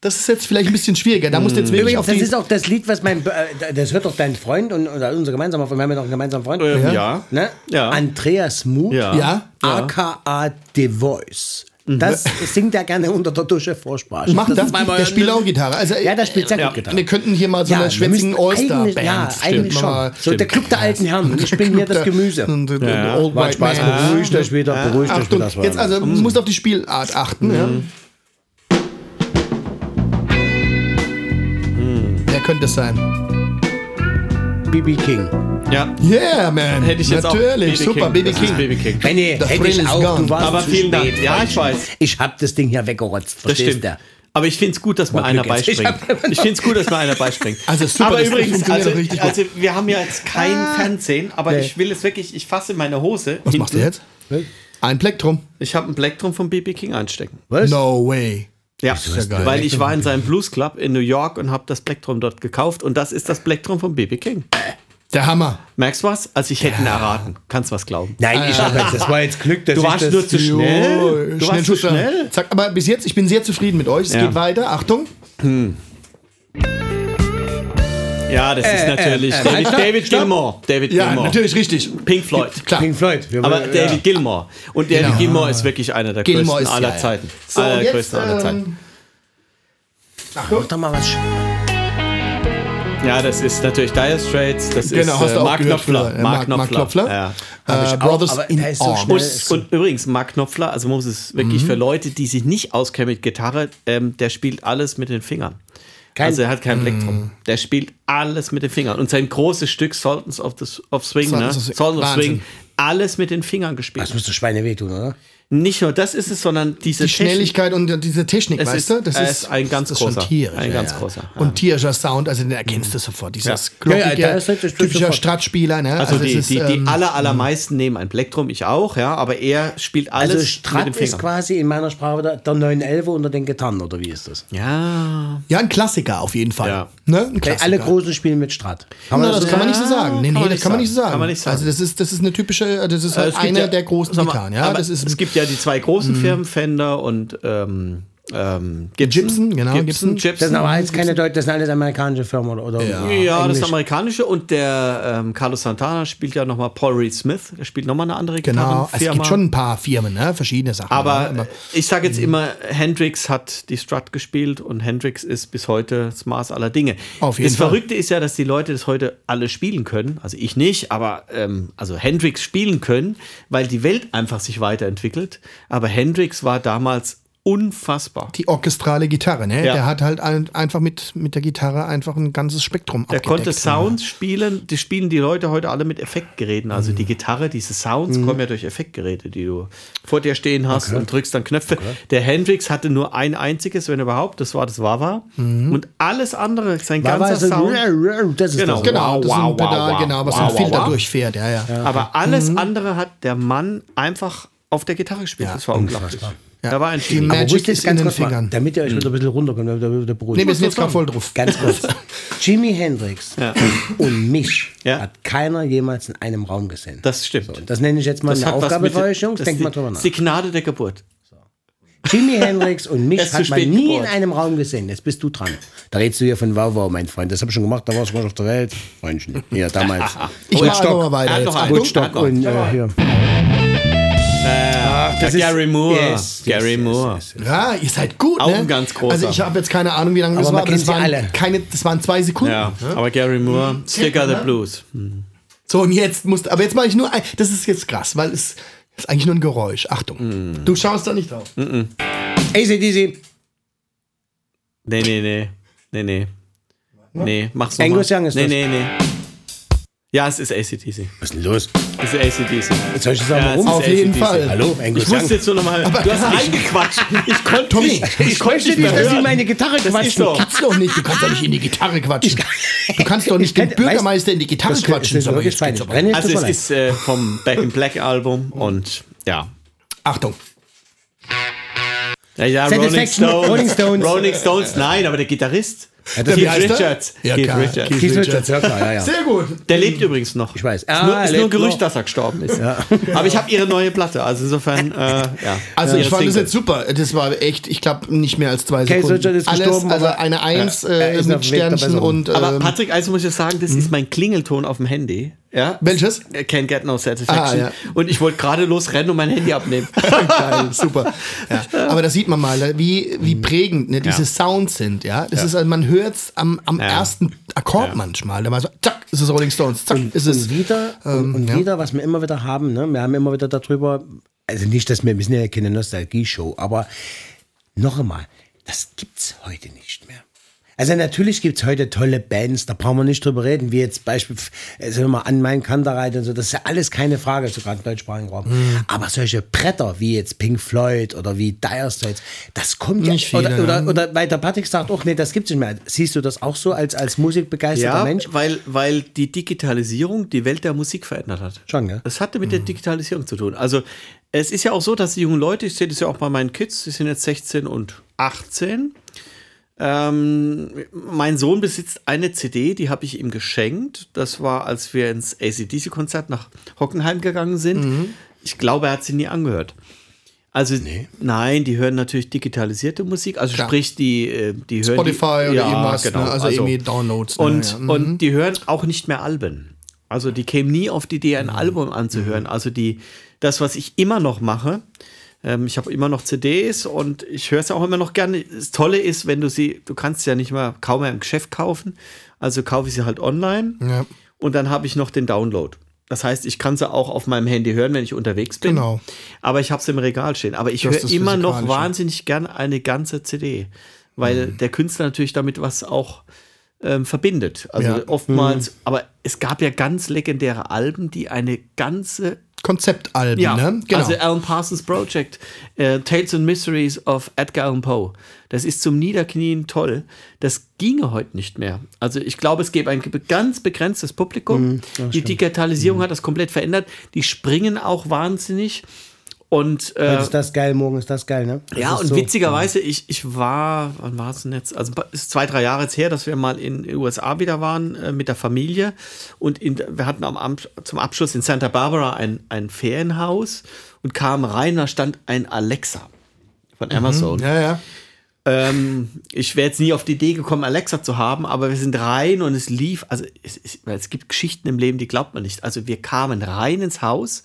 [SPEAKER 1] das ist jetzt vielleicht ein bisschen schwieriger. Da musst du jetzt wirklich
[SPEAKER 2] Übrigens,
[SPEAKER 1] auf
[SPEAKER 2] das
[SPEAKER 1] die...
[SPEAKER 2] ist auch das Lied, was mein, äh, das hört doch dein Freund und oder unser gemeinsamer Freund, wir haben ja noch einen gemeinsamen Freund,
[SPEAKER 3] Ähm,
[SPEAKER 1] Ja.
[SPEAKER 3] ja.
[SPEAKER 2] ne?
[SPEAKER 3] Ja.
[SPEAKER 2] Andreas Muth,
[SPEAKER 3] Ja.
[SPEAKER 1] Ja?
[SPEAKER 2] aka The Voice. Das singt er gerne unter der Dusche Vorsprache.
[SPEAKER 1] Macht
[SPEAKER 2] das
[SPEAKER 1] das? Der spielt auch Gitarre. Also,
[SPEAKER 2] Ja, der spielt sehr
[SPEAKER 3] Ja.
[SPEAKER 2] gut Gitarre.
[SPEAKER 1] Wir könnten hier mal so eine
[SPEAKER 2] wir
[SPEAKER 1] schwätzigen
[SPEAKER 2] eigentlich- Ja, eigentlich schon.
[SPEAKER 1] mal-
[SPEAKER 2] So der Club der alten Herren. Ich bin hier das Gemüse.
[SPEAKER 1] Und, und,
[SPEAKER 3] Ja.
[SPEAKER 1] Old White
[SPEAKER 2] Spaß,
[SPEAKER 1] Man.
[SPEAKER 2] beruhigt euch wieder, beruhigt euch wieder.
[SPEAKER 1] jetzt also, du musst auf die Spielart achten. Ja. Wer könnte es sein?
[SPEAKER 2] BB King.
[SPEAKER 3] Ja.
[SPEAKER 1] Yeah, man.
[SPEAKER 3] Hätte ich jetzt
[SPEAKER 1] Natürlich,
[SPEAKER 3] auch.
[SPEAKER 1] super, Baby
[SPEAKER 3] Das ist
[SPEAKER 1] King.
[SPEAKER 3] Baby King.
[SPEAKER 2] Benny,
[SPEAKER 1] The
[SPEAKER 2] hätte ich auch.
[SPEAKER 1] gone.
[SPEAKER 2] Du warst
[SPEAKER 3] Aber
[SPEAKER 2] zu
[SPEAKER 3] vielen Dank.
[SPEAKER 2] spät,
[SPEAKER 3] Ja,
[SPEAKER 2] Freundchen.
[SPEAKER 3] ich weiß.
[SPEAKER 2] Ich hab das Ding hier weggerotzt.
[SPEAKER 3] Das
[SPEAKER 2] Verstehst
[SPEAKER 3] stimmt.
[SPEAKER 2] du?
[SPEAKER 3] Aber ich finde es gut, dass mir einer beispringt. Ich finde es gut, dass mir einer beispringt.
[SPEAKER 1] Also super,
[SPEAKER 3] aber
[SPEAKER 1] das
[SPEAKER 3] übrigens, also,
[SPEAKER 1] doch richtig gut.
[SPEAKER 3] also wir haben ja jetzt kein Fernsehen, aber
[SPEAKER 2] Nee.
[SPEAKER 3] ich will es wirklich, ich fasse meine Hose.
[SPEAKER 1] Was machst du jetzt? Ein Plektrum.
[SPEAKER 3] Ich habe ein Plektrum von BB King einstecken.
[SPEAKER 2] Was?
[SPEAKER 1] No way.
[SPEAKER 3] Ja,
[SPEAKER 1] ja geil.
[SPEAKER 3] weil ich war in seinem Blues Club in New York und habe das Plektrum dort gekauft und das ist das Plektrum von BB King.
[SPEAKER 1] Der Hammer.
[SPEAKER 3] Merkst du was? Also ich hätte ihn erraten. Kannst was glauben.
[SPEAKER 2] Nein, ich hab jetzt, das war jetzt Glück, dass
[SPEAKER 3] Du
[SPEAKER 2] ich
[SPEAKER 3] warst
[SPEAKER 2] das
[SPEAKER 3] nur zu schnell. Du warst zu schnell.
[SPEAKER 1] Zack, aber bis jetzt, ich bin sehr zufrieden mit euch. Es
[SPEAKER 3] Ja.
[SPEAKER 1] geht weiter. Achtung.
[SPEAKER 3] Ja, das ist
[SPEAKER 2] Äh,
[SPEAKER 3] natürlich
[SPEAKER 2] äh, äh,
[SPEAKER 3] David, David. Gilmore. David
[SPEAKER 1] Ja,
[SPEAKER 3] Gilmore.
[SPEAKER 1] natürlich richtig.
[SPEAKER 3] Pink Floyd.
[SPEAKER 1] Klar.
[SPEAKER 2] Pink Floyd. Wir
[SPEAKER 3] Aber David Gilmore. Und David
[SPEAKER 1] Genau.
[SPEAKER 3] Gilmore ist wirklich einer der
[SPEAKER 1] Gilmore
[SPEAKER 3] größten
[SPEAKER 1] ist
[SPEAKER 3] aller
[SPEAKER 1] ja, ja.
[SPEAKER 3] Zeiten.
[SPEAKER 1] So,
[SPEAKER 3] aller
[SPEAKER 1] jetzt,
[SPEAKER 3] größten aller Zeiten.
[SPEAKER 1] ähm,
[SPEAKER 2] Mach doch mal was.
[SPEAKER 3] Ja, das ist natürlich Dire Straits, das
[SPEAKER 1] Genau,
[SPEAKER 3] ist äh, Mark Knopfler.
[SPEAKER 1] Ja,
[SPEAKER 3] Mark
[SPEAKER 1] Mark- Mark
[SPEAKER 3] Knopfler.
[SPEAKER 1] Knopfler.
[SPEAKER 3] Ja.
[SPEAKER 1] Äh,
[SPEAKER 2] ich auch,
[SPEAKER 1] Brothers
[SPEAKER 2] aber
[SPEAKER 1] in
[SPEAKER 2] der ist so.
[SPEAKER 3] Und, und übrigens, Mark Knopfler, also man muss es wirklich
[SPEAKER 1] Mhm.
[SPEAKER 3] für Leute, die sich nicht auskennen mit Gitarre, ähm, der spielt alles mit den Fingern.
[SPEAKER 2] Kein-
[SPEAKER 3] also er hat kein
[SPEAKER 1] Mhm.
[SPEAKER 3] Plektrum. Der spielt alles mit den Fingern. Und sein großes Stück Sultans of, the, of Swing, ne?
[SPEAKER 1] Sultans.
[SPEAKER 3] Sultans of. Swing, alles mit den Fingern gespielt.
[SPEAKER 2] Das müsste Schweine wehtun, oder?
[SPEAKER 3] Nicht nur das ist es, sondern diese
[SPEAKER 1] Die Schnelligkeit und diese Technik,
[SPEAKER 3] Es
[SPEAKER 1] weißt
[SPEAKER 3] ist-
[SPEAKER 1] du? Das ist,
[SPEAKER 3] ist ein ganz
[SPEAKER 1] das ist
[SPEAKER 3] großer.
[SPEAKER 1] tierisch.
[SPEAKER 3] Ein
[SPEAKER 1] ja,
[SPEAKER 3] ganz
[SPEAKER 1] ja.
[SPEAKER 3] großer, ja.
[SPEAKER 1] Und tierischer Sound, also den erkennst du sofort. Dieses
[SPEAKER 3] Ja.
[SPEAKER 1] glockige,
[SPEAKER 2] Ja, ja, da ist das- das
[SPEAKER 1] typischer. Stratspieler. Ne?
[SPEAKER 3] Also, die,
[SPEAKER 1] es ist,
[SPEAKER 3] die, die
[SPEAKER 1] ähm,
[SPEAKER 3] aller, allermeisten nehmen ein Plektrum, ich auch, ja, aber er spielt alles
[SPEAKER 2] Also
[SPEAKER 3] mit den
[SPEAKER 2] Strat ist quasi in meiner Sprache der, der 911 unter den Gitarren, oder wie ist das?
[SPEAKER 3] Ja,
[SPEAKER 1] Ja, ein Klassiker auf jeden Fall.
[SPEAKER 3] Ja.
[SPEAKER 1] Ne?
[SPEAKER 2] Alle Großen spielen mit Strat. Kann
[SPEAKER 1] Na,
[SPEAKER 2] man
[SPEAKER 1] das
[SPEAKER 2] so
[SPEAKER 1] kann man nicht so sagen. Nee,
[SPEAKER 3] kann
[SPEAKER 1] nee,
[SPEAKER 3] man
[SPEAKER 1] das
[SPEAKER 3] nicht
[SPEAKER 1] kann man nicht
[SPEAKER 3] sagen.
[SPEAKER 1] so sagen. Also das ist, das ist eine typische, das ist
[SPEAKER 3] Also
[SPEAKER 1] halt einer der großen Gitarren. Ja, das ist
[SPEAKER 3] es gibt ja die zwei großen Firmen, Fender und ähm, ähm, Gibson.
[SPEAKER 1] Gibson, genau,
[SPEAKER 3] Gibson,
[SPEAKER 1] Gibson.
[SPEAKER 2] Das sind aber jetzt keine Deutschen, das sind alles amerikanische Firmen oder, oder
[SPEAKER 1] Ja.
[SPEAKER 3] Ja, das ist amerikanische und der ähm, Carlos Santana spielt ja nochmal Paul Reed Smith, der spielt nochmal eine andere
[SPEAKER 1] Genau, es gibt schon ein paar Firmen, ne? verschiedene Sachen.
[SPEAKER 3] aber
[SPEAKER 1] ne?
[SPEAKER 3] ich sage jetzt immer, Hendrix hat die Strut gespielt und Hendrix ist bis heute das Maß aller Dinge.
[SPEAKER 1] Auf jeden
[SPEAKER 3] das
[SPEAKER 1] Fall.
[SPEAKER 3] Verrückte ist ja, dass die Leute das heute alle spielen können. Also ich nicht, aber ähm, also Hendrix spielen können, weil die Welt einfach sich weiterentwickelt. Aber Hendrix war damals unfassbar.
[SPEAKER 1] die orchestrale Gitarre, ne?
[SPEAKER 3] Ja.
[SPEAKER 1] Der hat halt ein, einfach mit, mit der Gitarre einfach ein ganzes Spektrum
[SPEAKER 3] Der konnte. Sounds spielen, die spielen die Leute heute alle mit Effektgeräten. Also
[SPEAKER 1] Mhm.
[SPEAKER 3] die Gitarre, diese Sounds kommen ja durch Effektgeräte, die du vor dir stehen hast und drückst dann Knöpfe. Der Hendrix hatte nur ein einziges, wenn überhaupt, das war das Wawa.
[SPEAKER 1] Mhm.
[SPEAKER 3] Und alles andere, sein
[SPEAKER 2] war
[SPEAKER 3] ganzer
[SPEAKER 2] so,
[SPEAKER 3] Sound.
[SPEAKER 2] das ist
[SPEAKER 3] Genau.
[SPEAKER 2] das.
[SPEAKER 1] Genau, das ist
[SPEAKER 3] Wow,
[SPEAKER 1] ein Pedal,
[SPEAKER 3] wow, wow.
[SPEAKER 1] genau, was
[SPEAKER 3] Wow,
[SPEAKER 1] ein
[SPEAKER 3] wow,
[SPEAKER 1] Filter
[SPEAKER 3] wow.
[SPEAKER 1] durchfährt, ja, ja.
[SPEAKER 3] Aber alles
[SPEAKER 1] Mhm.
[SPEAKER 3] andere hat der Mann einfach auf der Gitarre gespielt. das war unglaublich. Er war ein
[SPEAKER 1] Die
[SPEAKER 2] Aber
[SPEAKER 1] Magic ist
[SPEAKER 2] ganz
[SPEAKER 1] in den
[SPEAKER 2] kurz mal,
[SPEAKER 1] Fingern.
[SPEAKER 2] damit ihr euch wieder ein bisschen runterkommt, damit ihr wieder beruhigt.
[SPEAKER 1] Nee, wir sind jetzt gerade voll drauf.
[SPEAKER 2] Ganz kurz. Jimi Hendrix und mich
[SPEAKER 3] Ja.
[SPEAKER 2] hat keiner jemals in einem Raum gesehen.
[SPEAKER 3] Das stimmt.
[SPEAKER 2] Das nenne ich jetzt mal eine
[SPEAKER 3] hat was
[SPEAKER 2] Aufgabe für euch, Jungs.
[SPEAKER 3] das
[SPEAKER 2] Denkt
[SPEAKER 3] ist
[SPEAKER 2] mal
[SPEAKER 3] die-
[SPEAKER 2] drüber
[SPEAKER 3] das
[SPEAKER 2] nach.
[SPEAKER 3] ist die Gnade der Geburt.
[SPEAKER 2] Jimi Hendrix und mich hat man nie
[SPEAKER 3] geboren.
[SPEAKER 2] in einem Raum gesehen. Jetzt bist du dran. Da redest du hier von Wow Wow, mein Freund. Das habe ich schon gemacht, da warst du mal auf der Welt. Freundchen. Ja, damals.
[SPEAKER 1] Ich mach
[SPEAKER 3] Stock.
[SPEAKER 1] einfach mal weiter
[SPEAKER 3] Er.
[SPEAKER 2] Woodstock und äh, hier.
[SPEAKER 3] Ja,
[SPEAKER 2] das ist-
[SPEAKER 3] Gary Moore.
[SPEAKER 2] Yes,
[SPEAKER 3] Gary
[SPEAKER 2] yes,
[SPEAKER 3] Moore.
[SPEAKER 2] yes, yes.
[SPEAKER 1] Ja, ihr seid gut,
[SPEAKER 3] Auch
[SPEAKER 1] ne?
[SPEAKER 3] ein ganz großer.
[SPEAKER 1] Also ich habe jetzt keine Ahnung, wie lange das war, aber
[SPEAKER 2] kennt
[SPEAKER 1] das waren,
[SPEAKER 2] alle.
[SPEAKER 1] keine, das waren zwei Sekunden.
[SPEAKER 3] Ja, aber Gary Moore, Sticker the Blues.
[SPEAKER 1] So, und jetzt musst aber jetzt mache ich nur ein, das ist jetzt krass, weil es ist eigentlich nur ein Geräusch. Achtung.
[SPEAKER 3] Mm.
[SPEAKER 1] Du schaust da nicht drauf.
[SPEAKER 2] ACDC.
[SPEAKER 3] Nee, nee, nee. Nee, nee. Nee, mach's nochmal.
[SPEAKER 2] Angus Young ist
[SPEAKER 3] Nee,
[SPEAKER 2] das.
[SPEAKER 3] nee, nee. Ja, es ist ACDC.
[SPEAKER 2] Was ist denn los?
[SPEAKER 3] Es ist ACDC.
[SPEAKER 2] Jetzt soll ich das auch
[SPEAKER 3] Ja,
[SPEAKER 2] mal
[SPEAKER 3] es
[SPEAKER 2] rum?
[SPEAKER 1] Auf jeden. Fall.
[SPEAKER 2] Hallo, Angus
[SPEAKER 3] Ich musste jetzt nur nochmal. Du hast reingequatscht. Ich konnte
[SPEAKER 1] Tommy,
[SPEAKER 3] nicht.
[SPEAKER 2] Ich
[SPEAKER 3] Ich konnte nicht
[SPEAKER 2] dass Sie
[SPEAKER 3] hören.
[SPEAKER 2] meine Gitarre
[SPEAKER 3] Das ist
[SPEAKER 2] quatschen.
[SPEAKER 3] so.
[SPEAKER 1] Kannst du doch nicht, du kannst doch nicht in die Gitarre quatschen. Du kannst doch nicht den Bürgermeister in die Gitarre
[SPEAKER 2] Das
[SPEAKER 1] quatschen.
[SPEAKER 2] ist
[SPEAKER 1] aber jetzt geht's aber-
[SPEAKER 3] Also es ist äh, vom Back in Black Album und ja.
[SPEAKER 1] Achtung.
[SPEAKER 3] Ja, ja, Rolling Stones.
[SPEAKER 2] Rolling Stones.
[SPEAKER 3] Rolling Stones, nein, aber der Gitarrist.
[SPEAKER 1] Wie
[SPEAKER 3] Keith
[SPEAKER 1] heißt der?
[SPEAKER 3] Richards.
[SPEAKER 1] Ja,
[SPEAKER 3] Keith. Richards.
[SPEAKER 1] Keith
[SPEAKER 2] Keith
[SPEAKER 1] Richards.
[SPEAKER 2] Ja klar, ja, ja.
[SPEAKER 1] Sehr gut.
[SPEAKER 3] Der lebt übrigens noch.
[SPEAKER 2] Ich weiß.
[SPEAKER 3] Ist nur,
[SPEAKER 2] Ah,
[SPEAKER 3] ist nur ein Gerücht,
[SPEAKER 2] noch.
[SPEAKER 3] dass er gestorben ist. Aber ich habe ihre neue Platte, also insofern, äh, ja.
[SPEAKER 1] Also ich fand das
[SPEAKER 3] Single.
[SPEAKER 1] jetzt super. Das war echt, ich glaube, nicht mehr als zwei
[SPEAKER 2] Keith
[SPEAKER 1] Sekunden.
[SPEAKER 2] Richards ist
[SPEAKER 1] Alles,
[SPEAKER 2] gestorben,
[SPEAKER 1] also
[SPEAKER 2] aber-
[SPEAKER 1] eine Eins
[SPEAKER 2] Ja,
[SPEAKER 1] äh, mit Sternchen und
[SPEAKER 3] Aber
[SPEAKER 1] ähm,
[SPEAKER 3] Patrick, also muss ich sagen, das ist mein Klingelton auf dem Handy. Ja?
[SPEAKER 1] Welches?
[SPEAKER 3] Can't get no satisfaction.
[SPEAKER 1] Ah, ja.
[SPEAKER 3] Und ich wollte gerade losrennen und mein Handy abnehmen.
[SPEAKER 1] Geil, super. Ja. Aber da sieht man mal, wie, wie prägend ne, diese
[SPEAKER 3] Ja.
[SPEAKER 1] Sounds sind. Ja, das ist, also, man hört es am, am
[SPEAKER 3] Ja.
[SPEAKER 1] ersten Akkord
[SPEAKER 3] Ja.
[SPEAKER 1] manchmal. Da mal so, zack, ist es Rolling Stones, zack, ist es.
[SPEAKER 2] Und wieder, und, und
[SPEAKER 1] ja.
[SPEAKER 2] wieder, was wir immer wieder haben, ne? wir haben immer wieder darüber, also nicht, dass wir, wir sind ja keine Nostalgie-Show, aber noch einmal, das gibt's heute nicht mehr. Also natürlich gibt's heute tolle Bands, da brauchen wir nicht drüber reden, wie jetzt beispielsweise also mal an meinen Kanterreit und so, das ist ja alles keine Frage, so gerade im deutschsprachigen Raum.
[SPEAKER 1] Mhm.
[SPEAKER 2] Aber solche Bretter wie jetzt Pink Floyd oder wie Dire Straits, das kommt
[SPEAKER 1] Nicht
[SPEAKER 2] ja,
[SPEAKER 1] viele,
[SPEAKER 2] oder, oder,
[SPEAKER 1] ne?
[SPEAKER 2] oder weil der Patrick sagt, auch nee, das gibt's nicht mehr. Siehst du das auch so als, als musikbegeisterter
[SPEAKER 3] ja,
[SPEAKER 2] Mensch?
[SPEAKER 3] weil, weil die Digitalisierung die Welt der Musik verändert hat.
[SPEAKER 2] Schon, gell?
[SPEAKER 3] Das hatte mit der Digitalisierung zu tun. Also es ist ja auch so, dass die jungen Leute, ich sehe das ja auch bei meinen Kids, die sind jetzt 16 und 18. Ähm, mein Sohn besitzt eine CD, die habe ich ihm geschenkt. Das war, als wir ins ACDC-Konzert nach Hockenheim gegangen sind. Ich glaube, er hat sie nie angehört. Also nein, die hören natürlich digitalisierte Musik, also
[SPEAKER 1] Klar.
[SPEAKER 3] sprich die, äh, die hören
[SPEAKER 1] Spotify
[SPEAKER 3] die,
[SPEAKER 1] oder irgendwas, ne? Also irgendwie Downloads, ne?
[SPEAKER 3] Und,
[SPEAKER 1] Ja, mhm.
[SPEAKER 3] und die hören auch nicht mehr Alben. Also die kämen nie auf die Idee,
[SPEAKER 1] Mhm.
[SPEAKER 3] ein Album anzuhören. Also die, das, was ich immer noch mache, Ähm, ich habe immer noch CDs und ich höre es auch immer noch gerne. Das Tolle ist, wenn du sie, du kannst sie ja nicht mehr kaum mehr im Geschäft kaufen, also kaufe ich sie halt online
[SPEAKER 1] Ja.
[SPEAKER 3] und dann habe ich noch den Download. Das heißt, ich kann sie auch auf meinem Handy hören, wenn ich unterwegs bin.
[SPEAKER 1] Genau.
[SPEAKER 3] Aber ich habe sie im Regal stehen. Aber ich höre immer noch
[SPEAKER 1] Physikalische.
[SPEAKER 3] wahnsinnig gern eine ganze CD, weil
[SPEAKER 1] Mhm.
[SPEAKER 3] der Künstler natürlich damit was auch ähm, verbindet. Also
[SPEAKER 1] Ja.
[SPEAKER 3] oftmals,
[SPEAKER 1] Mhm.
[SPEAKER 3] aber es gab ja ganz legendäre Alben, die eine ganze
[SPEAKER 1] Konzeptalben,
[SPEAKER 3] ja,
[SPEAKER 1] ne? Genau.
[SPEAKER 3] also Alan Parsons Project, äh, Tales and Mysteries of Edgar Allan Poe. Das ist zum Niederknien toll. Das ginge heute nicht mehr. Also ich glaube, es gäbe ein ganz begrenztes Publikum. Die Digitalisierung hat das komplett verändert. Die springen auch wahnsinnig. Und äh,
[SPEAKER 2] Heute ist das geil, morgen ist das geil, ne? Das
[SPEAKER 3] ja, und
[SPEAKER 2] so.
[SPEAKER 3] witzigerweise, ich, ich war, wann war es denn jetzt? Also es ist zwei, drei Jahre jetzt her, dass wir mal in den USA wieder waren äh, mit der Familie. Und in, wir hatten am, zum Abschluss in Santa Barbara ein, ein Ferienhaus und kamen rein, da stand ein Alexa von Amazon.
[SPEAKER 1] ja, ja.
[SPEAKER 3] Ähm, ich wäre jetzt nie auf die Idee gekommen, Alexa zu haben, aber wir sind rein und es lief. Also es, es, es gibt Geschichten im Leben, die glaubt man nicht. Also wir kamen rein ins Haus,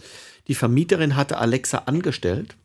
[SPEAKER 3] die Vermieterin hatte Alexa angestellt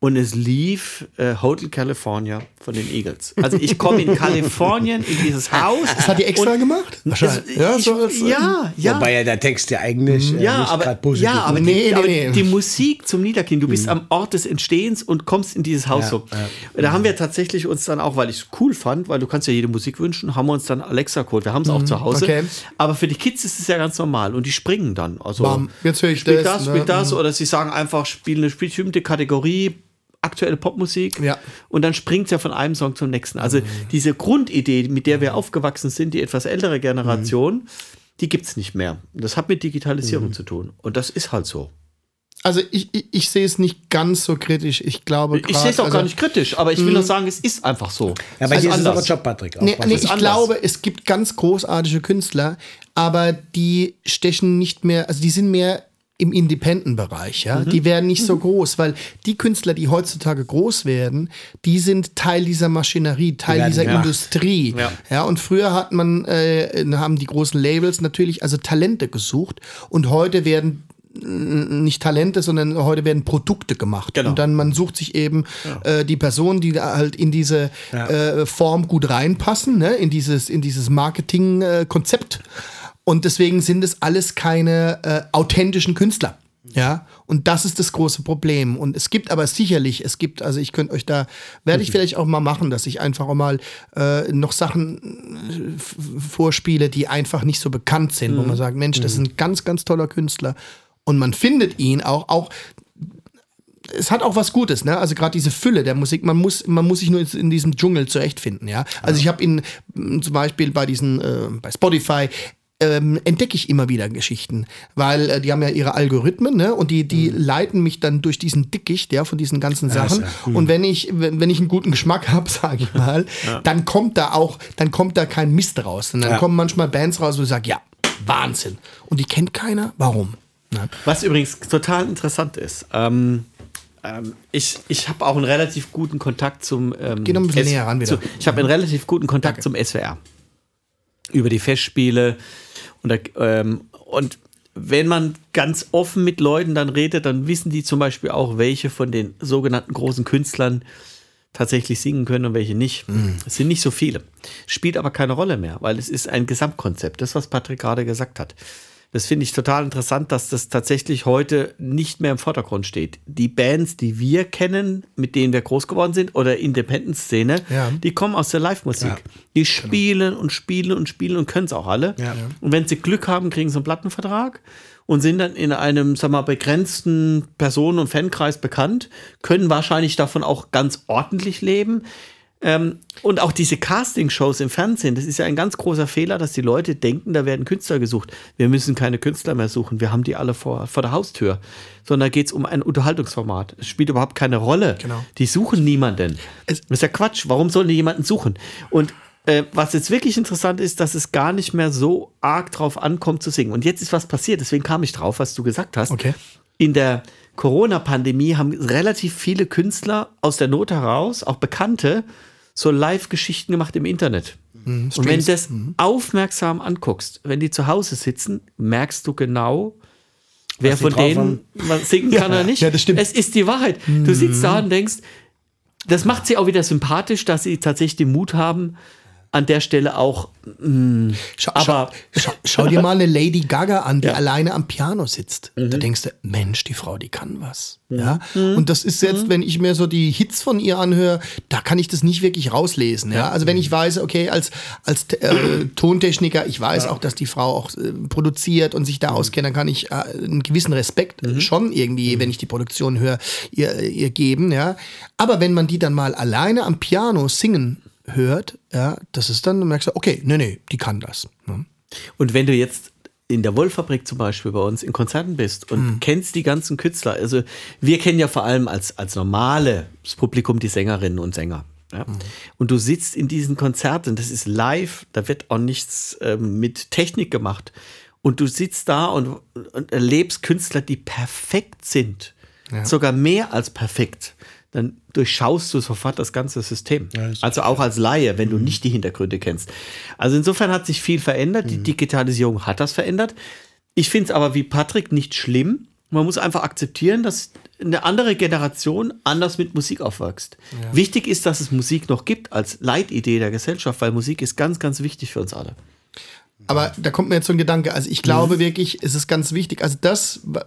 [SPEAKER 3] und es lief äh, Hotel California von den Eagles. Also ich komme in Kalifornien in dieses Haus.
[SPEAKER 1] Das hat die extra gemacht? Wahrscheinlich. Ja,
[SPEAKER 3] ich,
[SPEAKER 1] so als, ähm,
[SPEAKER 3] ja, ja.
[SPEAKER 2] Wobei ja der Text ja eigentlich äh,
[SPEAKER 3] Ja,
[SPEAKER 2] nicht
[SPEAKER 3] aber,
[SPEAKER 2] gerade positiv
[SPEAKER 3] ja, aber,
[SPEAKER 2] ist.
[SPEAKER 3] die,
[SPEAKER 1] Nee, nee,
[SPEAKER 3] aber
[SPEAKER 1] nee.
[SPEAKER 3] die Musik zum Niederknien, du bist am Ort des Entstehens und kommst in dieses Haus so. Da haben wir tatsächlich uns dann auch, weil ich es cool fand, weil du kannst ja jede Musik wünschen, haben wir uns dann Alexa geholt. Wir haben es auch zu Hause.
[SPEAKER 1] okay.
[SPEAKER 3] Aber für die Kids ist es ja ganz normal und die springen dann. Also
[SPEAKER 1] Bam, jetzt höre ich
[SPEAKER 3] spiel
[SPEAKER 1] das,
[SPEAKER 3] das, spiel
[SPEAKER 1] ne?
[SPEAKER 3] das oder sie sagen einfach, spiel eine bestimmte Kategorie, aktuelle Popmusik
[SPEAKER 1] Ja.
[SPEAKER 3] und dann springt es ja von einem Song zum nächsten. Also diese Grundidee, mit der wir aufgewachsen sind, die etwas ältere Generation, die gibt es nicht mehr. Das hat mit Digitalisierung zu tun. Und das ist halt so.
[SPEAKER 1] Also ich, ich, ich sehe es nicht ganz so kritisch. Ich glaube
[SPEAKER 3] Ich sehe es auch
[SPEAKER 1] also,
[SPEAKER 3] gar nicht kritisch, aber ich will nur sagen, es ist einfach so.
[SPEAKER 2] Ja, bei
[SPEAKER 3] Es
[SPEAKER 2] dir ist es aber. Job, Patrick. Auch
[SPEAKER 1] Nee, nee, ich
[SPEAKER 3] anders.
[SPEAKER 1] glaube, es gibt ganz großartige Künstler, aber die stechen nicht mehr, also die sind mehr im Independent-Bereich, ja.
[SPEAKER 3] Mhm.
[SPEAKER 1] Die werden nicht so groß, weil die Künstler, die heutzutage groß werden, die sind Teil dieser Maschinerie, Teil
[SPEAKER 2] werden
[SPEAKER 1] dieser
[SPEAKER 2] gemacht.
[SPEAKER 1] Industrie.
[SPEAKER 3] Ja.
[SPEAKER 1] Ja. und früher hat man, äh, haben die großen Labels natürlich also Talente gesucht und heute werden nicht Talente, sondern heute werden Produkte gemacht.
[SPEAKER 3] Genau.
[SPEAKER 1] Und dann man sucht sich eben äh, die Personen, die da halt in diese äh, Form gut reinpassen, ne? in dieses, in dieses Marketing-Konzept. Und deswegen sind es alles keine äh, authentischen Künstler. Ja, und das ist das große Problem. Und es gibt aber sicherlich, es gibt, also ich könnte euch da, werde ich vielleicht auch mal machen, dass ich einfach auch mal äh, noch Sachen äh, vorspiele, die einfach nicht so bekannt sind, wo man sagt, Mensch, das ist ein ganz, ganz toller Künstler. Und man findet ihn auch, auch es hat auch was Gutes, ne? Also gerade diese Fülle der Musik, man muss, man muss sich nur in diesem Dschungel zurechtfinden, ja. Also ich habe ihn zum Beispiel bei diesen, äh, bei Spotify ähm, entdecke ich immer wieder Geschichten, weil äh, die haben ja ihre Algorithmen, ne? Und die, die leiten mich dann durch diesen Dickicht, ja, von diesen ganzen Sachen.
[SPEAKER 2] ja.
[SPEAKER 1] Und wenn ich, wenn, wenn ich einen guten Geschmack habe, sage ich mal, dann kommt da auch, dann kommt da kein Mist raus. Und dann
[SPEAKER 2] Ja.
[SPEAKER 1] kommen manchmal Bands raus, wo ich sage, ja, Wahnsinn. Und die kennt keiner. Warum? Ne?
[SPEAKER 3] Was übrigens total interessant ist. Ähm, ähm, ich ich habe auch einen relativ guten Kontakt zum. Ähm,
[SPEAKER 1] Geh noch ein bisschen näher ran wieder.
[SPEAKER 3] Zu, ich habe einen relativ guten Kontakt zum SWR. Über die Festspiele. Und, da, ähm, und wenn man ganz offen mit Leuten dann redet, dann wissen die zum Beispiel auch, welche von den sogenannten großen Künstlern tatsächlich singen können und welche nicht.
[SPEAKER 1] Mhm.
[SPEAKER 3] Es sind nicht so viele. Spielt aber keine Rolle mehr, weil es ist ein Gesamtkonzept. Das, was Patrick gerade gesagt hat. Das finde ich total interessant, dass das tatsächlich heute nicht mehr im Vordergrund steht. Die Bands, die wir kennen, mit denen wir groß geworden sind, oder Independent-Szene,
[SPEAKER 1] Ja.
[SPEAKER 3] die kommen aus der Live-Musik.
[SPEAKER 2] Ja.
[SPEAKER 3] Die spielen und spielen und spielen und können es auch alle.
[SPEAKER 2] Ja.
[SPEAKER 3] Und wenn sie Glück haben, kriegen sie einen Plattenvertrag und sind dann in einem, sag mal, begrenzten Personen- und Fankreis bekannt, können wahrscheinlich davon auch ganz ordentlich leben. Ähm, und auch diese Casting-Shows im Fernsehen, das ist ja ein ganz großer Fehler, dass die Leute denken, da werden Künstler gesucht. Wir müssen keine Künstler mehr suchen, wir haben die alle vor, vor der Haustür. Sondern da geht es um ein Unterhaltungsformat. Es spielt überhaupt keine Rolle.
[SPEAKER 1] Genau.
[SPEAKER 3] Die suchen niemanden. Das ist ja Quatsch. Warum sollen die jemanden suchen? Und äh, was jetzt wirklich interessant ist, dass es gar nicht mehr so arg drauf ankommt zu singen. Und jetzt ist was passiert, deswegen kam ich drauf, was du gesagt hast.
[SPEAKER 1] Okay.
[SPEAKER 3] In der Corona-Pandemie haben relativ viele Künstler aus der Not heraus, auch Bekannte, so Live-Geschichten gemacht im Internet. Und wenn du das aufmerksam anguckst, wenn die zu Hause sitzen, merkst du genau, Wer
[SPEAKER 2] was
[SPEAKER 3] von denen was singen kann oder nicht.
[SPEAKER 1] Ja, das stimmt.
[SPEAKER 3] Es ist die Wahrheit. Du sitzt da und denkst, das macht sie auch wieder sympathisch, dass sie tatsächlich den Mut haben, an der Stelle auch. mm,
[SPEAKER 1] Schau,
[SPEAKER 3] aber
[SPEAKER 1] schau, schau, dir mal eine Lady Gaga an, die
[SPEAKER 3] Ja.
[SPEAKER 1] alleine am Piano sitzt.
[SPEAKER 2] Mhm.
[SPEAKER 1] Da denkst du, Mensch, die Frau, die kann was. Ja? Und das ist jetzt, wenn ich mir so die Hits von ihr anhöre, da kann ich das nicht wirklich rauslesen. Ja? Also wenn ich weiß, okay, als, als äh, Tontechniker, ich weiß auch, dass die Frau auch äh, produziert und sich
[SPEAKER 2] Mhm.
[SPEAKER 1] da auskennt, dann kann ich äh, einen gewissen Respekt schon
[SPEAKER 2] Mhm.
[SPEAKER 1] irgendwie, wenn ich die Produktion höre, ihr, ihr geben. Ja? Aber wenn man die dann mal alleine am Piano singen hört, ja, das ist dann, dann merkst du, okay, nee, nee, die kann das. Ne?
[SPEAKER 3] Und wenn du jetzt in der Wollfabrik zum Beispiel bei uns in Konzerten bist und
[SPEAKER 1] Hm.
[SPEAKER 3] kennst die ganzen Künstler, also wir kennen ja vor allem als, als normales Publikum die Sängerinnen und Sänger. Ja?
[SPEAKER 1] Hm.
[SPEAKER 3] Und du sitzt in diesen Konzerten, das ist live, da wird auch nichts ähm, mit Technik gemacht. Und du sitzt da und, und erlebst Künstler, die perfekt sind, sogar mehr als perfekt. Dann durchschaust du sofort das ganze System. also auch als Laie, wenn du nicht die Hintergründe kennst. Also insofern hat sich viel verändert. Die Digitalisierung hat das verändert. Ich finde es aber wie Patrick nicht schlimm. Man muss einfach akzeptieren, dass eine andere Generation anders mit Musik aufwächst. Wichtig ist, dass es Musik noch gibt als Leitidee der Gesellschaft, weil Musik ist ganz, ganz wichtig für uns alle.
[SPEAKER 1] Aber da kommt mir jetzt so ein Gedanke. Also ich glaube wirklich, es ist ganz wichtig. Also das, wa-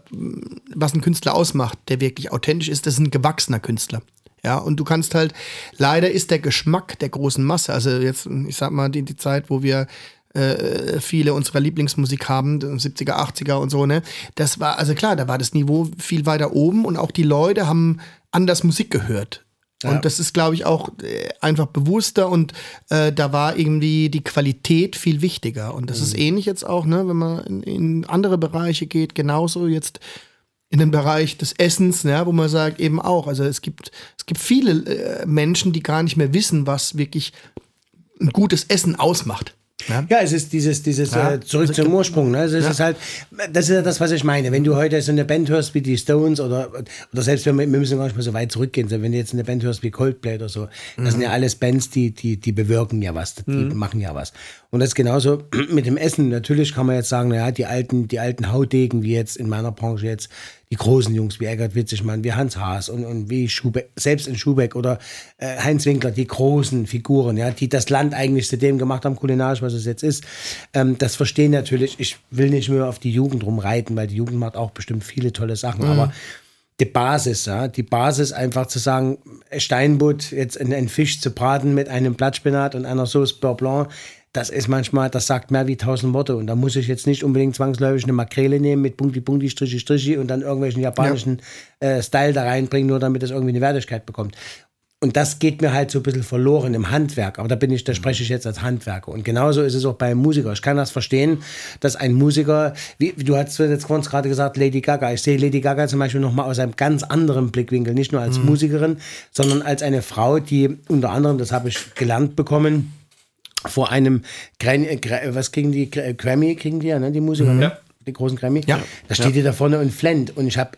[SPEAKER 1] was ein Künstler ausmacht, der wirklich authentisch ist, das ist ein gewachsener Künstler. Ja, und du kannst halt, leider ist der Geschmack der großen Masse, also jetzt, ich sag mal, die, die Zeit, wo wir äh, viele unserer Lieblingsmusik haben, 70er, 80er und so, ne? Das war, also klar, da war das Niveau viel weiter oben und auch die Leute haben anders Musik gehört. Und das ist, glaube ich, auch äh, einfach bewusster und äh, da war irgendwie die Qualität viel wichtiger. Und das ist ähnlich jetzt auch, ne, wenn man in, in andere Bereiche geht, genauso jetzt in den Bereich des Essens, ne, wo man sagt eben auch, also es gibt, es gibt viele äh, Menschen, die gar nicht mehr wissen, was wirklich ein gutes Essen ausmacht. Ne?
[SPEAKER 2] Ja, es ist dieses, dieses
[SPEAKER 1] Ja.
[SPEAKER 2] äh, zurück zum Ursprung. Ne? Also es ist halt, das ist ja das, was ich meine. Wenn du heute so eine Band hörst wie die Stones oder, oder selbst wenn wir, wir müssen gar nicht mal so weit zurückgehen, sondern wenn du jetzt eine Band hörst wie Coldplay oder so, das sind ja alles Bands, die, die, die bewirken ja was, die machen ja was. Und das ist genauso mit dem Essen. Natürlich kann man jetzt sagen, naja, die alten, die alten Haudegen, wie jetzt in meiner Branche jetzt, die großen Jungs wie Eggert Witzigmann, wie Hans Haas und, und wie Schubeck, selbst in Schubeck oder äh, Heinz Winkler, die großen Figuren, ja, die das Land eigentlich zu dem gemacht haben, kulinarisch, was es jetzt ist. Ähm, das verstehen natürlich, ich will nicht mehr auf die Jugend rumreiten, weil die Jugend macht auch bestimmt viele tolle Sachen, aber die Basis, ja, die Basis einfach zu sagen, Steinbutt, jetzt einen, einen Fisch zu braten mit einem Blattspinat und einer Sauce Beurre Blanc, das ist manchmal, das sagt mehr wie tausend Worte. Und da muss ich jetzt nicht unbedingt zwangsläufig eine Makrele nehmen mit Punkti, Punkti, Strichi, Strichi und dann irgendwelchen japanischen äh, Style da reinbringen, nur damit es irgendwie eine Wertigkeit bekommt. Und das geht mir halt so ein bisschen verloren im Handwerk. Aber da bin ich, da spreche ich jetzt als Handwerker. Und genauso ist es auch beim Musiker. Ich kann das verstehen, dass ein Musiker, wie, du hast jetzt vorhin gerade gesagt, Lady Gaga. Ich sehe Lady Gaga zum Beispiel nochmal aus einem ganz anderen Blickwinkel. Nicht nur als Musikerin, sondern als eine Frau, die unter anderem, das habe ich gelernt bekommen, vor einem, was kriegen die, Gra- Grammy kriegen die ja, ne, die Musiker, ne? Die großen Grammy.
[SPEAKER 1] Ja.
[SPEAKER 2] Da steht die da vorne und flennt. Und ich habe,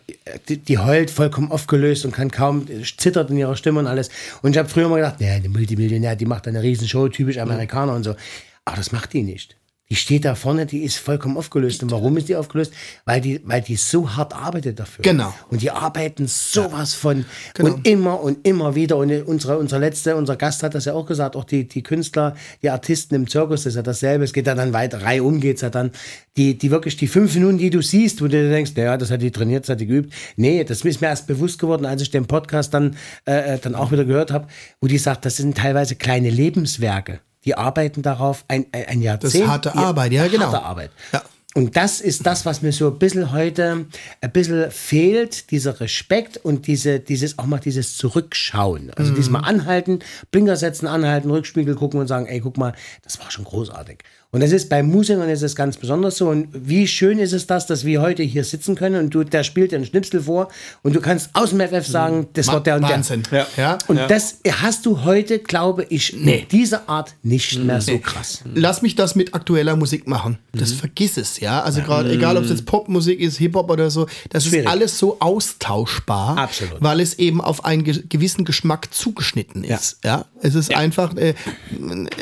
[SPEAKER 2] die, die heult vollkommen aufgelöst und kann kaum, zittert in ihrer Stimme und alles. Und ich habe früher mal gedacht, ja, der Multimillionär, die macht eine Riesenshow, typisch Amerikaner und so. Aber das macht die nicht. Die steht da vorne, die ist vollkommen aufgelöst. Und warum ist die aufgelöst? Weil die, weil die so hart arbeitet dafür.
[SPEAKER 1] Genau.
[SPEAKER 2] Und die arbeiten sowas von
[SPEAKER 1] Genau.
[SPEAKER 2] und immer und immer wieder. Und unsere, unser letzter, unser Gast hat das ja auch gesagt, auch die, die Künstler, die Artisten im Zirkus, das ist ja dasselbe. Es geht ja dann weiter, Reihe um geht's ja dann. Die, die wirklich, die fünf Minuten, die du siehst, wo du dir denkst, naja, das hat die trainiert, das hat die geübt. Nee, das ist mir erst bewusst geworden, als ich den Podcast dann, äh, dann auch wieder gehört habe, wo die sagt, das sind teilweise kleine Lebenswerke. Die arbeiten darauf ein, ein, Jahrzehnt.
[SPEAKER 1] harte
[SPEAKER 2] Die-
[SPEAKER 1] Arbeit, ja, genau.
[SPEAKER 2] Harte Arbeit.
[SPEAKER 1] Ja.
[SPEAKER 2] Und das ist das, was mir so ein bisschen heute ein bisschen fehlt, dieser Respekt und diese, dieses, auch mal dieses Zurückschauen. Also dieses mal anhalten, Blinker setzen, anhalten, Rückspiegel gucken und sagen, ey, guck mal, das war schon großartig. Und das ist bei Musikern ist es ganz besonders so. Und wie schön ist es das, dass wir heute hier sitzen können und du, der spielt dir einen Schnipsel vor und du kannst aus dem FF sagen, das war der und der.
[SPEAKER 1] Wahnsinn. Ja. Ja.
[SPEAKER 2] Und das hast du heute, glaube ich, nee. dieser Art nicht mehr so krass.
[SPEAKER 1] Lass mich das mit aktueller Musik machen. Das vergiss es, ja. Also gerade, egal ob es jetzt Popmusik ist, Hip-Hop oder so, das
[SPEAKER 2] Schwierig.
[SPEAKER 1] ist alles so austauschbar,
[SPEAKER 2] Absolut.
[SPEAKER 1] weil es eben auf einen ge gewissen Geschmack zugeschnitten ist. Ja, es ist einfach, äh,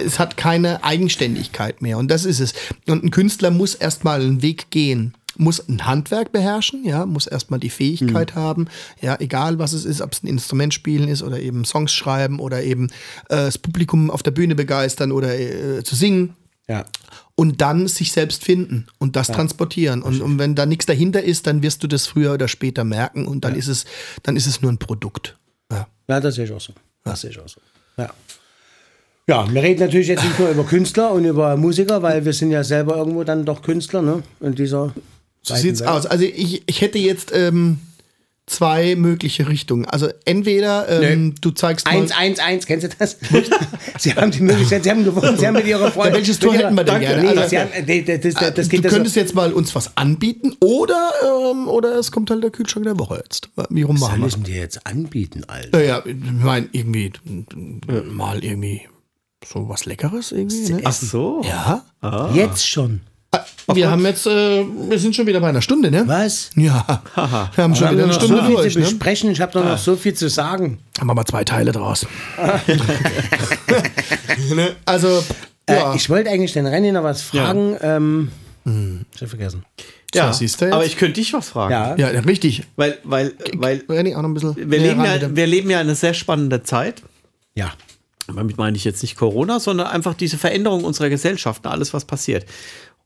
[SPEAKER 1] es hat keine Eigenständigkeit mehr und das ist es. Und ein Künstler muss erstmal einen Weg gehen muss ein Handwerk beherrschen, ja, muss erstmal die Fähigkeit haben, ja, egal was es ist, ob es ein Instrument spielen ist oder eben Songs schreiben oder eben äh, das Publikum auf der Bühne begeistern oder äh, zu singen
[SPEAKER 2] Ja.
[SPEAKER 1] und dann sich selbst finden und das transportieren. Und, und wenn da nichts dahinter ist, dann wirst du das früher oder später merken und dann ist es, dann ist es nur ein Produkt. Ja.
[SPEAKER 2] Ja, das sehe ich auch so. Das sehe ich auch so. Ja. Ja, wir reden natürlich jetzt nicht nur über Künstler und über Musiker, weil wir sind ja selber irgendwo dann doch Künstler, ne? In dieser
[SPEAKER 1] So sieht's aus. Also ich, ich hätte jetzt ähm, zwei mögliche Richtungen. Also entweder ähm, du zeigst mal,
[SPEAKER 2] 1, 1, 1, kennst du das? Sie haben die Möglichkeit, Sie haben gewonnen, Sie haben mit Ihrer Freundin.
[SPEAKER 1] Ja, welches Tor hätten wir denn gerne?
[SPEAKER 2] Nee,
[SPEAKER 1] Also-
[SPEAKER 2] haben, nee, das, das, das, das
[SPEAKER 1] du
[SPEAKER 2] ja so.
[SPEAKER 1] könntest jetzt mal uns was anbieten oder, ähm, oder es kommt halt der Kühlschrank der Woche jetzt. Wie rum
[SPEAKER 2] Was
[SPEAKER 1] machen wir
[SPEAKER 2] müssen die jetzt anbieten, Alter?
[SPEAKER 1] Naja, ich meine, irgendwie mal irgendwie so was Leckeres irgendwie. Ne?
[SPEAKER 3] Ach so.
[SPEAKER 1] Ja.
[SPEAKER 2] Jetzt schon.
[SPEAKER 1] Ah, Wir haben jetzt, äh, wir sind schon wieder bei einer Stunde, ne?
[SPEAKER 2] Was?
[SPEAKER 1] Ja. Wir haben schon
[SPEAKER 2] haben
[SPEAKER 1] wieder eine Stunde
[SPEAKER 2] so viel
[SPEAKER 1] durch,
[SPEAKER 2] zu
[SPEAKER 1] ne?
[SPEAKER 2] besprechen. Ich habe doch noch so viel zu sagen.
[SPEAKER 1] Machen wir mal zwei Teile draus. ne? Also, ja.
[SPEAKER 2] Äh, ich wollte eigentlich den René noch was fragen. Ähm, ich hab vergessen.
[SPEAKER 3] Ja,
[SPEAKER 1] siehst du jetzt?
[SPEAKER 3] aber ich könnte dich was fragen.
[SPEAKER 2] Ja.
[SPEAKER 1] ja, richtig.
[SPEAKER 3] Weil, weil, weil
[SPEAKER 1] René, auch noch ein bisschen.
[SPEAKER 3] wir, leben ja, wir leben ja eine sehr spannende Zeit.
[SPEAKER 2] Ja.
[SPEAKER 3] Damit meine ich jetzt nicht Corona, sondern einfach diese Veränderung unserer Gesellschaft, und alles, was passiert.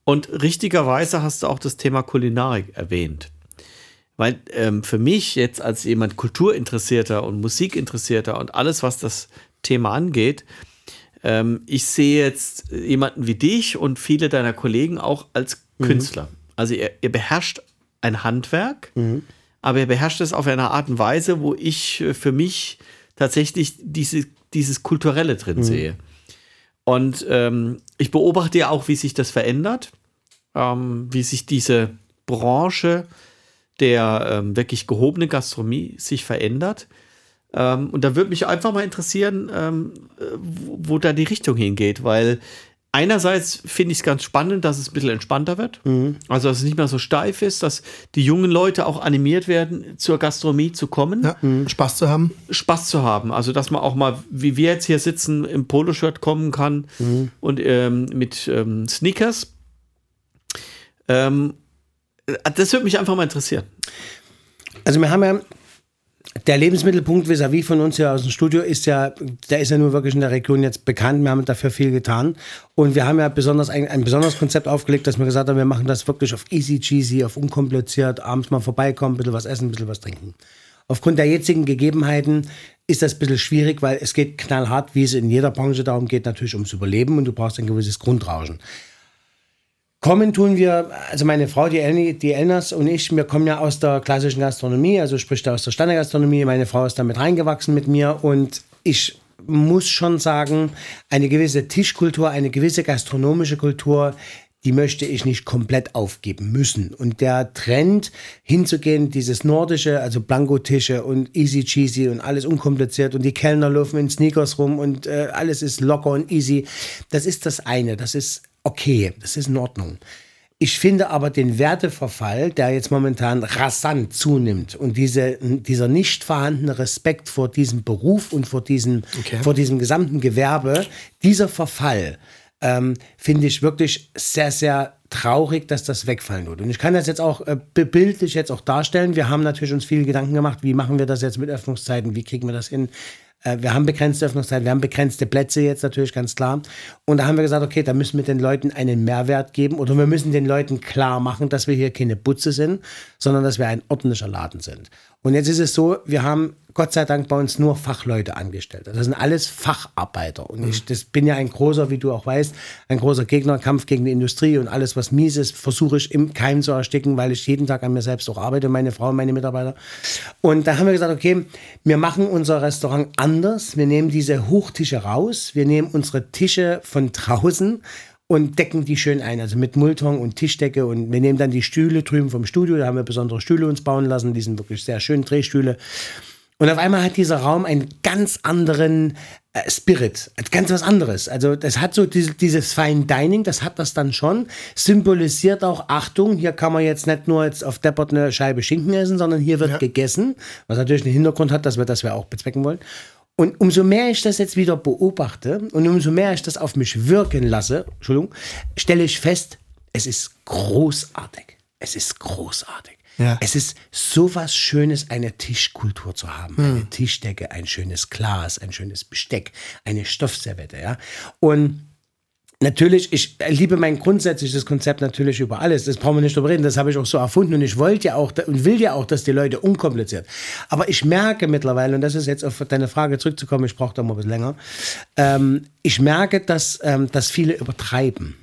[SPEAKER 3] Und richtigerweise hast du auch das Thema Kulinarik erwähnt. Weil ähm, für mich jetzt als jemand Kulturinteressierter und Musikinteressierter und alles, was das Thema angeht, ähm, ich sehe jetzt jemanden wie dich und viele deiner Kollegen auch als Künstler. Also ihr, ihr beherrscht ein Handwerk, aber ihr beherrscht es auf eine Art und Weise, wo ich äh, für mich tatsächlich diese, dieses Kulturelle drin sehe. Und ähm, ich beobachte ja auch, wie sich das verändert, ähm, wie sich diese Branche der ähm, wirklich gehobenen Gastronomie sich verändert. Ähm, und da würde mich einfach mal interessieren, ähm, äh, wo, wo da die Richtung hingeht, weil einerseits finde ich es ganz spannend, dass es ein bisschen entspannter wird. Also, dass es nicht mehr so steif ist, dass die jungen Leute auch animiert werden, zur Gastronomie zu kommen.
[SPEAKER 1] ja, Spaß zu haben.
[SPEAKER 3] Spaß zu haben. Also, dass man auch mal, wie wir jetzt hier sitzen, im Poloshirt kommen kann und ähm, mit ähm, Sneakers. Ähm, äh, das würde mich einfach mal interessieren.
[SPEAKER 2] Also wir haben ja, der Lebensmittelpunkt vis-à-vis von uns hier aus dem Studio ist ja, der ist ja nur wirklich in der Region jetzt bekannt. Wir haben dafür viel getan. Und wir haben ja besonders ein, ein besonderes Konzept aufgelegt, dass wir gesagt haben, wir machen das wirklich auf easy cheesy, auf unkompliziert, abends mal vorbeikommen, ein bisschen was essen, ein bisschen was trinken. Aufgrund der jetzigen Gegebenheiten ist das ein bisschen schwierig, weil es geht knallhart, wie es in jeder Branche darum geht, natürlich ums Überleben und du brauchst ein gewisses Grundrauschen. Kommen tun wir, also meine Frau, die, Elni, die Elnas und ich, wir kommen ja aus der klassischen Gastronomie, also sprich aus der Standardgastronomie. Meine Frau ist damit reingewachsen mit mir und ich muss schon sagen, eine gewisse Tischkultur, eine gewisse gastronomische Kultur, die möchte ich nicht komplett aufgeben müssen. Und der Trend hinzugehen, dieses nordische, also Blankotische und easy cheesy und alles unkompliziert und die Kellner laufen in Sneakers rum und äh, alles ist locker und easy, das ist das eine, das ist okay, das ist in Ordnung. Ich finde aber den Werteverfall, der jetzt momentan rasant zunimmt und diese, dieser nicht vorhandene Respekt vor diesem Beruf und vor diesem,
[SPEAKER 1] Okay.
[SPEAKER 2] vor diesem gesamten Gewerbe, dieser Verfall, ähm, finde ich wirklich sehr, sehr traurig, dass das wegfallen wird. Und ich kann das jetzt auch äh, bildlich jetzt auch darstellen. Wir haben natürlich uns viele Gedanken gemacht, wie machen wir das jetzt mit Öffnungszeiten, wie kriegen wir das hin. Äh, Wir haben begrenzte Öffnungszeiten, wir haben begrenzte Plätze jetzt natürlich ganz klar. Und da haben wir gesagt, okay, da müssen wir den Leuten einen Mehrwert geben oder wir müssen den Leuten klar machen, dass wir hier keine Butze sind, sondern dass wir ein ordentlicher Laden sind. Und jetzt ist es so, wir haben Gott sei Dank bei uns nur Fachleute angestellt. Das sind alles Facharbeiter. Und ich das bin ja ein großer, wie du auch weißt, ein großer Gegner, Kampf gegen die Industrie und alles, was mies ist, versuche ich im Keim zu ersticken, weil ich jeden Tag an mir selbst auch arbeite, meine Frau meine Mitarbeiter. Und da haben wir gesagt, okay, wir machen unser Restaurant anders. Wir nehmen diese Hochtische raus. Wir nehmen unsere Tische von draußen und decken die schön ein, also mit Multon und Tischdecke und wir nehmen dann die Stühle drüben vom Studio, da haben wir besondere Stühle uns bauen lassen, die sind wirklich sehr schön, Drehstühle. Und auf einmal hat dieser Raum einen ganz anderen äh, Spirit, ganz was anderes. Also das hat so diese, dieses Fine Dining, das hat das dann schon, symbolisiert auch, Achtung, hier kann man jetzt nicht nur jetzt auf Deppert eine Scheibe Schinken essen, sondern hier wird
[SPEAKER 1] Ja.
[SPEAKER 2] gegessen, was natürlich einen Hintergrund hat, dass wir das wir auch bezwecken wollen. Und umso mehr ich das jetzt wieder beobachte und umso mehr ich das auf mich wirken lasse, Entschuldigung, stelle ich fest, es ist großartig. es ist großartig.
[SPEAKER 1] Ja.
[SPEAKER 2] Es ist so was Schönes, eine Tischkultur zu haben. Eine Tischdecke, ein schönes Glas, ein schönes Besteck, eine Stoffservette, ja. Und Natürlich, ich liebe mein grundsätzliches Konzept natürlich über alles. Das brauchen wir nicht drüber reden. Das habe ich auch so erfunden und ich wollte ja auch und will ja auch, dass die Leute unkompliziert. Aber ich merke mittlerweile, und das ist jetzt auf deine Frage zurückzukommen, ich brauche da mal ein bisschen länger. Ähm, ich merke, dass, ähm, dass viele übertreiben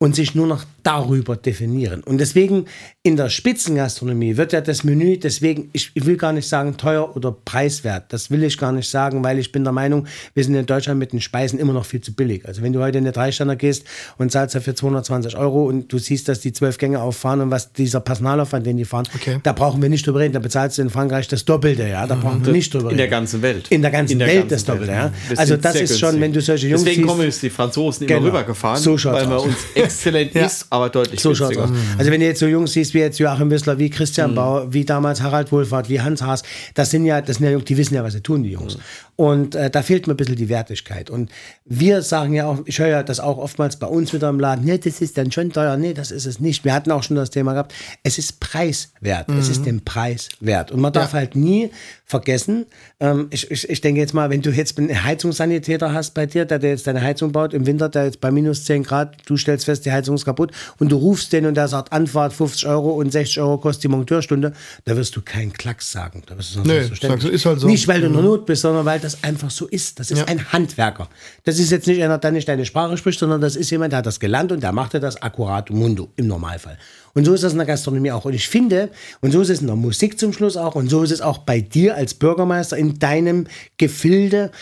[SPEAKER 2] und sich nur noch darüber definieren. Und deswegen in der Spitzengastronomie wird ja das Menü, deswegen, ich, ich will gar nicht sagen teuer oder preiswert, das will ich gar nicht sagen, weil ich bin der Meinung, wir sind in Deutschland mit den Speisen immer noch viel zu billig. Also wenn du heute in eine Dreisterner gehst und zahlst dafür 220 Euro und du siehst, dass die zwölf Gänge auffahren und was dieser Personalaufwand, den die fahren,
[SPEAKER 1] Okay.
[SPEAKER 2] da brauchen wir nicht drüber reden. Da bezahlst du in Frankreich das Doppelte, ja, da brauchen wir nicht drüber reden.
[SPEAKER 3] In der ganzen Welt.
[SPEAKER 2] In der ganzen Welt das Doppelte, ja.
[SPEAKER 3] Wir
[SPEAKER 2] Also das ist schon,
[SPEAKER 3] günstig.
[SPEAKER 2] wenn du solche Jungs
[SPEAKER 3] Deswegen
[SPEAKER 2] siehst-
[SPEAKER 3] kommen uns die Franzosen immer
[SPEAKER 2] Genau.
[SPEAKER 3] rübergefahren,
[SPEAKER 2] So schaut's
[SPEAKER 3] weil
[SPEAKER 2] aus.
[SPEAKER 3] uns exzellent ist, aber deutlich
[SPEAKER 2] So
[SPEAKER 3] günstiger.
[SPEAKER 2] aus. Also wenn du jetzt so Jungs siehst wie jetzt Joachim Wissler, wie
[SPEAKER 3] Mhm.
[SPEAKER 2] Christian Bauer, wie damals Harald Wohlfahrt, wie Hans Haas, das sind ja, das sind ja Jungs, die wissen ja, was sie tun, die Jungs.
[SPEAKER 3] Mhm.
[SPEAKER 2] Und äh, da fehlt mir ein bisschen die Wertigkeit. Und wir sagen ja auch, ich höre ja das auch oftmals bei uns wieder im Laden, nee, das ist dann schon teuer. Nee, das ist es nicht. Wir hatten auch schon das Thema gehabt, es ist preiswert. Es
[SPEAKER 3] Mhm.
[SPEAKER 2] ist den Preis wert. Und man darf halt nie vergessen, ähm, ich, ich, ich denke jetzt mal, wenn du jetzt einen Heizungssanitäter hast bei dir, der dir jetzt deine Heizung baut, im Winter, der jetzt bei minus 10 Grad, du stellst fest, die Heizung ist kaputt und du rufst den und der sagt, Anfahrt 50 Euro und 60 Euro kostet die Monteurstunde, da wirst du keinen Klacks sagen. Da wirst du selbstverständlich.
[SPEAKER 1] sagst du, ist halt so.
[SPEAKER 2] Nicht, weil du in der Not bist, sondern weil das einfach so ist. Das ist
[SPEAKER 1] Ja.
[SPEAKER 2] ein Handwerker. Das ist jetzt nicht einer, der nicht deine Sprache spricht, sondern das ist jemand, der hat das gelernt und der macht dir das akkurat mundo im Normalfall. Und so ist das in der Gastronomie auch. Und ich finde, und so ist es in der Musik zum Schluss auch, und so ist es auch bei dir als Bürgermeister in deinem Gefilde,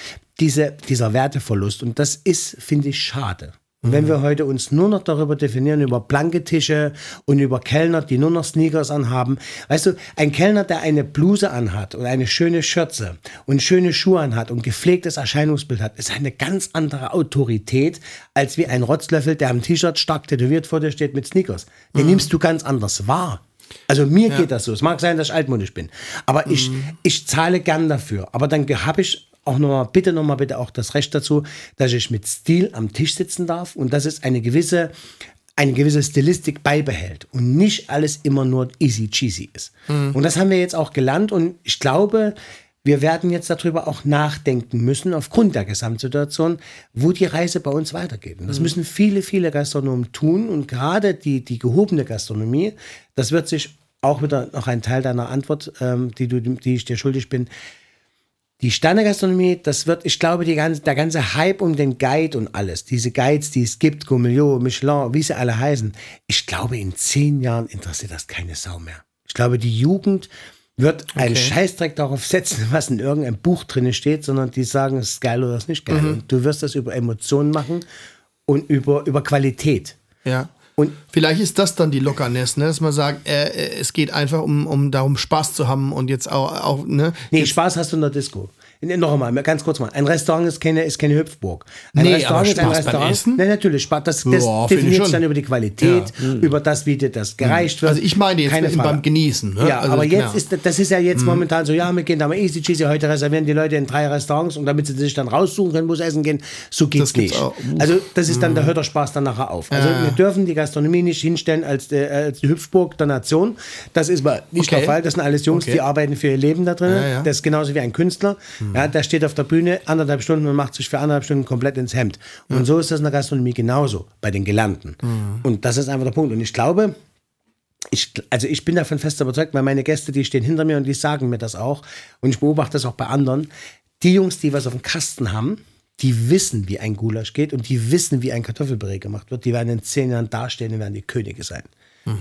[SPEAKER 2] diese, dieser Werteverlust. Und das ist, finde ich, schade. Und wenn wir heute uns nur noch darüber definieren, über blanke Tische und über Kellner, die nur noch Sneakers anhaben, weißt du, ein Kellner, der eine Bluse anhat und eine schöne Schürze und schöne Schuhe anhat und gepflegtes Erscheinungsbild hat, ist eine ganz andere Autorität, als wie ein Rotzlöffel, der am T-Shirt stark tätowiert vor dir steht mit Sneakers. Den nimmst du ganz anders wahr. Also mir geht das so. Es mag sein, dass ich altmodisch bin. Aber ich, ich zahle gern dafür. Aber dann habe ich auch nochmal, bitte nochmal bitte auch das Recht dazu, dass ich mit Stil am Tisch sitzen darf und dass es eine gewisse, eine gewisse Stilistik beibehält und nicht alles immer nur easy cheesy ist. Und das haben wir jetzt auch gelernt und ich glaube, wir werden jetzt darüber auch nachdenken müssen, aufgrund der Gesamtsituation, wo die Reise bei uns weitergeht. Und das müssen viele, viele Gastronomen tun. Und gerade die, die gehobene Gastronomie, das wird sich auch wieder noch ein Teil deiner Antwort, ähm, die, du, die ich dir schuldig bin, die Sternegastronomie, das wird, ich glaube, ganze, der ganze Hype um den Guide und alles, diese Guides, die es gibt, Gourmillot, Michelin, wie sie alle heißen, ich glaube, in zehn Jahren interessiert das keine Sau mehr. Ich glaube, die Jugend wird einen Scheißdreck darauf setzen, was in irgendeinem Buch drin steht, sondern die sagen, es ist geil oder es ist nicht geil. Und du wirst das über Emotionen machen und über, über Qualität.
[SPEAKER 1] Ja.
[SPEAKER 2] Und
[SPEAKER 1] Vielleicht ist das dann die Lockerness, ne? dass man sagt, äh, äh, es geht einfach um, um darum, Spaß zu haben und jetzt auch, auch ne?
[SPEAKER 2] Nee, Spaß hast du in der Disco. Noch einmal, ganz kurz mal. Ein Restaurant ist keine, ist keine Hüpfburg. Ein
[SPEAKER 1] Nee,
[SPEAKER 2] Restaurant
[SPEAKER 1] aber
[SPEAKER 2] ist ein Restaurant.
[SPEAKER 1] Essen?
[SPEAKER 2] Nee, natürlich. Spaß, das, das
[SPEAKER 1] Ja,
[SPEAKER 2] definiert dann über die Qualität, über das, wie dir das gereicht wird.
[SPEAKER 1] Also ich meine jetzt
[SPEAKER 2] Keine
[SPEAKER 1] beim. Genießen. Ne?
[SPEAKER 2] Ja,
[SPEAKER 1] also,
[SPEAKER 2] aber jetzt
[SPEAKER 1] ja. Mhm.
[SPEAKER 2] ist das ist ja jetzt momentan so, ja, wir gehen da mal easy cheesy, heute reservieren die Leute in drei Restaurants und damit sie sich dann raussuchen können, wo sie essen gehen, so geht's
[SPEAKER 1] Das
[SPEAKER 2] nicht.
[SPEAKER 1] auch.
[SPEAKER 2] Also das ist dann, da hört der Spaß dann nachher auf. Also wir dürfen die Gastronomie nicht hinstellen als, äh, als die Hüpfburg der Nation. Das ist mal nicht
[SPEAKER 1] Okay.
[SPEAKER 2] der Fall. Das sind alles Jungs,
[SPEAKER 1] Okay.
[SPEAKER 2] die arbeiten für ihr Leben da drin.
[SPEAKER 1] Ja, ja.
[SPEAKER 2] Das ist genauso wie ein Künstler. Ja, der steht auf der Bühne anderthalb Stunden und macht sich für anderthalb Stunden komplett ins Hemd. Und so ist das in der Gastronomie genauso, bei den Gelernten. Und das ist einfach der Punkt. Und ich glaube, ich, also ich bin davon fest überzeugt, weil meine Gäste, die stehen hinter mir und die sagen mir das auch. Und ich beobachte das auch bei anderen. Die Jungs, die was auf dem Kasten haben, die wissen, wie ein Gulasch geht und die wissen, wie ein Kartoffelpüree gemacht wird. Die werden in zehn Jahren dastehen und werden die Könige sein.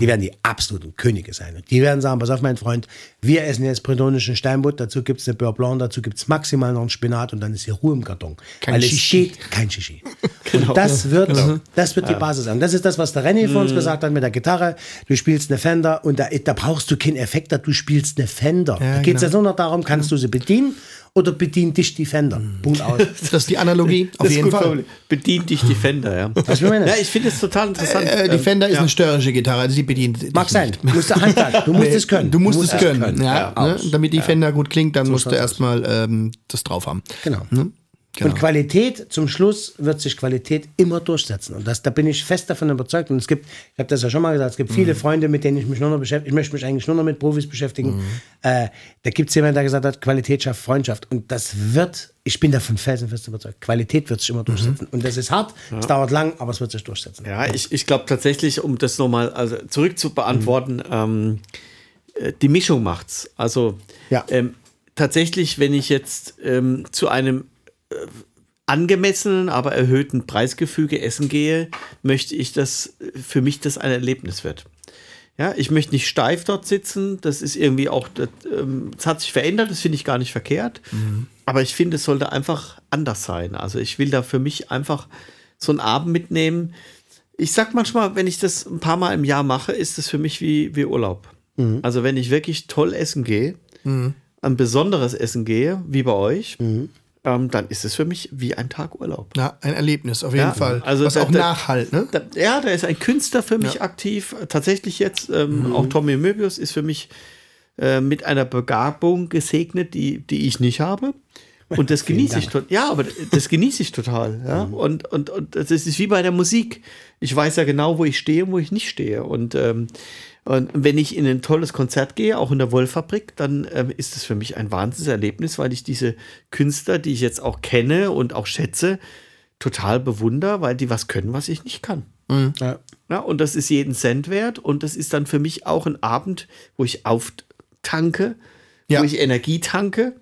[SPEAKER 2] Die werden die absoluten Könige sein. Und die werden sagen, pass auf, mein Freund, wir essen jetzt bretonischen Steinbutt, dazu gibt es eine Beurre Blanc, dazu gibt es maximal noch einen Spinat und dann ist hier Ruhe im Karton.
[SPEAKER 1] Kein
[SPEAKER 2] Weil es
[SPEAKER 1] Shishi.
[SPEAKER 2] geht kein Shishi. Und das wird, das wird die Basis sein. Das ist das, was der René vor uns gesagt hat mit der Gitarre. Du spielst eine Fender und da, da brauchst du keinen Effekter, du spielst eine Fender.
[SPEAKER 1] Ja,
[SPEAKER 2] da geht es
[SPEAKER 1] genau.
[SPEAKER 2] jetzt nur noch darum, kannst du sie bedienen oder bedient dich die Fender. Punkt aus.
[SPEAKER 1] Das ist die Analogie, auf jeden Fall.
[SPEAKER 3] formuliert. Bedient dich die Fender, ja.
[SPEAKER 2] Was ich meine?
[SPEAKER 3] Ja, ich finde es total interessant.
[SPEAKER 1] Äh, die
[SPEAKER 3] Ähm,
[SPEAKER 1] Fender ist
[SPEAKER 3] ja.
[SPEAKER 1] eine störrische Gitarre, also die bedient dich
[SPEAKER 2] Mag sein.
[SPEAKER 1] nicht.
[SPEAKER 2] Du musst Handwerk, du musst
[SPEAKER 1] Nee,
[SPEAKER 2] es können.
[SPEAKER 1] Du musst es können.
[SPEAKER 2] Ja,
[SPEAKER 1] Ja, ne? Damit die Fender gut klingt, dann musst du erstmal ähm, das drauf haben.
[SPEAKER 2] Genau.
[SPEAKER 1] Ne? Genau.
[SPEAKER 2] Und Qualität, zum Schluss wird sich Qualität immer durchsetzen. Und das, da bin ich fest davon überzeugt. Und es gibt, ich habe das ja schon mal gesagt, es gibt viele Freunde, mit denen ich mich nur noch beschäftige. Ich möchte mich eigentlich nur noch mit Profis beschäftigen. Äh, da gibt es jemanden, der gesagt hat, Qualität schafft Freundschaft. Und das wird, ich bin davon felsenfest überzeugt, Qualität wird sich immer durchsetzen. Und das ist hart, es dauert lang, aber es wird sich durchsetzen.
[SPEAKER 3] Ja, ich, ich glaube tatsächlich, um das nochmal also zurück zu beantworten, ähm, äh, die Mischung macht's. Also
[SPEAKER 2] Ja.
[SPEAKER 3] ähm, tatsächlich, wenn ich jetzt ähm, zu einem angemessenen, aber erhöhten Preisgefüge essen gehe, möchte ich, dass äh, für mich das ein Erlebnis wird. Ja, ich möchte nicht steif dort sitzen. Das ist irgendwie auch, das, ähm, es hat sich verändert, das finde ich gar nicht verkehrt. Aber ich finde, es sollte einfach anders sein. Also ich will da für mich einfach so einen Abend mitnehmen. Ich sag manchmal, wenn ich das ein paar Mal im Jahr mache, ist das für mich wie, wie Urlaub. Also wenn ich wirklich toll essen gehe, ein besonderes Essen gehe, wie bei euch, ähm, dann ist es für mich wie ein Tag Urlaub.
[SPEAKER 1] Ja, ein Erlebnis, auf jeden
[SPEAKER 3] Ja,
[SPEAKER 1] Fall.
[SPEAKER 3] also
[SPEAKER 1] Was
[SPEAKER 3] da-
[SPEAKER 1] auch nachhalt, ne?
[SPEAKER 3] Da, ja, da ist ein Künstler für mich aktiv. Tatsächlich jetzt, ähm, auch Tommy Möbius ist für mich äh, mit einer Begabung gesegnet, die, die ich nicht habe. Und das genieße ich total. Ja, aber das genieße ich total. Ja? Und, und, und das ist wie bei der Musik. Ich weiß ja genau, wo ich stehe und wo ich nicht stehe. Und, ähm, und wenn ich in ein tolles Konzert gehe, auch in der Wollfabrik, dann ähm, ist es für mich ein Wahnsinnserlebnis, weil ich diese Künstler, die ich jetzt auch kenne und auch schätze, total bewunder, weil die was können, was ich nicht kann.
[SPEAKER 2] Ja.
[SPEAKER 3] Ja, und das ist jeden Cent wert und das ist dann für mich auch ein Abend, wo ich auftanke,
[SPEAKER 1] Ja.
[SPEAKER 3] wo ich Energie tanke.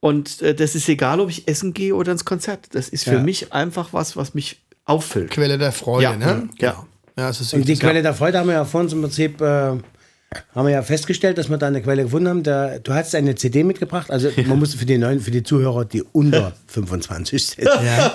[SPEAKER 3] Und äh, das ist egal, ob ich essen gehe oder ins Konzert. Das ist für
[SPEAKER 2] Ja.
[SPEAKER 3] mich einfach was, was mich auffüllt.
[SPEAKER 1] Quelle der Freude,
[SPEAKER 3] Ja,
[SPEAKER 1] ne?
[SPEAKER 3] ja.
[SPEAKER 1] Ja, es ist
[SPEAKER 2] Und die Quelle der Freude haben wir ja vor uns im Prinzip, äh, haben wir ja festgestellt, dass wir da eine Quelle gefunden haben. Der, du hast eine CD mitgebracht, also man muss für die neuen, für die Zuhörer, die unter 25 sind,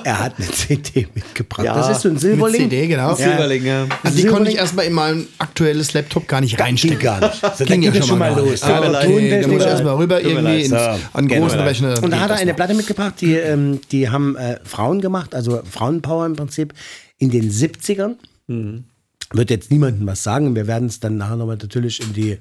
[SPEAKER 2] er hat eine CD mitgebracht.
[SPEAKER 3] Ja,
[SPEAKER 2] das ist so ein
[SPEAKER 1] mit
[SPEAKER 2] Silberling.
[SPEAKER 1] CD, genau.
[SPEAKER 3] Silberlinge.
[SPEAKER 1] Also die konnte ich
[SPEAKER 2] Silberling-
[SPEAKER 1] erstmal in mein aktuelles Laptop gar nicht reinstecken.
[SPEAKER 2] gar nicht. So, da
[SPEAKER 1] Ging
[SPEAKER 2] ging
[SPEAKER 1] ja
[SPEAKER 2] schon mal los.
[SPEAKER 1] Ah,
[SPEAKER 3] leid.
[SPEAKER 1] nee, da muss ich erstmal rüber
[SPEAKER 3] Tut
[SPEAKER 1] irgendwie ins,
[SPEAKER 3] So,
[SPEAKER 1] an
[SPEAKER 3] genau.
[SPEAKER 1] großen Rechner.
[SPEAKER 2] Und da hat er eine. Platte mitgebracht, die, ähm, die haben äh, Frauen gemacht, also Frauenpower im Prinzip, in den 70ern. Wird jetzt niemandem was sagen. Wir werden es dann nachher nochmal natürlich in die.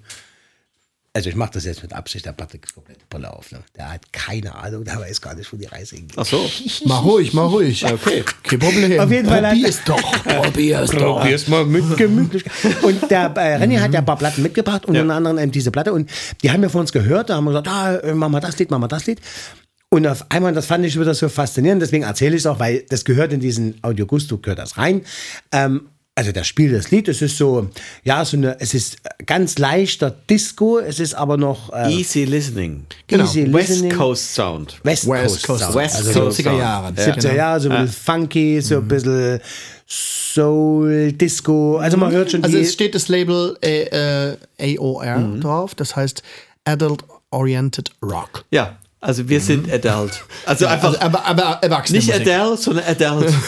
[SPEAKER 2] Also ich mache das jetzt mit Absicht, der Patrick ist komplett Brille auf. Ne? Der hat keine Ahnung, der weiß gar nicht, wo die Reise hingeht.
[SPEAKER 3] Ach so.
[SPEAKER 1] Mach ruhig, mach ruhig.
[SPEAKER 3] Okay.
[SPEAKER 1] Kein Problem.
[SPEAKER 2] Auf jeden Fall hat-
[SPEAKER 1] Probier es doch. Probier es doch.
[SPEAKER 2] Probier's mal mit Gemütlichkeit. Und der äh, René hat ja ein paar Platten mitgebracht, unter anderem eben diese Platte. Und die haben wir von uns gehört, da haben wir gesagt, ah, äh, mach mal das Lied, mach mal das Lied. Und auf einmal, das fand ich wieder so faszinierend, deswegen erzähle ich es auch, weil das gehört in diesen Audio Gusto, gehört das rein. Ähm, also der Spiel das Lied, es ist so, ja, so eine, es ist ganz leichter Disco, es ist aber noch äh,
[SPEAKER 3] Easy Listening.
[SPEAKER 1] Genau.
[SPEAKER 2] easy
[SPEAKER 3] West
[SPEAKER 2] listening.
[SPEAKER 3] Coast Sound.
[SPEAKER 2] West,
[SPEAKER 1] West
[SPEAKER 2] Coast,
[SPEAKER 1] Coast.
[SPEAKER 2] Sound.
[SPEAKER 3] West
[SPEAKER 2] also
[SPEAKER 3] Coast
[SPEAKER 1] 70er
[SPEAKER 3] Sound.
[SPEAKER 1] Jahre.
[SPEAKER 2] 70er Jahre, so ein bisschen funky, so ein bisschen Soul, Disco. Also man hört schon
[SPEAKER 1] Also
[SPEAKER 2] die.
[SPEAKER 1] es steht das Label äh, äh, AOR drauf, das heißt Adult Oriented Rock.
[SPEAKER 3] Ja, also wir sind Adult. Also einfach
[SPEAKER 1] Also, aber, aber erwachsene
[SPEAKER 3] nicht
[SPEAKER 1] Musik.
[SPEAKER 3] Adele, sondern Adult.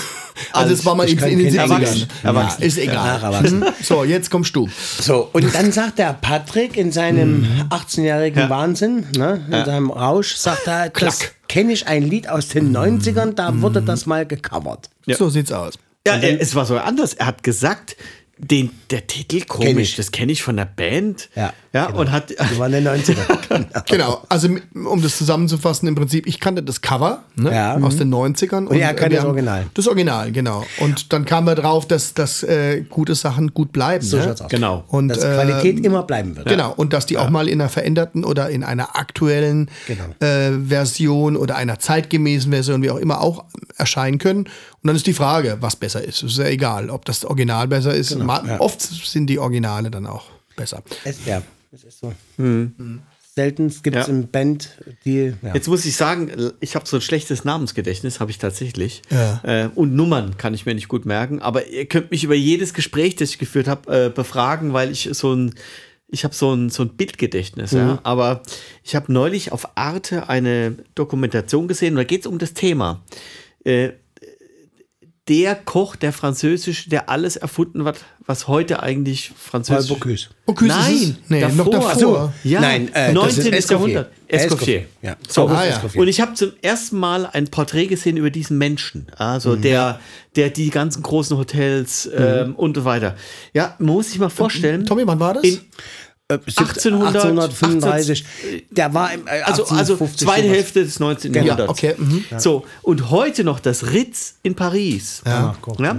[SPEAKER 1] Also das war mal in, in den
[SPEAKER 2] kein
[SPEAKER 1] 70ern.
[SPEAKER 3] Erwachsen.
[SPEAKER 1] Ja,
[SPEAKER 3] Erwachsen.
[SPEAKER 1] ist egal.
[SPEAKER 2] Ach, erwachsen.
[SPEAKER 1] Mhm. So, jetzt kommst du.
[SPEAKER 2] So, und dann sagt der Patrick in seinem 18-jährigen Wahnsinn, ne, in seinem Rausch, sagt er, das
[SPEAKER 1] Klack.
[SPEAKER 2] kenne ich ein Lied aus den 90ern, da wurde das mal gecovert.
[SPEAKER 1] So sieht's aus.
[SPEAKER 3] Ja, er, es war so anders. Er hat gesagt, den, der Titel
[SPEAKER 2] Kenn
[SPEAKER 3] komisch,
[SPEAKER 2] ich.
[SPEAKER 3] das kenne ich von der Band.
[SPEAKER 2] Ja,
[SPEAKER 3] ja
[SPEAKER 2] genau.
[SPEAKER 3] und hat.
[SPEAKER 2] Die waren in den 90ern.
[SPEAKER 1] Genau, also um das zusammenzufassen, im Prinzip, ich kannte das Cover ne,
[SPEAKER 2] Ja.
[SPEAKER 1] aus den 90ern. Und,
[SPEAKER 2] er kannte das
[SPEAKER 1] haben-
[SPEAKER 2] Original.
[SPEAKER 1] Das Original, genau. Und dann kamen wir drauf, dass, dass äh, gute Sachen gut bleiben.
[SPEAKER 2] So
[SPEAKER 1] ne?
[SPEAKER 2] schaut's aus.
[SPEAKER 3] Genau.
[SPEAKER 1] Und,
[SPEAKER 2] Dass
[SPEAKER 1] äh,
[SPEAKER 2] Qualität immer bleiben wird.
[SPEAKER 1] Genau, und dass die auch mal in einer veränderten oder in einer aktuellen
[SPEAKER 2] Genau.
[SPEAKER 1] äh, Version oder einer zeitgemäßen Version, wie auch immer, auch erscheinen können. Und dann ist die Frage, was besser ist. Es ist ja egal, ob das Original besser ist. Mal,
[SPEAKER 2] Genau, ja.
[SPEAKER 1] Oft sind die Originale dann auch besser.
[SPEAKER 2] Es, ja, es ist so. Selten gibt es
[SPEAKER 3] Ja.
[SPEAKER 2] im Band, die. Ja.
[SPEAKER 3] Jetzt muss ich sagen, ich habe so ein schlechtes Namensgedächtnis, habe ich tatsächlich.
[SPEAKER 1] Ja.
[SPEAKER 3] Äh, und Nummern kann ich mir nicht gut merken. Aber ihr könnt mich über jedes Gespräch, das ich geführt habe, äh, befragen, weil ich so ein, ich habe so ein, so ein Bildgedächtnis. Ja? Aber ich habe neulich auf Arte eine Dokumentation gesehen, und da geht es um das Thema. Äh, der Koch, der Französisch, der alles erfunden hat, was heute eigentlich Französisch
[SPEAKER 2] Bocuse.
[SPEAKER 1] Bocuse ist es?
[SPEAKER 3] Nein,
[SPEAKER 1] nee,
[SPEAKER 3] davor.
[SPEAKER 1] noch davor.
[SPEAKER 3] So. Ja,
[SPEAKER 2] Nein, äh, das
[SPEAKER 3] 19.
[SPEAKER 2] ist Escoffier.
[SPEAKER 3] Jahrhundert. Escoffier.
[SPEAKER 2] Ja.
[SPEAKER 3] So,
[SPEAKER 1] ah, ja.
[SPEAKER 2] Escoffier.
[SPEAKER 3] und ich habe zum ersten Mal ein Porträt gesehen über diesen Menschen, also
[SPEAKER 2] Mhm.
[SPEAKER 3] der, der die ganzen großen Hotels ähm, und so weiter. Ja, man muss sich mal vorstellen.
[SPEAKER 1] Tommy, wann war das?
[SPEAKER 3] In,
[SPEAKER 2] Äh,
[SPEAKER 3] 1800,
[SPEAKER 2] 1835. Der war im, äh,
[SPEAKER 3] Also, also
[SPEAKER 2] 1850
[SPEAKER 3] zweite. Hälfte des 19.
[SPEAKER 2] Genau.
[SPEAKER 3] Jahrhunderts.
[SPEAKER 1] okay, mhm.
[SPEAKER 3] So, und heute noch das Ritz in Paris.
[SPEAKER 2] Ja,
[SPEAKER 3] Ja,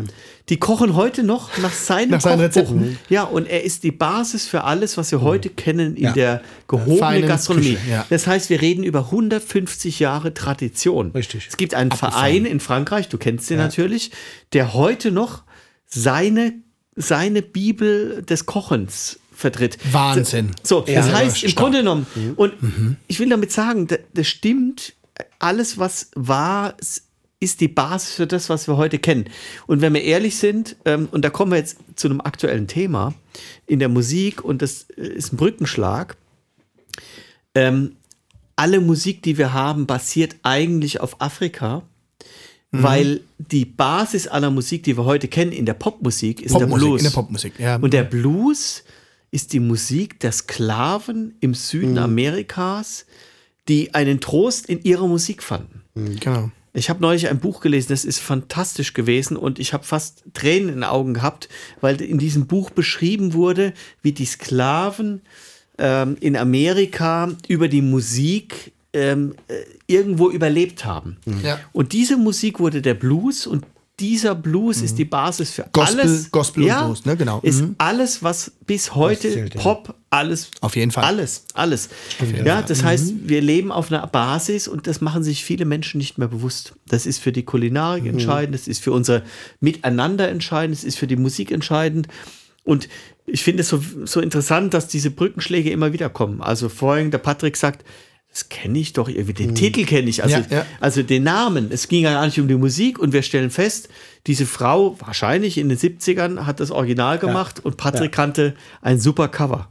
[SPEAKER 3] die kochen heute noch nach seinem
[SPEAKER 1] Nach seinen. Rezepten.
[SPEAKER 3] Ja, und er ist die Basis für alles, was wir heute kennen in
[SPEAKER 2] Ja.
[SPEAKER 3] der gehobenen Gastronomie.
[SPEAKER 1] Küche, ja.
[SPEAKER 3] Das heißt, wir reden über 150 Jahre Tradition.
[SPEAKER 2] Richtig.
[SPEAKER 3] Es gibt einen Verein in Frankreich, du kennst den natürlich, der heute noch seine, seine Bibel des Kochens vertritt.
[SPEAKER 1] Wahnsinn.
[SPEAKER 3] So,
[SPEAKER 2] Ja,
[SPEAKER 3] das heißt im
[SPEAKER 1] stark.
[SPEAKER 3] Grunde genommen, und ich will damit sagen, da- das stimmt, alles, was war, ist die Basis für das, was wir heute kennen. Und wenn wir ehrlich sind, ähm, und da kommen wir jetzt zu einem aktuellen Thema in der Musik, und das äh, ist ein Brückenschlag, ähm, alle Musik, die wir haben, basiert eigentlich auf Afrika. Weil die Basis aller Musik, die wir heute kennen in der Popmusik, ist der
[SPEAKER 1] Popmusik,
[SPEAKER 3] Blues.
[SPEAKER 1] in der Popmusik, ja.
[SPEAKER 3] Und der Blues ist die Musik der Sklaven im Süden Amerikas, die einen Trost in ihrer Musik fanden.
[SPEAKER 1] Genau.
[SPEAKER 3] Ich habe neulich ein Buch gelesen, das ist fantastisch gewesen und ich habe fast Tränen in den Augen gehabt, weil in diesem Buch beschrieben wurde, wie die Sklaven ähm, in Amerika über die Musik ähm, äh, irgendwo überlebt haben.
[SPEAKER 1] Ja.
[SPEAKER 3] Und diese Musik wurde der Blues und dieser Blues ist die Basis für
[SPEAKER 1] Gospel-
[SPEAKER 3] alles.
[SPEAKER 1] Gospel und Blues, ne? Genau.
[SPEAKER 3] Ist
[SPEAKER 1] Mhm.
[SPEAKER 3] alles, was bis heute
[SPEAKER 2] zählt, ja.
[SPEAKER 3] Pop, alles.
[SPEAKER 1] Auf jeden Fall.
[SPEAKER 3] Alles, alles. Ja, das heißt, wir leben auf einer Basis und das machen sich viele Menschen nicht mehr bewusst. Das ist für die Kulinarik entscheidend, das ist für unser Miteinander entscheidend, das ist für die Musik entscheidend. Und ich finde es so, so interessant, dass diese Brückenschläge immer wieder kommen. Also vorhin der Patrick sagt, das kenne ich doch irgendwie, den Titel kenne ich, also,
[SPEAKER 1] Ja, ja.
[SPEAKER 3] also den Namen. Es ging ja gar nicht um die Musik und wir stellen fest, diese Frau, wahrscheinlich in den 70ern, hat das Original gemacht und Patrick kannte ein super Cover.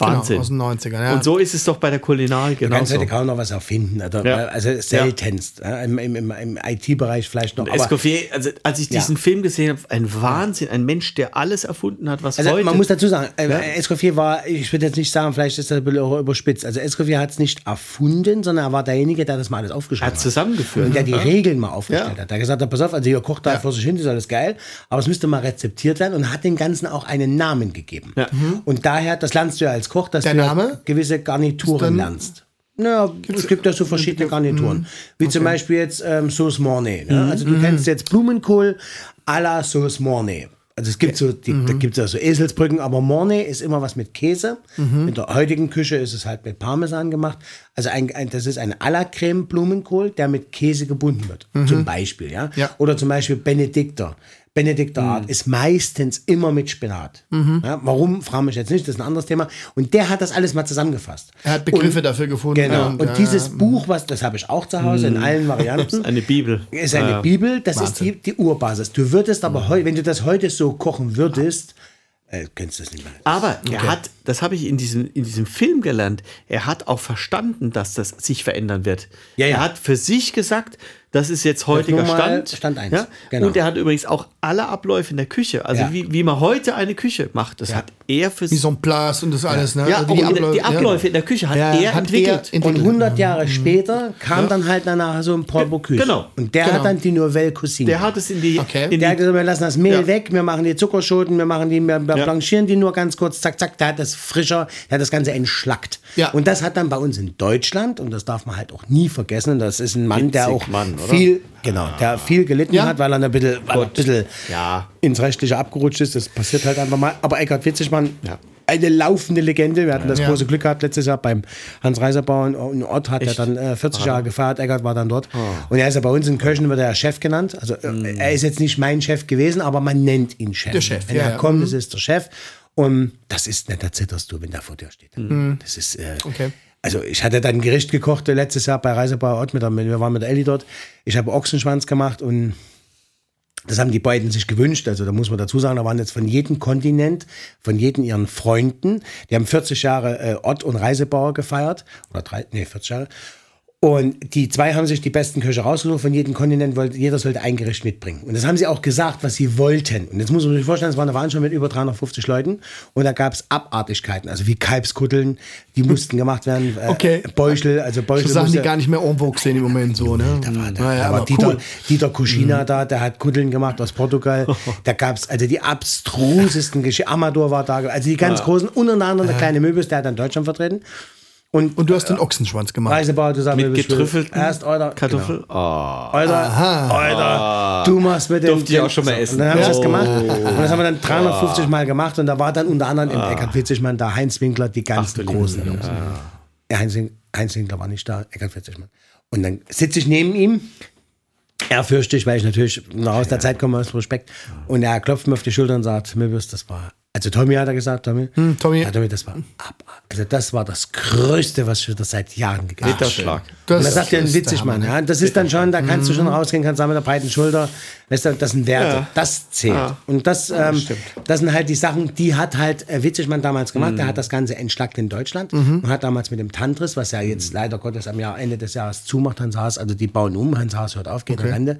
[SPEAKER 3] Wahnsinn.
[SPEAKER 1] Genau, aus den 90ern. Ja.
[SPEAKER 3] Und so ist es doch bei der Kulinarik
[SPEAKER 2] Du kannst
[SPEAKER 3] genauso.
[SPEAKER 2] heute kaum noch was erfinden. Oder,
[SPEAKER 3] Ja.
[SPEAKER 2] Also seltenst. Ja. Im, im, im, im IT-Bereich vielleicht noch.
[SPEAKER 3] Und
[SPEAKER 2] Aber,
[SPEAKER 3] Escoffier, also als ich
[SPEAKER 2] Ja.
[SPEAKER 3] diesen Film gesehen habe, ein Wahnsinn, ein Mensch, der alles erfunden hat, was
[SPEAKER 2] also
[SPEAKER 3] heute.
[SPEAKER 2] man muss dazu sagen, äh, Escoffier war, ich würde jetzt nicht sagen, vielleicht ist das ein bisschen auch überspitzt. Also Escoffier hat es nicht erfunden, sondern er war derjenige, der das mal alles aufgeschrieben
[SPEAKER 3] Hat
[SPEAKER 2] hat.
[SPEAKER 3] zusammengeführt.
[SPEAKER 2] Und der die
[SPEAKER 3] Ja.
[SPEAKER 2] Regeln mal aufgestellt
[SPEAKER 3] Ja.
[SPEAKER 2] hat. Der hat gesagt hat, pass auf, also ihr kocht da vor sich hin, das ist alles geil, aber es müsste mal rezeptiert werden und hat dem Ganzen auch einen Namen gegeben.
[SPEAKER 3] Ja.
[SPEAKER 2] Und daher, das lernst du ja als Koch, dass
[SPEAKER 1] Der
[SPEAKER 2] du
[SPEAKER 1] Name?
[SPEAKER 2] gewisse Garnituren lernst. Naja, es gibt ja so verschiedene Garnituren. Wie zum Beispiel jetzt ähm, Sauce Mornay. Ne? Also du kennst jetzt Blumenkohl à la Sauce Mornay. Also es gibt so, die, da gibt es ja so Eselsbrücken, aber Mornay ist immer was mit Käse. In der heutigen Küche ist es halt mit Parmesan gemacht. Also ein, ein, das ist ein à la Creme Blumenkohl, der mit Käse gebunden wird. Zum Beispiel, ja?
[SPEAKER 1] Ja.
[SPEAKER 2] Oder zum Beispiel Benedikter. Benedikter
[SPEAKER 1] Mhm.
[SPEAKER 2] Art ist meistens immer mit Spinat. Ja, warum, frage mich jetzt nicht, das ist ein anderes Thema. Und der hat das alles mal zusammengefasst.
[SPEAKER 1] er hat Begriffe dafür gefunden.
[SPEAKER 2] Genau. Und,
[SPEAKER 1] ja,
[SPEAKER 2] dieses Buch, was das habe ich auch zu Hause in allen Varianten.
[SPEAKER 3] Eine Bibel.
[SPEAKER 2] Ist eine
[SPEAKER 3] Ja.
[SPEAKER 2] Bibel, das ist die, die Urbasis. Du würdest aber heute, wenn du das heute so kochen würdest, äh, könntest du das nicht mehr.
[SPEAKER 3] Aber er hat, das habe ich in diesem, in diesem Film gelernt, er hat auch verstanden, dass das sich verändern wird.
[SPEAKER 2] Ja, ja.
[SPEAKER 3] Er hat für sich gesagt, das ist jetzt heutiger
[SPEAKER 2] mal
[SPEAKER 3] Stand.
[SPEAKER 2] Stand eins.
[SPEAKER 3] Ja?
[SPEAKER 2] Genau.
[SPEAKER 3] Und er hat übrigens auch alle Abläufe in der Küche, also
[SPEAKER 2] Ja.
[SPEAKER 3] wie, wie man heute eine Küche macht, das hat er für sich.
[SPEAKER 1] Mise en place und das alles. Ne?
[SPEAKER 3] Ja,
[SPEAKER 1] Also
[SPEAKER 3] die,
[SPEAKER 1] Abläufe-
[SPEAKER 3] die Abläufe in der Küche hat
[SPEAKER 1] Ja,
[SPEAKER 3] er
[SPEAKER 1] hat
[SPEAKER 3] entwickelt.
[SPEAKER 1] er entwickelt.
[SPEAKER 2] Und 100 Jahre später kam dann halt danach so ein Paul Bocuse.
[SPEAKER 3] Genau.
[SPEAKER 2] Und der
[SPEAKER 1] Genau.
[SPEAKER 2] hat dann die Nouvelle Cuisine.
[SPEAKER 3] der hat es in die,
[SPEAKER 1] Okay.
[SPEAKER 3] in die
[SPEAKER 2] Der hat gesagt, wir lassen das Mehl
[SPEAKER 3] Ja.
[SPEAKER 2] weg, wir machen die Zuckerschoten, wir machen die, wir, wir
[SPEAKER 3] Ja.
[SPEAKER 2] blanchieren die nur ganz kurz, zack, zack, der hat das frischer, der hat das Ganze entschlackt.
[SPEAKER 1] Ja.
[SPEAKER 2] Und das hat dann bei uns in Deutschland, und das darf man halt auch nie vergessen, das ist ein Mann, der auch
[SPEAKER 3] Mann,
[SPEAKER 2] viel, genau, der viel gelitten
[SPEAKER 1] Ja.
[SPEAKER 2] hat, weil er ein bisschen, weil er ein bisschen
[SPEAKER 3] Ja.
[SPEAKER 2] ins Rechtliche abgerutscht ist, das passiert halt einfach mal. Aber Eckhard Witzigmann,
[SPEAKER 3] Ja.
[SPEAKER 2] eine laufende Legende, wir hatten das große Glück gehabt, letztes Jahr beim Hans Reiserbauer in Ort hat er dann äh, 40 Jahre gefeiert, Eckert war dann dort. Und er ist ja bei uns in Köchen, wird er Chef genannt. Also äh, er ist jetzt nicht mein Chef gewesen, aber man nennt ihn Chef.
[SPEAKER 1] Der Chef,
[SPEAKER 2] Wenn
[SPEAKER 1] ja,
[SPEAKER 2] er kommt, das ist der Chef. Und das ist nicht, da zitterst du, wenn der vor dir steht. Das ist, äh,
[SPEAKER 1] Okay.
[SPEAKER 2] also ich hatte dann ein Gericht gekocht äh, letztes Jahr bei Reisebauer Ort, mit der, wir waren mit Elli dort. Ich habe Ochsenschwanz gemacht und das haben die beiden sich gewünscht. Also da muss man dazu sagen, da waren jetzt von jedem Kontinent, von jedem ihren Freunden. Die haben 40 Jahre äh, Ott und Reisebauer gefeiert. Oder drei, nee, 40 Jahre. Und die zwei haben sich die besten Köche rausgesucht. Von jedem Kontinent wollte, jeder sollte ein Gericht mitbringen. Und das haben sie auch gesagt, was sie wollten. Und jetzt muss man sich vorstellen, es war eine Veranstaltung mit über 350 Leuten. Und da gab es Abartigkeiten, also wie Kalbskutteln, die mussten gemacht werden. Äh,
[SPEAKER 1] Okay.
[SPEAKER 2] Beuchel, also Beuchel.
[SPEAKER 1] So Sachen, die
[SPEAKER 2] musste-
[SPEAKER 1] gar nicht mehr en vogue sind im Moment so, ne?
[SPEAKER 2] da war, da,
[SPEAKER 1] Naja,
[SPEAKER 2] da war
[SPEAKER 1] aber
[SPEAKER 2] Dieter,
[SPEAKER 1] cool. Mhm.
[SPEAKER 2] Dieter Kuschina da, der hat Kutteln gemacht aus Portugal. Da gab es also die abstrusesten Geschichten. Amador war da, also die ganz großen. Und unter anderem der kleine Möbis, der hat dann Deutschland vertreten. Und,
[SPEAKER 1] Und du hast den Ochsenschwanz gemacht.
[SPEAKER 2] Reisebauer zusammen
[SPEAKER 3] Mit
[SPEAKER 2] Möbis-
[SPEAKER 3] getrüffelten
[SPEAKER 2] Erst Euler,
[SPEAKER 3] Kartoffel. Oh.
[SPEAKER 2] Genau. Euler, Euler, du machst mit dem.
[SPEAKER 3] Durfte ich auch schon mal essen.
[SPEAKER 2] Und dann haben wir das
[SPEAKER 3] Oh.
[SPEAKER 2] gemacht. Und das haben wir dann 350 Mal gemacht. Und da war dann unter anderem im Eckart Witzigmann da Heinz Winkler, die ganzen großen Jungs. Ja, Heinz, Wink- Heinz Winkler war nicht da, Eckart Witzigmann. Und dann sitze ich neben ihm. Ehrfürchtig, weil ich natürlich noch aus der Zeit komme, aus Respekt. Und er klopft mir auf die Schulter und sagt, Möbius, das war, also Tommy hat er gesagt, Tommy.
[SPEAKER 1] Tommy.
[SPEAKER 2] Ja, Tommy, das war ab. Also das war das Größte, was das seit Jahren gegessen habe.
[SPEAKER 3] Ritterschlag.
[SPEAKER 1] Das
[SPEAKER 2] Und das sagt ja ein witzig, Mann. Ja, das ist dann schon, da kannst du schon rausgehen, kannst sagen mit der breiten Schulter. Das, sind Werte. Das zählt. Und das, ähm, das sind halt die Sachen, die hat halt äh, Witzigmann damals gemacht. Der hat das Ganze entschlackt in Deutschland und hat damals mit dem Tantris, was ja jetzt leider Gottes am Jahr, Ende des Jahres zumacht, Hans Haas, also die bauen um, Hans Haas hört auf, geht in Rente.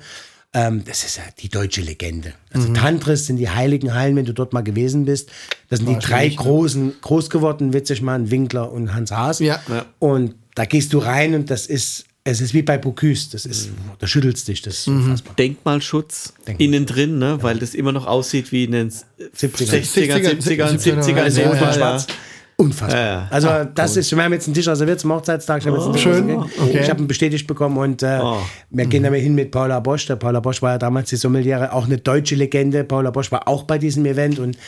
[SPEAKER 2] Ähm, das ist ja die deutsche Legende. Also Tantris sind die heiligen Hallen, wenn du dort mal gewesen bist. Das sind die drei großen, groß geworden, Witzigmann, Winkler und Hans Haas.
[SPEAKER 1] Ja.
[SPEAKER 3] Ja.
[SPEAKER 2] Und da gehst du rein und das ist, es ist wie bei Bocuse. Das ist, da schüttelst dich, das ist unfassbar.
[SPEAKER 3] Denkmalschutz
[SPEAKER 2] Denkmal.
[SPEAKER 3] innen drin, ne? weil das immer noch aussieht wie in den
[SPEAKER 2] 70er.
[SPEAKER 3] 60er, 70er, 70er,
[SPEAKER 1] Also
[SPEAKER 2] Rot und
[SPEAKER 3] ja,
[SPEAKER 2] schwarz. Unfassbar.
[SPEAKER 3] Ja, ja.
[SPEAKER 2] Also das ist, wir haben jetzt einen Tisch reserviert zum Hochzeitstag. Ich habe Tisch
[SPEAKER 1] Schön. Okay.
[SPEAKER 2] Ich habe ihn bestätigt bekommen und äh, wir gehen damit hin mit Paula Bosch. Der Paula Bosch war ja damals die Sommeliere, auch eine deutsche Legende. Paula Bosch war auch bei diesem Event und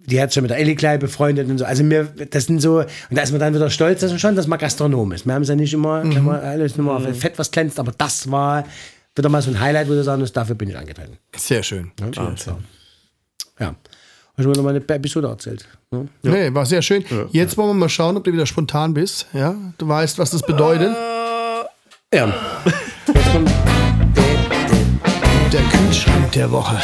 [SPEAKER 2] die hat schon mit der Ellie Klei befreundet und so. Also mir, das sind so, und da ist man dann wieder stolz, dass man schon, dass man Gastronom ist. Wir haben es ja nicht immer, immer alles nur auf Fett was glänzt, aber das war wieder mal so ein Highlight, wo du sagen musst, dafür bin ich angetreten.
[SPEAKER 1] Sehr schön.
[SPEAKER 2] Ja. Hast du mir noch mal eine Episode erzählt? Ne?
[SPEAKER 1] Nee, war sehr schön. Jetzt wollen wir mal schauen, ob du wieder spontan bist. Ja, du weißt, was das bedeutet.
[SPEAKER 2] Ja. Jetzt kommt
[SPEAKER 1] Der Kühlschrank der Woche.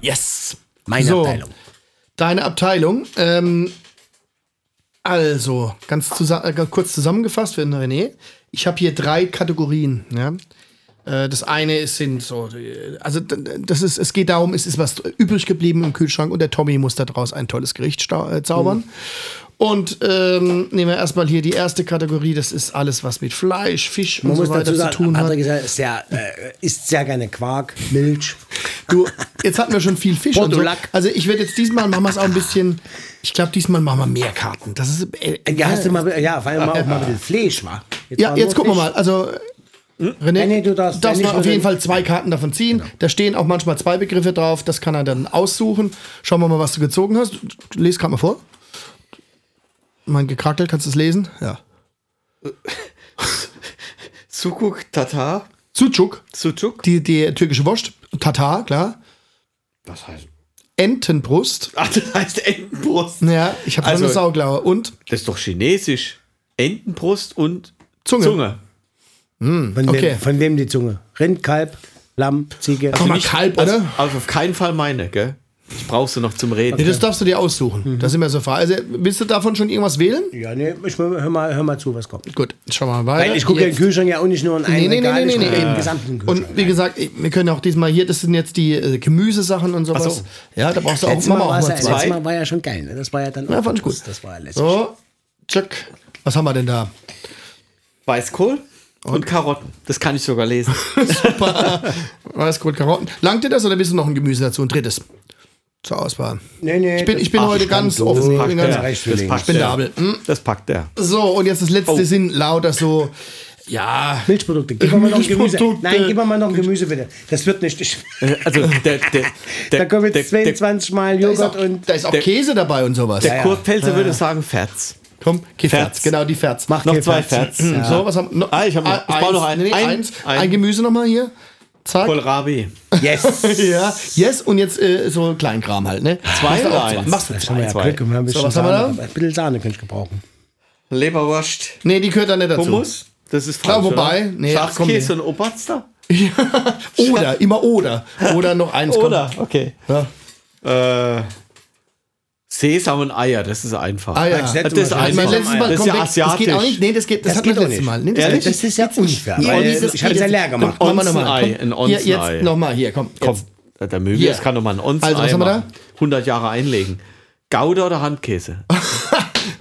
[SPEAKER 1] Yes.
[SPEAKER 2] meine
[SPEAKER 1] So.
[SPEAKER 2] Abteilung.
[SPEAKER 1] Deine Abteilung. Ähm, also, ganz, zusa äh, ganz kurz zusammengefasst für den René. Ich habe hier drei Kategorien. Ja? Äh, Das eine sind so, äh, also das ist, es geht darum, es ist was übrig geblieben im Kühlschrank und der Tommy muss daraus ein tolles Gericht äh, zaubern. Und ähm, nehmen wir erstmal hier die erste Kategorie, das ist alles, was mit Fleisch, Fisch
[SPEAKER 2] Man
[SPEAKER 1] und so weiter
[SPEAKER 2] dazu
[SPEAKER 1] zu
[SPEAKER 2] sagen,
[SPEAKER 1] tun hat.
[SPEAKER 2] Patrick ist ja sehr, äh, isst sehr gerne Quark, Milch.
[SPEAKER 1] Du, jetzt hatten wir schon viel Fisch und so. Also ich werde jetzt diesmal machen wir es auch ein bisschen. Ich glaube, diesmal machen wir mehr Karten. Das ist. Äh,
[SPEAKER 2] Ja, hast du mal, ja, vor allem mal auch mal ein bisschen Fleisch, wa?
[SPEAKER 1] ja,
[SPEAKER 2] war
[SPEAKER 1] jetzt gucken wir
[SPEAKER 2] Fisch.
[SPEAKER 1] mal. Also René,
[SPEAKER 2] René, du darfst-
[SPEAKER 1] darfst mal auf jeden
[SPEAKER 2] den-
[SPEAKER 1] Fall zwei Karten davon ziehen. Da stehen auch manchmal zwei Begriffe drauf. Das kann er dann aussuchen. Schauen wir mal, was du gezogen hast. Lies gerade mal vor. Mein Gekrackel, kannst du es lesen? Ja.
[SPEAKER 3] Sukuk Tatar.
[SPEAKER 1] Sucuk,
[SPEAKER 3] Sucuk.
[SPEAKER 1] die, die türkische Wurst. Tatar, klar.
[SPEAKER 3] Was heißt?
[SPEAKER 1] Entenbrust.
[SPEAKER 3] Ach, das heißt Entenbrust.
[SPEAKER 1] Ja, ich habe
[SPEAKER 3] Also-
[SPEAKER 1] eine Sauklaue. Und
[SPEAKER 3] Das ist doch chinesisch. Entenbrust und
[SPEAKER 1] Zunge.
[SPEAKER 3] Zunge.
[SPEAKER 2] Von,
[SPEAKER 1] Okay.
[SPEAKER 2] wem, von wem die Zunge? Rind, Kalb, Lamm, Ziege.
[SPEAKER 1] Komm mal, Kalb, oder?
[SPEAKER 3] Also, also auf keinen Fall meine, gell? Ich brauchst du noch zum Reden.
[SPEAKER 1] Nee, das darfst du dir aussuchen. Das ist immer so Frage. Also, willst du davon schon irgendwas wählen?
[SPEAKER 2] ja, nee, ich, hör, mal, hör mal zu, was kommt.
[SPEAKER 1] Gut, schauen wir mal weiter.
[SPEAKER 2] Weil ich gucke ja
[SPEAKER 1] Jetzt-
[SPEAKER 2] Kühlschrank ja auch nicht nur in ein
[SPEAKER 1] Nee, nee, nee,
[SPEAKER 2] Regal,
[SPEAKER 1] nee, nee, nee.
[SPEAKER 2] im gesamten Kühlschrank.
[SPEAKER 1] Und wie gesagt, wir können auch diesmal hier, das sind jetzt die äh, Gemüsesachen und sowas.
[SPEAKER 3] Ach so.
[SPEAKER 1] Ja, da brauchst du auch,
[SPEAKER 2] Letztes
[SPEAKER 1] wir auch mal
[SPEAKER 2] ja,
[SPEAKER 1] zwei.
[SPEAKER 2] letztes Mal war ja schon geil. Ne? Das war ja dann
[SPEAKER 1] Ja,
[SPEAKER 2] auch-
[SPEAKER 1] fand ich gut.
[SPEAKER 2] Das, das war ja lässig.
[SPEAKER 1] So, tschack. Was haben wir denn da?
[SPEAKER 3] Weißkohl und Karotten. Das kann ich sogar lesen.
[SPEAKER 1] Weißkohl, Karotten. Langt dir das oder willst du noch ein Gemüse dazu? Ein drittes? Zur Auswahl.
[SPEAKER 2] Nee, nee,
[SPEAKER 1] Ich bin, ich bin heute ganz
[SPEAKER 2] so.
[SPEAKER 1] offen. Ich
[SPEAKER 2] Packt
[SPEAKER 1] bin
[SPEAKER 2] der.
[SPEAKER 1] ganz,
[SPEAKER 2] Ja, recht
[SPEAKER 3] das packt
[SPEAKER 1] spendabel.
[SPEAKER 3] der.
[SPEAKER 1] Hm.
[SPEAKER 3] Das packt der.
[SPEAKER 1] So, und jetzt das letzte
[SPEAKER 3] Oh.
[SPEAKER 1] sind lauter so, ja,
[SPEAKER 2] Milchprodukte. Gib mal noch ein Gemüse.
[SPEAKER 1] Milchprodukte.
[SPEAKER 2] Nein, gib mir mal noch ein Gemüse, bitte. Das wird nicht. Ich,
[SPEAKER 3] Äh, Also der, der, der,
[SPEAKER 2] da kommen jetzt 22 Mal
[SPEAKER 1] da
[SPEAKER 2] Joghurt
[SPEAKER 1] auch,
[SPEAKER 2] und.
[SPEAKER 1] da ist auch
[SPEAKER 3] der-
[SPEAKER 1] Käse dabei und sowas.
[SPEAKER 3] der Kurt Pelzer würde sagen Ferz.
[SPEAKER 1] Komm, geh
[SPEAKER 3] Ferz.
[SPEAKER 1] Genau, die Ferz.
[SPEAKER 2] Mach
[SPEAKER 3] Noch zwei
[SPEAKER 2] Ferz.
[SPEAKER 1] Mhm. So, was haben noch?
[SPEAKER 3] Ah, ich hab noch- ich brauch noch einen.
[SPEAKER 1] Nee,
[SPEAKER 3] Ein-
[SPEAKER 1] eins.
[SPEAKER 3] ein-
[SPEAKER 1] Ein Gemüse nochmal hier. Zack.
[SPEAKER 3] Kohlrabi.
[SPEAKER 2] Yes.
[SPEAKER 1] Ja, yes, und jetzt äh, so Kleinkram halt, ne?
[SPEAKER 3] Zwei oder eins?
[SPEAKER 1] Machst du
[SPEAKER 2] Das wir
[SPEAKER 1] zwei.
[SPEAKER 2] ja Glück. Wir haben ein bisschen
[SPEAKER 1] So, was haben wir
[SPEAKER 2] Sahne.
[SPEAKER 1] da?
[SPEAKER 2] Ein bisschen Sahne könnte ich gebrauchen.
[SPEAKER 3] Leberwurst.
[SPEAKER 1] Nee, die gehört da nicht dazu.
[SPEAKER 3] Hummus. Das ist
[SPEAKER 1] Ja,
[SPEAKER 3] falsch,
[SPEAKER 1] wobei,
[SPEAKER 3] oder?
[SPEAKER 1] nee,
[SPEAKER 3] Schafskäse und Oberster?
[SPEAKER 1] Oder, immer oder. Oder noch eins.
[SPEAKER 3] Oder, okay.
[SPEAKER 1] Ja.
[SPEAKER 3] Äh, Sesam und Eier, das ist einfach.
[SPEAKER 1] Ah, ja.
[SPEAKER 2] Das
[SPEAKER 3] ist
[SPEAKER 2] Mal-
[SPEAKER 1] Mein
[SPEAKER 3] einfach.
[SPEAKER 1] letztes Mal,
[SPEAKER 3] Das ist ja
[SPEAKER 1] weg. Das
[SPEAKER 3] asiatisch.
[SPEAKER 1] geht auch nicht. Nee, das geht, das,
[SPEAKER 2] Das
[SPEAKER 1] hat
[SPEAKER 2] geht
[SPEAKER 1] das
[SPEAKER 2] auch
[SPEAKER 1] letzte
[SPEAKER 2] nicht.
[SPEAKER 1] Mal. Nee, das geht
[SPEAKER 2] Das ist ja unfair.
[SPEAKER 1] Ja,
[SPEAKER 2] ich habe es ja leer gemacht.
[SPEAKER 1] Wir
[SPEAKER 3] Onsenei,
[SPEAKER 1] nochmal.
[SPEAKER 3] ein
[SPEAKER 1] Hier,
[SPEAKER 3] Onsenei.
[SPEAKER 1] jetzt nochmal, hier, komm.
[SPEAKER 3] Komm, der Möbius kann doch mal ein Ons
[SPEAKER 1] Also, was haben wir da?
[SPEAKER 3] 100 Jahre einlegen. Gouda oder Handkäse?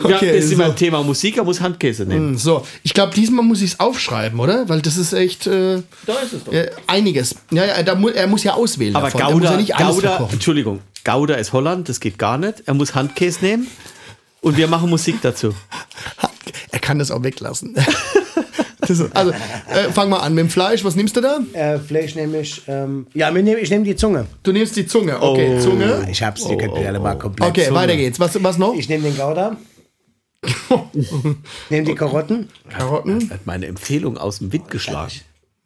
[SPEAKER 3] ja,
[SPEAKER 1] Okay,
[SPEAKER 3] das ist immer
[SPEAKER 1] so.
[SPEAKER 3] ein Thema Musik, er muss Handkäse nehmen.
[SPEAKER 1] So, ich glaube, diesmal muss ich es aufschreiben, oder? Weil das ist echt äh,
[SPEAKER 3] Da ist es doch.
[SPEAKER 1] äh, einiges. Ja, ja, da mu er muss ja auswählen.
[SPEAKER 3] Aber
[SPEAKER 1] davon. er muss
[SPEAKER 3] Gouda,
[SPEAKER 1] ja nicht alles
[SPEAKER 3] Gouda. Entschuldigung, Gouda ist Holland, das geht gar nicht. Er muss Handkäse nehmen und wir machen Musik dazu.
[SPEAKER 1] Er kann das auch weglassen. also, äh, fang mal an mit dem Fleisch. Was nimmst du da?
[SPEAKER 2] Äh, Fleisch nehme ich. Ähm, ja, wir ich nehme die Zunge.
[SPEAKER 1] Du nimmst die Zunge. Okay,
[SPEAKER 3] Oh.
[SPEAKER 1] Zunge.
[SPEAKER 2] Ich hab's, die könnt ihr alle mal komplett.
[SPEAKER 1] Okay,
[SPEAKER 2] Zunge.
[SPEAKER 1] weiter geht's. Was, was noch?
[SPEAKER 2] Ich nehme den Gouda. nehme die Karotten.
[SPEAKER 1] Karotten.
[SPEAKER 3] Er hat meine Empfehlung aus dem Wind geschlagen.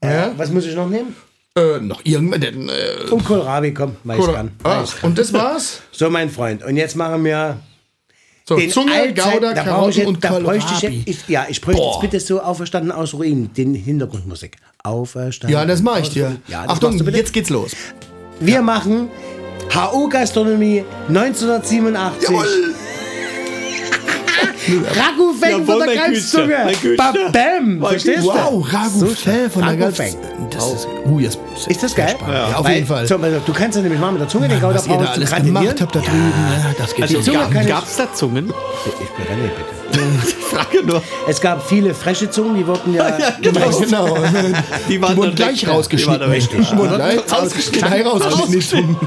[SPEAKER 1] Ja.
[SPEAKER 2] Was muss ich noch nehmen?
[SPEAKER 1] Äh, noch irgendwann. Denn, äh,
[SPEAKER 2] Und Kohlrabi, komm, weiß ich
[SPEAKER 1] oder,
[SPEAKER 2] kann.
[SPEAKER 1] ah,
[SPEAKER 2] ich kann.
[SPEAKER 1] und das war's?
[SPEAKER 2] So, mein Freund. Und jetzt machen wir
[SPEAKER 1] So,
[SPEAKER 2] den
[SPEAKER 1] Zunge,
[SPEAKER 2] Allzeit-
[SPEAKER 1] Gouda,
[SPEAKER 2] da ich
[SPEAKER 1] Karotten
[SPEAKER 2] jetzt,
[SPEAKER 1] und
[SPEAKER 2] da bräuchte
[SPEAKER 1] Kohlrabi.
[SPEAKER 2] ich, ich, Ja, ich bräuchte
[SPEAKER 1] Boah.
[SPEAKER 2] jetzt bitte so auferstanden aus Ruinen, den Hintergrundmusik. Auferstanden.
[SPEAKER 1] Ja, das mache ich
[SPEAKER 2] aus
[SPEAKER 1] dir.
[SPEAKER 2] Ja, das
[SPEAKER 1] Achtung, jetzt geht's los.
[SPEAKER 2] Wir machen HO Gastronomie 1987. Ragu Feng
[SPEAKER 3] Jawohl,
[SPEAKER 2] von der
[SPEAKER 3] Güter.
[SPEAKER 2] Bam,
[SPEAKER 3] Mein
[SPEAKER 2] verstehst du?
[SPEAKER 1] Wow, Ragu
[SPEAKER 2] So
[SPEAKER 1] Fell von der.
[SPEAKER 2] Feng.
[SPEAKER 1] Das ist, uh, jetzt
[SPEAKER 2] Ist das geil?
[SPEAKER 1] Ja, auf
[SPEAKER 2] Weil,
[SPEAKER 1] jeden Fall.
[SPEAKER 2] So, also, du kannst ja nämlich mal mit der Zunge den Gouda
[SPEAKER 1] Was ihr da alles gemacht habt da drüben, ja, das geht
[SPEAKER 3] Also,
[SPEAKER 1] so.
[SPEAKER 2] Zunge
[SPEAKER 3] gab, gab's da Zungen?
[SPEAKER 2] Ich bin René, bitte.
[SPEAKER 3] Ich frage nur.
[SPEAKER 2] Es gab viele freche Zungen, die wurden ja,
[SPEAKER 1] Genau, genau.
[SPEAKER 3] Die waren
[SPEAKER 1] Die wurden gleich rausgeschnitten.
[SPEAKER 3] Die waren weg.
[SPEAKER 1] Die wurden gleich rausgeschnitten. Rausgeschnitten.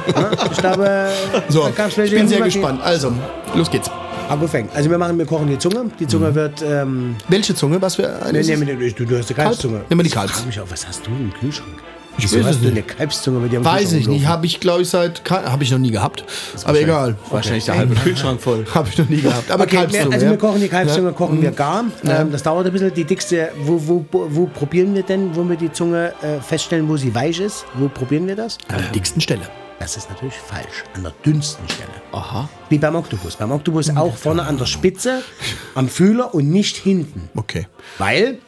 [SPEAKER 2] Ich glaube,
[SPEAKER 1] So, ich bin sehr gespannt. Also, los geht's.
[SPEAKER 2] Abu Feng. Also wir machen, wir kochen die Zunge. Die
[SPEAKER 1] Mhm.
[SPEAKER 2] Zunge wird, ähm,
[SPEAKER 1] Welche Zunge? Was für eine?
[SPEAKER 2] wir
[SPEAKER 1] ist es?
[SPEAKER 2] nehmen, du, du hast die Kalbszunge.
[SPEAKER 1] Nehmen wir die
[SPEAKER 2] Ich
[SPEAKER 1] Kalbs.
[SPEAKER 2] frag mich auch, was hast du im Kühlschrank?
[SPEAKER 1] Ich weiß
[SPEAKER 2] hast
[SPEAKER 1] es nicht.
[SPEAKER 2] eine Kalbszunge bei dir
[SPEAKER 1] Weiß ich nicht. Habe ich, glaube ich, seit. Habe ich noch nie gehabt. Aber egal.
[SPEAKER 3] Wahrscheinlich der halbe Kühlschrank voll.
[SPEAKER 1] Habe ich noch nie gehabt. Aber
[SPEAKER 2] Okay, wir,
[SPEAKER 1] Kalbszunge.
[SPEAKER 2] also
[SPEAKER 1] ja.
[SPEAKER 2] wir kochen die Kalbszunge, kochen wir gar. Ähm, das dauert ein bisschen. Die dickste, wo, wo, wo probieren wir denn, wo wir die Zunge äh, feststellen, wo sie weich ist? Wo probieren wir das?
[SPEAKER 1] An der dicksten Stelle.
[SPEAKER 2] Das ist natürlich falsch. An der dünnsten Stelle.
[SPEAKER 3] Aha.
[SPEAKER 2] Wie beim Oktopus. Beim Oktopus auch vorne an der Spitze, am Fühler und nicht hinten.
[SPEAKER 1] Okay.
[SPEAKER 2] Weil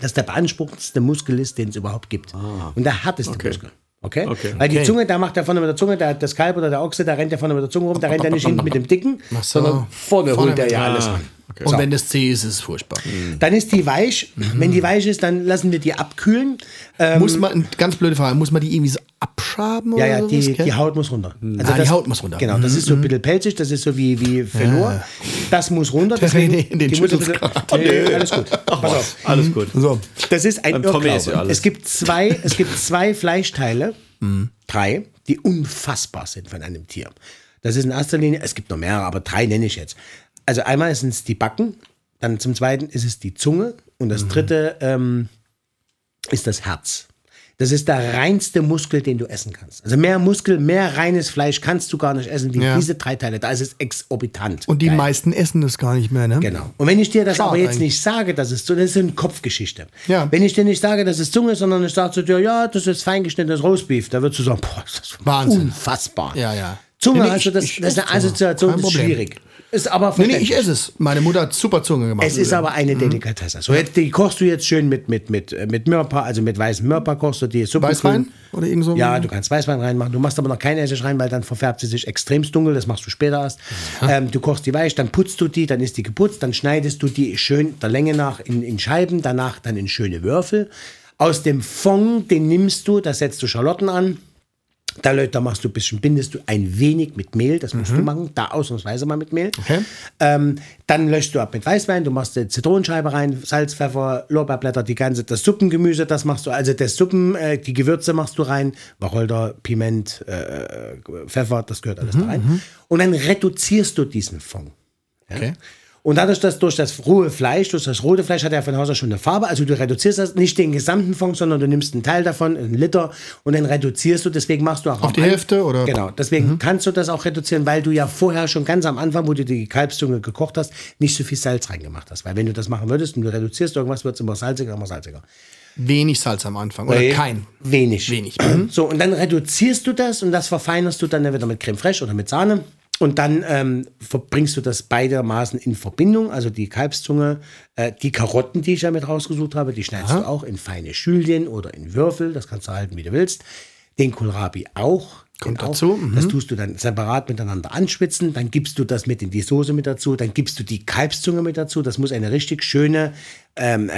[SPEAKER 2] das der beanspruchendste Muskel ist, den es überhaupt gibt. Und der härteste Muskel. Okay?
[SPEAKER 3] Okay.
[SPEAKER 2] Weil die
[SPEAKER 1] Okay.
[SPEAKER 2] Zunge, da macht er vorne mit der Zunge, der, das Kalb oder der Ochse, da rennt er vorne mit der Zunge rum, da rennt er nicht hinten mit dem Dicken,
[SPEAKER 1] Ach so.
[SPEAKER 2] sondern vorne,
[SPEAKER 1] Vorne
[SPEAKER 2] holt er ja alles
[SPEAKER 3] Ah,
[SPEAKER 2] an.
[SPEAKER 3] okay.
[SPEAKER 1] Und wenn das zäh ist, ist es furchtbar.
[SPEAKER 2] Dann ist die weich. Wenn die weich ist, dann lassen wir die abkühlen. Ähm,
[SPEAKER 1] muss man, ganz blöde Frage, muss man die irgendwie so abschaben
[SPEAKER 2] ja, ja, die, die Haut muss runter. Also
[SPEAKER 1] Ah, die Haut muss runter.
[SPEAKER 2] Genau, das ist so ein bisschen pelzig, das ist so wie, wie Fenor. Das muss runter. deswegen-
[SPEAKER 1] René, den
[SPEAKER 2] die muss bisschen-
[SPEAKER 1] grad.
[SPEAKER 2] Nee, alles gut. Pass auf.
[SPEAKER 3] Alles gut.
[SPEAKER 1] So.
[SPEAKER 2] Das ist ein
[SPEAKER 3] Tommy ist ja
[SPEAKER 2] Irrglaube. Es gibt zwei, es gibt zwei Fleischteile,
[SPEAKER 1] Mhm.
[SPEAKER 2] drei, die unfassbar sind von einem Tier. Das ist in erster Linie, es gibt noch mehrere, aber drei nenne ich jetzt. Also einmal sind es die Backen, dann zum zweiten ist es die Zunge und
[SPEAKER 1] Mhm.
[SPEAKER 2] das dritte ähm, ist das Herz. Das ist der reinste Muskel, den du essen kannst. Also mehr Muskel, mehr reines Fleisch kannst du gar nicht essen wie
[SPEAKER 1] Ja.
[SPEAKER 2] diese drei Teile. Da ist es exorbitant.
[SPEAKER 1] Und die
[SPEAKER 2] Geil.
[SPEAKER 1] meisten essen das gar nicht mehr, ne?
[SPEAKER 2] Genau. Und wenn ich dir das
[SPEAKER 1] Schade
[SPEAKER 2] aber jetzt
[SPEAKER 1] eigentlich.
[SPEAKER 2] nicht sage, das ist so, das ist eine Kopfgeschichte.
[SPEAKER 1] Ja.
[SPEAKER 2] Wenn ich dir nicht sage, das ist Zunge, sondern ich sage zu dir, ja, das ist feingeschnittenes Roastbeef, da würdest du sagen, boah, ist das
[SPEAKER 1] Wahnsinn.
[SPEAKER 2] unfassbar.
[SPEAKER 1] Ja, ja.
[SPEAKER 2] Zunge,
[SPEAKER 1] Nee, nee,
[SPEAKER 2] also das,
[SPEAKER 1] ich
[SPEAKER 2] das ist eine. Assoziation, das ist schwierig. Ist aber
[SPEAKER 1] Nee, nee, ich esse es. Meine Mutter hat super Zunge gemacht.
[SPEAKER 2] Es ist aber eine Delikatesse. So, jetzt, die kochst du jetzt schön mit, mit, mit, äh, mit Mörper, also mit weißem Mörper kochst du die Suppe.
[SPEAKER 1] Weißwein? Oder irgend so?
[SPEAKER 2] Ja, du kannst Weißwein reinmachen. Du machst aber noch kein Essig rein, weil dann verfärbt sie sich extremst dunkel. Das machst du später erst. Ähm, du kochst die weich, dann putzt du die, dann ist die geputzt, dann schneidest du die schön der Länge nach in, in Scheiben, danach dann in schöne Würfel. Aus dem Fond, den nimmst du, da setzt du Schalotten an. Da, da machst du ein bisschen, bindest du ein wenig mit Mehl, das musst du machen, da ausnahmsweise mal mit Mehl.
[SPEAKER 1] Okay.
[SPEAKER 2] Ähm, dann löschst du ab mit Weißwein, du machst eine Zitronenscheibe rein, Salz, Pfeffer, Lorbeerblätter, die ganze, das Suppengemüse, das machst du, also das Suppen, äh, die Gewürze machst du rein, Wacholder, Piment, äh, Pfeffer, das gehört alles da rein. Und dann reduzierst du diesen Fond.
[SPEAKER 1] Okay.
[SPEAKER 2] Und dadurch, dass durch das rohe Fleisch, durch das rote Fleisch hat er von Haus aus schon eine Farbe, also du reduzierst das nicht den gesamten Fond, sondern du nimmst einen Teil davon, einen Liter, und dann reduzierst du, deswegen machst du auch
[SPEAKER 1] Auf die
[SPEAKER 2] An-
[SPEAKER 1] Hälfte, oder?
[SPEAKER 2] Genau, deswegen kannst du das auch reduzieren, weil du ja vorher schon ganz am Anfang, wo du die Kalbszunge gekocht hast, nicht so viel Salz reingemacht hast. Weil wenn du das machen würdest und du reduzierst irgendwas, wird es immer salziger, immer salziger.
[SPEAKER 1] Wenig Salz am Anfang. Oder
[SPEAKER 2] Nee,
[SPEAKER 1] kein.
[SPEAKER 2] Wenig.
[SPEAKER 1] Wenig.
[SPEAKER 2] So, und dann reduzierst du das und das verfeinerst du dann entweder mit Creme fraiche oder mit Sahne. Und dann ähm, verbringst du das beidermaßen in Verbindung, also die Kalbszunge, äh, die Karotten, die ich ja mit rausgesucht habe, die schneidest du auch in feine Schülchen oder in Würfel, das kannst du halten, wie du willst. Den Kohlrabi auch.
[SPEAKER 1] Kommt
[SPEAKER 2] Genau.
[SPEAKER 1] dazu, mhm.
[SPEAKER 2] Das tust du dann separat miteinander anschwitzen. Dann gibst du das mit in die Soße mit dazu. Dann gibst du die Kalbszunge mit dazu. Das muss eine richtig schöne, ähm,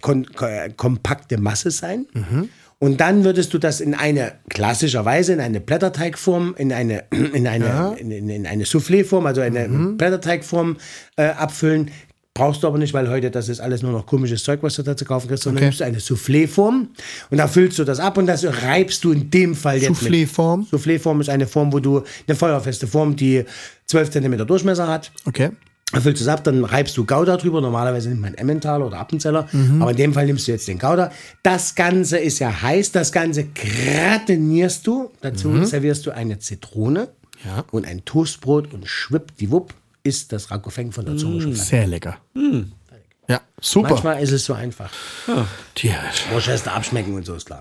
[SPEAKER 2] ko äh, kompakte Masse sein.
[SPEAKER 1] Mhm.
[SPEAKER 2] Und dann würdest du das in eine, klassischerweise in eine Blätterteigform, in eine, in eine, in, in, in eine Souffléform, also eine
[SPEAKER 1] Mhm.
[SPEAKER 2] Blätterteigform äh, abfüllen. Brauchst du aber nicht, weil heute das ist alles nur noch komisches Zeug, was du da zu kaufen kriegst, sondern
[SPEAKER 1] Okay.
[SPEAKER 2] nimmst du eine Souffléform und da füllst du das ab und das reibst du in dem Fall jetzt mit.
[SPEAKER 1] Soufflé-Form.
[SPEAKER 2] Souffléform ist eine Form, wo du eine feuerfeste Form, die 12 cm Durchmesser hat.
[SPEAKER 1] Okay.
[SPEAKER 2] Dann füllst du es ab, dann reibst du Gouda drüber. Normalerweise nimmt man Emmentaler oder Appenzeller,
[SPEAKER 1] Mhm.
[SPEAKER 2] aber in dem Fall nimmst du jetzt den Gouda. Das Ganze ist ja heiß, das Ganze gratinierst du. Dazu servierst du eine Zitrone
[SPEAKER 1] Mhm. Ja.
[SPEAKER 2] und ein Toastbrot und schwuppdiwupp ist das Rakofeng von der Zunge schon fertig.
[SPEAKER 1] Sehr lecker. Ja, super.
[SPEAKER 2] Manchmal ist es so einfach.
[SPEAKER 1] Tja,
[SPEAKER 2] Worcester abschmecken und so ist klar.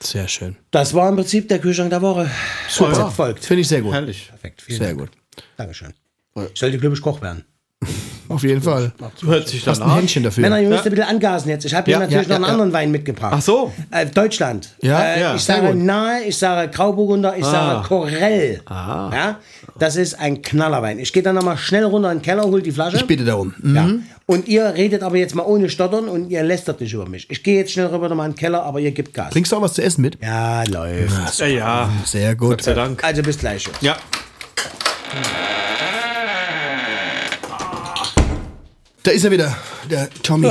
[SPEAKER 1] sehr schön.
[SPEAKER 2] Das war im Prinzip der Kühlschrank der Woche. Super. folgt.
[SPEAKER 1] Finde ich sehr gut.
[SPEAKER 3] Herrlich.
[SPEAKER 2] Perfekt. Vielen
[SPEAKER 1] Sehr
[SPEAKER 2] Dank.
[SPEAKER 1] gut.
[SPEAKER 2] Dankeschön. Ich sollte glücklich Koch werden.
[SPEAKER 1] Auf jeden Fall.
[SPEAKER 3] Hört sich
[SPEAKER 1] hast ein. Händchen dafür.
[SPEAKER 2] Männer, ihr müsst ein bisschen angasen jetzt. Ich habe hier
[SPEAKER 1] Ja,
[SPEAKER 2] natürlich
[SPEAKER 1] ja,
[SPEAKER 2] noch einen
[SPEAKER 1] ja,
[SPEAKER 2] anderen Wein mitgebracht.
[SPEAKER 3] Ach so.
[SPEAKER 2] Äh, Deutschland.
[SPEAKER 1] Ja,
[SPEAKER 2] äh,
[SPEAKER 3] ja,
[SPEAKER 2] ich sage. Nahe, ich sage Grauburgunder, ich sage Korell. Ja, das ist ein Knallerwein. Ich gehe dann nochmal schnell runter in den Keller, hol die Flasche.
[SPEAKER 1] Ich bitte darum. Mhm.
[SPEAKER 2] Ja. Und ihr redet aber jetzt mal ohne Stottern und ihr lästert nicht über mich. Ich gehe jetzt schnell rüber nochmal in den Keller, aber ihr gebt Gas.
[SPEAKER 1] Bringst du auch was zu essen mit?
[SPEAKER 2] Ja, läuft.
[SPEAKER 3] Ja, ja.
[SPEAKER 1] Sehr gut.
[SPEAKER 3] Gott sei Dank.
[SPEAKER 2] Also bis gleich.
[SPEAKER 3] Ja.
[SPEAKER 1] Da ist er wieder, der Tommy.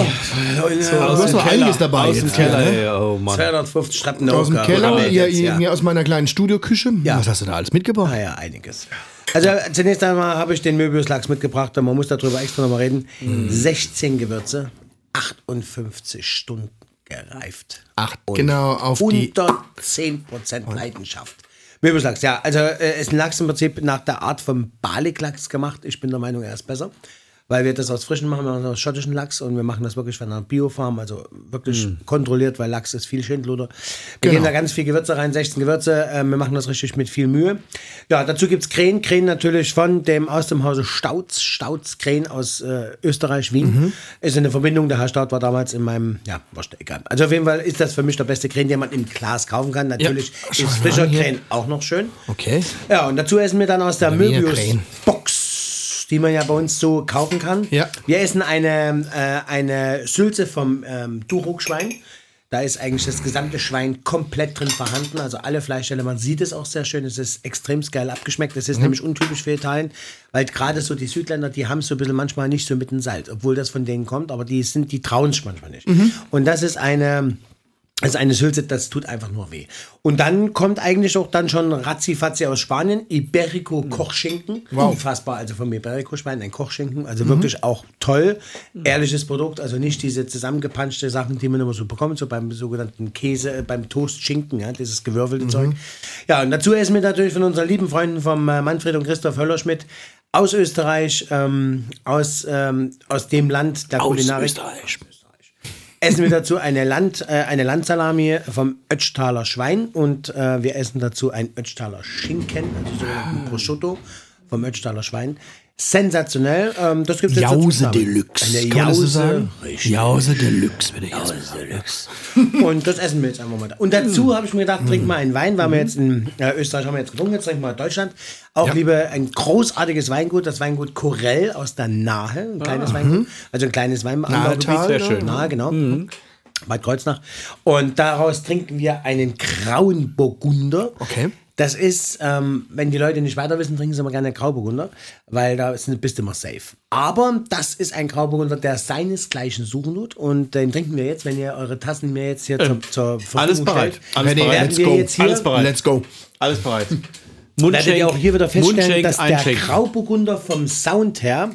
[SPEAKER 2] So,
[SPEAKER 1] du hast noch einiges dabei
[SPEAKER 3] Aus dem
[SPEAKER 1] jetzt.
[SPEAKER 3] Keller,
[SPEAKER 1] ne?
[SPEAKER 3] ey, oh Mann.
[SPEAKER 2] 250 Schrappen
[SPEAKER 1] Aus dem Keller, hier,
[SPEAKER 2] ja.
[SPEAKER 1] hier aus meiner kleinen Studioküche.
[SPEAKER 2] Ja.
[SPEAKER 1] Was hast du da alles mitgebracht?
[SPEAKER 2] Ah ja, einiges. Also zunächst einmal habe ich den Möbiuslachs mitgebracht, und man muss darüber extra nochmal reden. 16 Gewürze, 58 Stunden gereift.
[SPEAKER 1] Ach, genau, auf die.
[SPEAKER 2] Unter 10% Leidenschaft. Möbiuslachs, ja, also äh, ist ein Lachs im Prinzip nach der Art vom Balik-Lachs gemacht. Ich bin der Meinung, er ist besser. Weil wir das aus frischen machen, wir machen aus schottischen Lachs und wir machen das wirklich von einer Biofarm, also wirklich kontrolliert, weil Lachs ist viel Schindluder. Wir
[SPEAKER 1] Genau.
[SPEAKER 2] geben da ganz viel Gewürze rein, 16 Gewürze, äh, wir machen das richtig mit viel Mühe. Ja, dazu gibt's Krähen, Krähen natürlich von dem aus dem Hause Stauz, Stauz Krähen aus äh, Österreich, Wien. Ist eine Verbindung, der Herr Staud war damals in meinem, ja, war egal. Also auf jeden Fall ist das für mich der beste Krähen, den man im Glas kaufen kann. Natürlich
[SPEAKER 1] schau
[SPEAKER 2] ist frischer. Krähen auch noch schön.
[SPEAKER 1] Okay.
[SPEAKER 2] Ja, und dazu essen wir dann aus der
[SPEAKER 1] Wiener
[SPEAKER 2] Möbius-Box, die man ja bei uns so kaufen kann.
[SPEAKER 1] Ja.
[SPEAKER 2] Wir essen eine, äh, eine Sülze vom ähm, Duroc-Schwein. Da ist eigentlich das gesamte Schwein komplett drin vorhanden. Also alle Fleischteile, man sieht es auch sehr schön. Es ist extrem geil abgeschmeckt. Es ist
[SPEAKER 1] Mhm.
[SPEAKER 2] nämlich untypisch für Italien, weil gerade so die Südländer, die haben es so ein bisschen manchmal nicht so mit dem Salz, obwohl das von denen kommt, aber die sind, die trauen sich manchmal nicht.
[SPEAKER 1] Mhm.
[SPEAKER 2] Und das ist eine, also eine Sülze, das tut einfach nur weh. Und dann kommt eigentlich auch dann schon Razzi-Fazzi aus Spanien, Iberico Kochschinken. Unfassbar, also vom Iberico-Schwein ein Kochschinken, also wirklich auch toll. Ehrliches Produkt, also nicht diese zusammengepanschte Sachen, die man immer so bekommt, so beim sogenannten Käse, äh, beim Toast-Schinken, ja, dieses gewürfelte Zeug. Ja, und dazu essen wir natürlich von unseren lieben Freunden vom äh, Manfred und Christoph Höllerschmidt aus Österreich, ähm, aus, ähm, aus dem Land der Kulinarik.
[SPEAKER 1] Österreich.
[SPEAKER 2] Essen wir dazu eine, Land, äh, eine Landsalami vom Ötztaler Schwein und äh, wir essen dazu ein Ötztaler Schinken, also sogenannten Prosciutto vom Ötztaler Schwein. Sensationell. Ähm, das gibt
[SPEAKER 1] Jause Deluxe.
[SPEAKER 2] Eine
[SPEAKER 1] Kann man das so
[SPEAKER 2] Jause.
[SPEAKER 1] sagen?
[SPEAKER 2] Richtig.
[SPEAKER 1] Jause Deluxe, würde ich jetzt sagen.
[SPEAKER 2] Und das essen wir jetzt einfach mal da. Und dazu habe ich mir gedacht, trink mal einen Wein, weil wir jetzt in äh, Österreich haben wir jetzt getrunken, jetzt trinken wir in Deutschland. Auch liebe ein großartiges Weingut, das Weingut Korell aus der Nahe, ein kleines Weingut, also ein kleines Weinanbaugebiet.
[SPEAKER 3] Sehr schön.
[SPEAKER 2] Nahe, genau. Bad Kreuznach. Und daraus trinken wir einen grauen Burgunder.
[SPEAKER 1] Okay.
[SPEAKER 2] Das ist, ähm, wenn die Leute nicht weiter wissen, trinken sie immer gerne Grauburgunder, weil da ist, bist du immer safe. Aber das ist ein Grauburgunder, der seinesgleichen suchen tut und den trinken wir jetzt, wenn ihr eure Tassen mir jetzt hier zur, zur Verfügung
[SPEAKER 3] Alles bereit.
[SPEAKER 2] stellt.
[SPEAKER 3] Alles bereit.
[SPEAKER 1] Let's go.
[SPEAKER 2] jetzt hier,
[SPEAKER 3] Alles bereit.
[SPEAKER 1] Let's go.
[SPEAKER 3] Alles bereit.
[SPEAKER 2] werdet ihr auch hier wieder feststellen,
[SPEAKER 3] Mundschenk,
[SPEAKER 2] dass der. Grauburgunder vom Sound her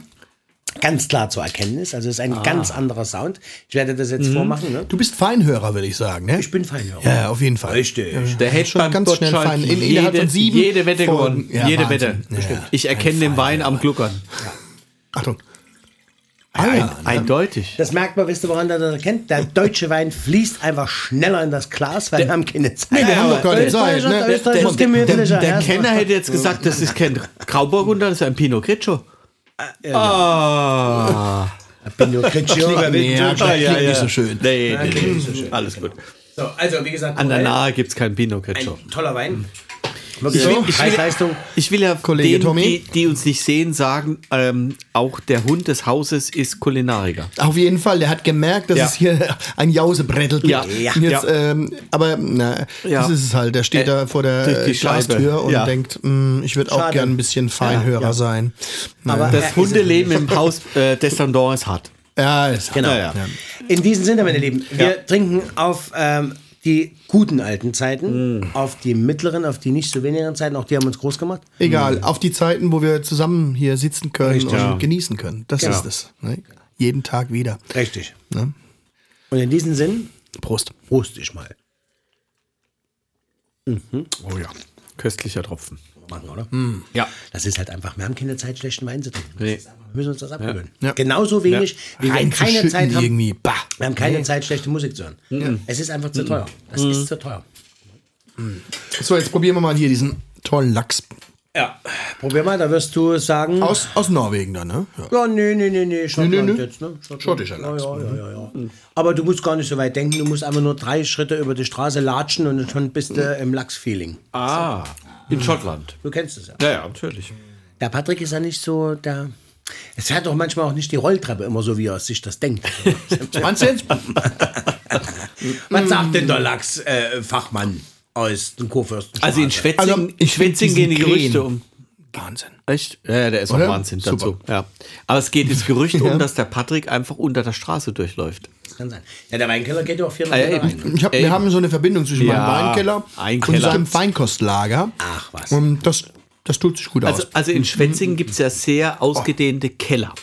[SPEAKER 2] ganz klar zu erkennen ist. Also es ist ein ganz anderer Sound. Ich werde das jetzt vormachen. Ne?
[SPEAKER 1] Du bist Feinhörer, würde ich sagen, ne?
[SPEAKER 2] Ich bin Feinhörer.
[SPEAKER 1] Ja, ja, auf jeden Fall.
[SPEAKER 2] Richtig.
[SPEAKER 3] Der hätte
[SPEAKER 1] Schon ganz schnell fein. In-
[SPEAKER 3] jede,
[SPEAKER 1] innerhalb von sieben
[SPEAKER 3] jede Wette gewonnen.
[SPEAKER 1] Ja,
[SPEAKER 3] jede
[SPEAKER 1] Wahnsinn.
[SPEAKER 3] Wette.
[SPEAKER 1] Ja, ja.
[SPEAKER 3] Ich erkenne den Wein am Gluckern.
[SPEAKER 1] Achtung.
[SPEAKER 3] Ein, eindeutig.
[SPEAKER 2] Das merkt man, wisst ihr, woran das erkennt? Der deutsche Wein fließt einfach schneller in das Glas, weil wir haben keine Zeit.
[SPEAKER 1] Nee, wir haben doch keine Zeit, ne?
[SPEAKER 3] Der, der, der
[SPEAKER 2] ja.
[SPEAKER 3] Kenner hätte jetzt gesagt, das ist kein Grauburgunder, das ist ein Pinot Grigio. Ah.
[SPEAKER 2] Pinot Grigio.
[SPEAKER 1] Nee, ja, klingt nicht so schön.
[SPEAKER 3] Nee, nee, nee. Alles gut.
[SPEAKER 2] So, also wie gesagt,
[SPEAKER 3] An der Nahe gibt es kein Pinot Grigio.
[SPEAKER 2] ein toller Wein. Wirklich
[SPEAKER 3] Ich will- ich will-. Ich will ja
[SPEAKER 1] Kollege
[SPEAKER 3] denen,
[SPEAKER 1] Tommy?
[SPEAKER 3] die, die uns nicht sehen, sagen, ähm, auch der Hund des Hauses ist Kulinariker.
[SPEAKER 1] Auf jeden Fall, der hat gemerkt, dass
[SPEAKER 3] Ja.
[SPEAKER 1] es hier ein Jausebrettel gibt.
[SPEAKER 3] Ja.
[SPEAKER 2] Ja.
[SPEAKER 1] Jetzt,
[SPEAKER 3] Ja.
[SPEAKER 1] ähm, aber na,
[SPEAKER 3] Ja.
[SPEAKER 1] das ist es halt. Der steht
[SPEAKER 3] Äh,
[SPEAKER 1] da vor der
[SPEAKER 3] die Scheibe.
[SPEAKER 1] Glastür und
[SPEAKER 3] Ja.
[SPEAKER 1] denkt, "Mm, ich würde auch gern ein bisschen Feinhörer
[SPEAKER 2] Ja.
[SPEAKER 1] sein.
[SPEAKER 2] Aber
[SPEAKER 3] Das Hundeleben im Haus äh, Descendant ist hart.
[SPEAKER 1] Ja, ist
[SPEAKER 2] Genau.
[SPEAKER 3] Ja, ja.
[SPEAKER 2] In diesem Sinne, meine Lieben, wir
[SPEAKER 3] Ja.
[SPEAKER 2] trinken auf ähm, die guten alten Zeiten,
[SPEAKER 3] Mm.
[SPEAKER 2] auf die mittleren, auf die nicht so wenigen Zeiten, auch die haben uns groß gemacht.
[SPEAKER 1] Egal, auf die Zeiten, wo wir zusammen hier sitzen können
[SPEAKER 2] Richtig.
[SPEAKER 1] und
[SPEAKER 3] Ja.
[SPEAKER 1] genießen können. Das
[SPEAKER 2] Genau.
[SPEAKER 1] ist es. Ne? Jeden Tag wieder.
[SPEAKER 2] Richtig.
[SPEAKER 1] Ne?
[SPEAKER 2] Und in diesem Sinn,
[SPEAKER 1] Prost.
[SPEAKER 2] Prost ich mal.
[SPEAKER 3] Oh ja. Köstlicher Tropfen.
[SPEAKER 2] Machen, oder?
[SPEAKER 3] Ja.
[SPEAKER 2] Das ist halt einfach, wir haben keine Zeit, schlechten Wein zu trinken.
[SPEAKER 3] Nee.
[SPEAKER 2] einfach- Wir müssen uns das abgewöhnen.
[SPEAKER 1] Ja.
[SPEAKER 2] Genauso wenig, wie wir keine Zeit haben.
[SPEAKER 1] irgendwie. Bah.
[SPEAKER 2] Wir haben keine Zeit, schlechte Musik zu hören. Es ist einfach zu teuer. Das ist zu teuer.
[SPEAKER 1] So, jetzt probieren wir mal hier diesen tollen Lachs.
[SPEAKER 2] Ja. Probier mal, da wirst du sagen.
[SPEAKER 1] Aus, aus Norwegen dann, ne? Ja.
[SPEAKER 2] Ja, nee, nee, nee, nee, Schottland
[SPEAKER 1] nee, nee.
[SPEAKER 2] jetzt, ne? Schottland.
[SPEAKER 1] Schottischer Lachs.
[SPEAKER 2] Ja, ja, ja, ja, ja. Aber du musst gar nicht so weit denken, du musst einfach nur drei Schritte über die Straße latschen und schon bist du im Lachs-Feeling.
[SPEAKER 3] Ah, in Schottland.
[SPEAKER 2] Du kennst es ja.
[SPEAKER 3] Ja, ja, natürlich.
[SPEAKER 2] Der Patrick ist ja nicht so der. Es fährt doch manchmal auch nicht die Rolltreppe immer so, wie er sich das denkt. Was sagt denn der Lachs-Fachmann aus dem Kurfürsten?
[SPEAKER 3] Also in Schwetzing,
[SPEAKER 1] Also,
[SPEAKER 3] in
[SPEAKER 1] ich find
[SPEAKER 3] Schwetzing gehen die Gerüchte um.
[SPEAKER 1] Wahnsinn.
[SPEAKER 3] Echt? Ja, der ist auch? Wahnsinn
[SPEAKER 1] Super.
[SPEAKER 3] dazu. Ja. Aber es geht das Gerücht um, dass der Patrick einfach unter der Straße durchläuft.
[SPEAKER 2] Kann sein. Ja, der Weinkeller geht ja auch 400
[SPEAKER 3] Ah, ja,
[SPEAKER 2] Meter
[SPEAKER 3] eben.
[SPEAKER 2] rein.
[SPEAKER 1] Ich hab, wir haben so eine Verbindung zwischen
[SPEAKER 3] Ja,
[SPEAKER 1] meinem Weinkeller
[SPEAKER 3] ein
[SPEAKER 1] und seinem Feinkostlager.
[SPEAKER 2] Ach, was.
[SPEAKER 1] Und das, das tut sich gut
[SPEAKER 3] Also,
[SPEAKER 1] aus.
[SPEAKER 3] also in Schwetzingen gibt es ja sehr ausgedehnte Keller.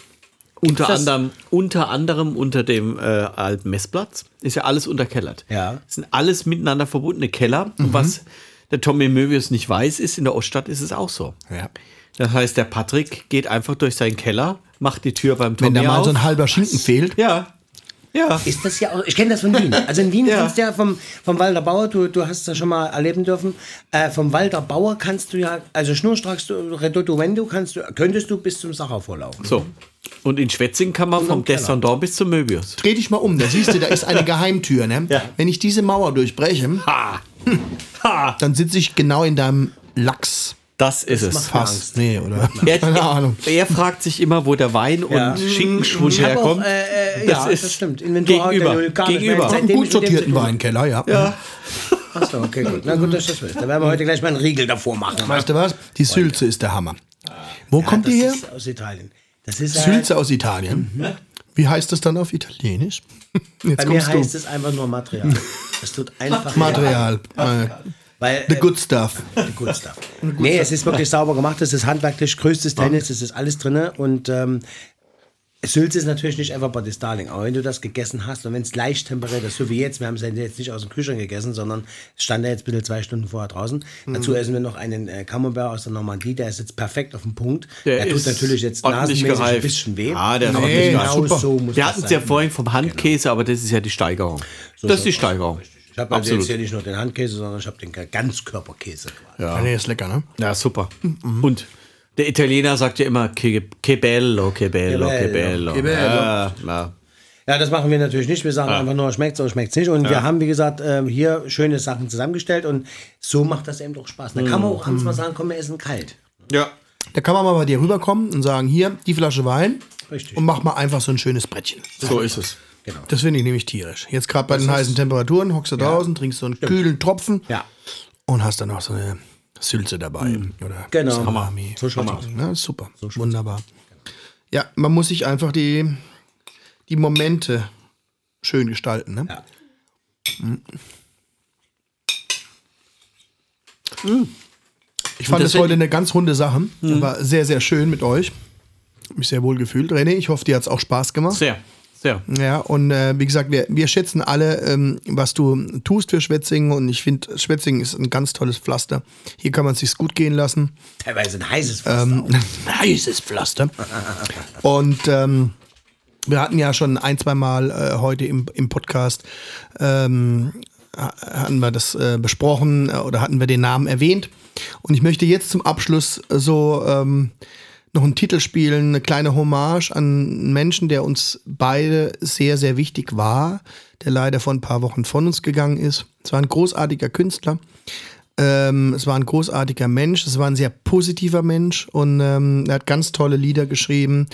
[SPEAKER 3] Unter anderem, unter anderem unter dem äh, alten Messplatz ist ja alles unterkellert.
[SPEAKER 2] Ja.
[SPEAKER 3] Das sind alles miteinander verbundene Keller. Und was der Tommy Möbius nicht weiß, ist, in der Oststadt ist es auch so.
[SPEAKER 1] Ja.
[SPEAKER 3] Das heißt, der Patrick geht einfach durch seinen Keller, macht die Tür beim Tommy
[SPEAKER 1] Wenn da mal
[SPEAKER 3] auf.
[SPEAKER 1] so ein halber Schinken fehlt.
[SPEAKER 3] ja, ja.
[SPEAKER 2] Ist das ja auch, ich kenne das von Wien. Also in Wien
[SPEAKER 3] Ja.
[SPEAKER 2] kannst du ja vom, vom Walter Bauer, du, du hast das schon mal erleben dürfen, äh, vom Walter Bauer kannst du ja, also schnurstracks, du- Redotuendo kannst du, könntest du bis zum Sacher vorlaufen.
[SPEAKER 3] So. Und in Schwetzingen kann man vom. Descendant bis zum Möbius.
[SPEAKER 1] Dreh dich mal um, da siehst du, da ist eine Geheimtür. Ne?
[SPEAKER 3] Ja.
[SPEAKER 1] Wenn ich diese Mauer durchbreche,
[SPEAKER 3] Ha! Ha!
[SPEAKER 1] dann sitze ich genau in deinem Lachs.
[SPEAKER 3] Das ist es.
[SPEAKER 2] macht
[SPEAKER 1] Fast. Nee, oder?
[SPEAKER 3] Er,
[SPEAKER 1] Keine Ahnung.
[SPEAKER 3] Er, er fragt sich immer, wo der Wein
[SPEAKER 2] Ja.
[SPEAKER 3] und Schinkenschwund
[SPEAKER 2] hab auch,
[SPEAKER 3] herkommt.
[SPEAKER 2] äh, äh, ja, das stimmt. Inventur
[SPEAKER 3] gegenüber. gegenüber.
[SPEAKER 1] Einen
[SPEAKER 2] Seitdem
[SPEAKER 1] gut sortierten Weinkeller, ja.
[SPEAKER 3] Ja.
[SPEAKER 2] Achso, okay, gut. Na gut, dass ich das. Da werden wir heute gleich mal einen Riegel davor machen.
[SPEAKER 1] Weißt du was? Die Sülze ist der Hammer. Wo kommt
[SPEAKER 2] das
[SPEAKER 1] die her?
[SPEAKER 2] ist aus Italien. Das ist
[SPEAKER 1] Sülze aus Italien. Wie heißt das dann auf Italienisch? Jetzt
[SPEAKER 2] Bei mir
[SPEAKER 1] kommst du.
[SPEAKER 2] heißt es einfach nur Material. Es tut einfach
[SPEAKER 1] Material. Äh,
[SPEAKER 2] Weil,
[SPEAKER 1] the
[SPEAKER 2] äh,
[SPEAKER 1] good stuff.
[SPEAKER 2] Good stuff. Nee, es ist wirklich sauber gemacht. Es ist handwerklich größtes Tennis. Es ist alles drin. Und ähm, Sülze ist natürlich nicht einfach Body Starling. Aber wenn du das gegessen hast und wenn es leicht temperiert ist, so wie jetzt, wir haben es ja jetzt nicht aus dem Kühlschrank gegessen, sondern es stand ja jetzt bitte zwei Stunden vorher draußen.
[SPEAKER 1] Mhm.
[SPEAKER 2] Dazu essen wir noch einen äh, Camembert aus der Normandie. Der ist jetzt perfekt auf dem Punkt.
[SPEAKER 3] Der
[SPEAKER 2] Der, tut
[SPEAKER 3] ist
[SPEAKER 2] natürlich jetzt nasenmäßig ein bisschen weh.
[SPEAKER 3] Ah, der ordentlich
[SPEAKER 2] genau.
[SPEAKER 1] Super.
[SPEAKER 2] so muss
[SPEAKER 3] Wir hatten es ja vorhin vom Handkäse, aber das ist ja die Steigerung. das ist die Steigerung.
[SPEAKER 2] Ich habe also jetzt hier nicht nur den Handkäse, sondern ich habe den Ganzkörperkäse. quasi.
[SPEAKER 1] Ja. Nee, ist lecker, ne?
[SPEAKER 3] Ja, super. Und der Italiener sagt ja immer che, che bello, che bello, che bello.
[SPEAKER 1] Che bello.
[SPEAKER 3] Ja, ja.
[SPEAKER 2] Ja, das machen wir natürlich nicht. Wir sagen einfach nur, schmeckt's oder schmeckt's nicht. Und wir haben, wie gesagt, ähm, hier schöne Sachen zusammengestellt und so macht das eben doch Spaß. Da kann man auch abends mal sagen, komm, wir essen kalt.
[SPEAKER 3] ja.
[SPEAKER 1] Da kann man mal bei dir rüberkommen und sagen, hier, die Flasche Wein.
[SPEAKER 2] Richtig.
[SPEAKER 1] Und mach mal einfach so ein schönes Brettchen.
[SPEAKER 3] So ist es.
[SPEAKER 2] Genau.
[SPEAKER 1] Das finde ich nämlich tierisch. Jetzt gerade bei den heißen Temperaturen, hockst du draußen, trinkst so einen kühlen Tropfen
[SPEAKER 2] Ja.
[SPEAKER 1] und hast dann noch so eine Sülze dabei. Oder
[SPEAKER 2] Genau.
[SPEAKER 1] Salami.
[SPEAKER 2] So schaut's aus.
[SPEAKER 1] Ja, super. Wunderbar. Ja, man muss sich einfach die, die Momente schön gestalten. Ne?
[SPEAKER 2] Ja.
[SPEAKER 1] Ich fand
[SPEAKER 3] das
[SPEAKER 1] das heute eine ganz runde Sache. War sehr, sehr schön mit euch. Mich sehr wohl gefühlt. René, ich hoffe, dir hat es auch Spaß gemacht.
[SPEAKER 3] Sehr, sehr.
[SPEAKER 1] Ja, und äh, wie gesagt, wir, wir schätzen alle, ähm, was du tust für Schwetzingen. Und ich finde, Schwetzingen ist ein ganz tolles Pflaster. Hier kann man es sich gut gehen lassen.
[SPEAKER 2] Teilweise ein heißes Pflaster.
[SPEAKER 1] Ähm, ein heißes Pflaster. Und ähm, wir hatten ja schon ein, zwei Mal äh, heute im, im Podcast, ähm, ha- hatten wir das äh, besprochen äh, oder hatten wir den Namen erwähnt. Und ich möchte jetzt zum Abschluss so ähm, noch einen Titel spielen, eine kleine Hommage an einen Menschen, der uns beide sehr, sehr wichtig war, der leider vor ein paar Wochen von uns gegangen ist. Es war ein großartiger Künstler, Ähm, es war ein großartiger Mensch, es war ein sehr positiver Mensch und ähm, er hat ganz tolle Lieder geschrieben.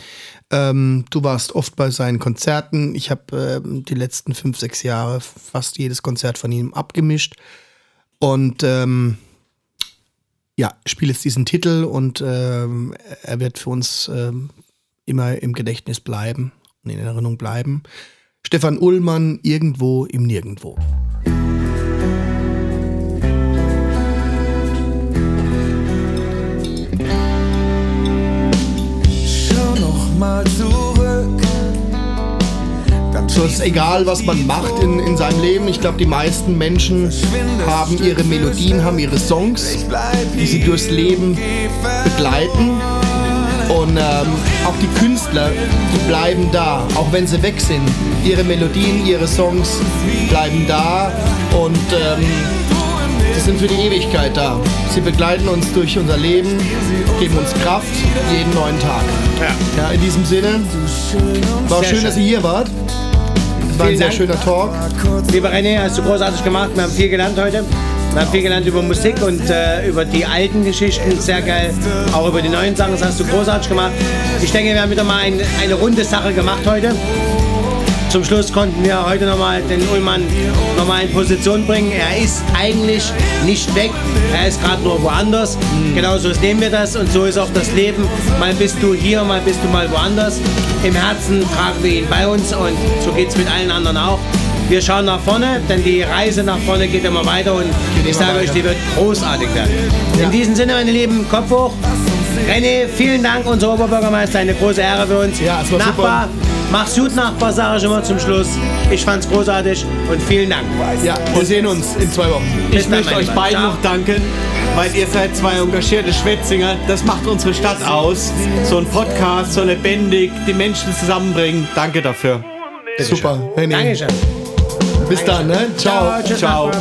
[SPEAKER 1] Ähm, du warst oft bei seinen Konzerten. Ich habe ähm, die letzten fünf, sechs Jahre fast jedes Konzert von ihm abgemischt. Und ähm, ja, spiele jetzt diesen Titel und ähm, er wird für uns ähm, immer im Gedächtnis bleiben und in Erinnerung bleiben. Stefan Ullmann, irgendwo im Nirgendwo.
[SPEAKER 5] Schau noch mal zurück.
[SPEAKER 1] So ist egal, was man macht in, in seinem Leben. Ich glaube, die meisten Menschen haben ihre Melodien, haben ihre Songs, die sie durchs Leben begleiten. Und ähm, auch die Künstler, die bleiben da, auch wenn sie weg sind. Ihre Melodien, ihre Songs bleiben da und ähm, sie sind für die Ewigkeit da. Sie begleiten uns durch unser Leben, geben uns Kraft jeden neuen Tag. Ja, in diesem Sinne, war schön,
[SPEAKER 2] schön.
[SPEAKER 1] dass ihr hier wart. War ein sehr
[SPEAKER 2] Dank.
[SPEAKER 1] schöner Talk.
[SPEAKER 2] Lieber René, hast du großartig gemacht. Wir haben viel gelernt heute. Wir haben viel gelernt über Musik und äh, über die alten Geschichten. Sehr geil. Auch über die neuen Sachen. Das hast du großartig gemacht. Ich denke, wir haben wieder mal ein, eine runde Sache gemacht heute. Zum Schluss konnten wir heute nochmal den Ullmann nochmal in Position bringen. Er ist eigentlich nicht weg. Er ist gerade nur woanders. Genauso nehmen wir das und so ist auch das Leben. Mal bist du hier, mal bist du mal woanders. Im Herzen tragen wir ihn bei uns und so geht es mit allen anderen auch. Wir schauen nach vorne, denn die Reise nach vorne geht immer weiter und ich sage euch, die wird großartig werden. In diesem Sinne, meine Lieben, Kopf hoch. René, vielen Dank, unser Oberbürgermeister, eine große Ehre für uns.
[SPEAKER 1] Ja, es war
[SPEAKER 2] Nachbar, mach's gut, Nachbar, sage ich immer zum Schluss. Ich fand's großartig und vielen Dank.
[SPEAKER 1] Ja, wir sehen uns in zwei Wochen.
[SPEAKER 3] Ich möchte euch beiden
[SPEAKER 2] Ciao.
[SPEAKER 3] noch danken, weil ihr seid zwei engagierte Schwätzinger. Das macht unsere Stadt aus. So ein Podcast, so lebendig, die Menschen zusammenbringen. Danke dafür.
[SPEAKER 1] Super. Henning.
[SPEAKER 2] Dankeschön.
[SPEAKER 1] Bis dann, ne? Ciao.
[SPEAKER 2] Tschüss,
[SPEAKER 3] Ciao.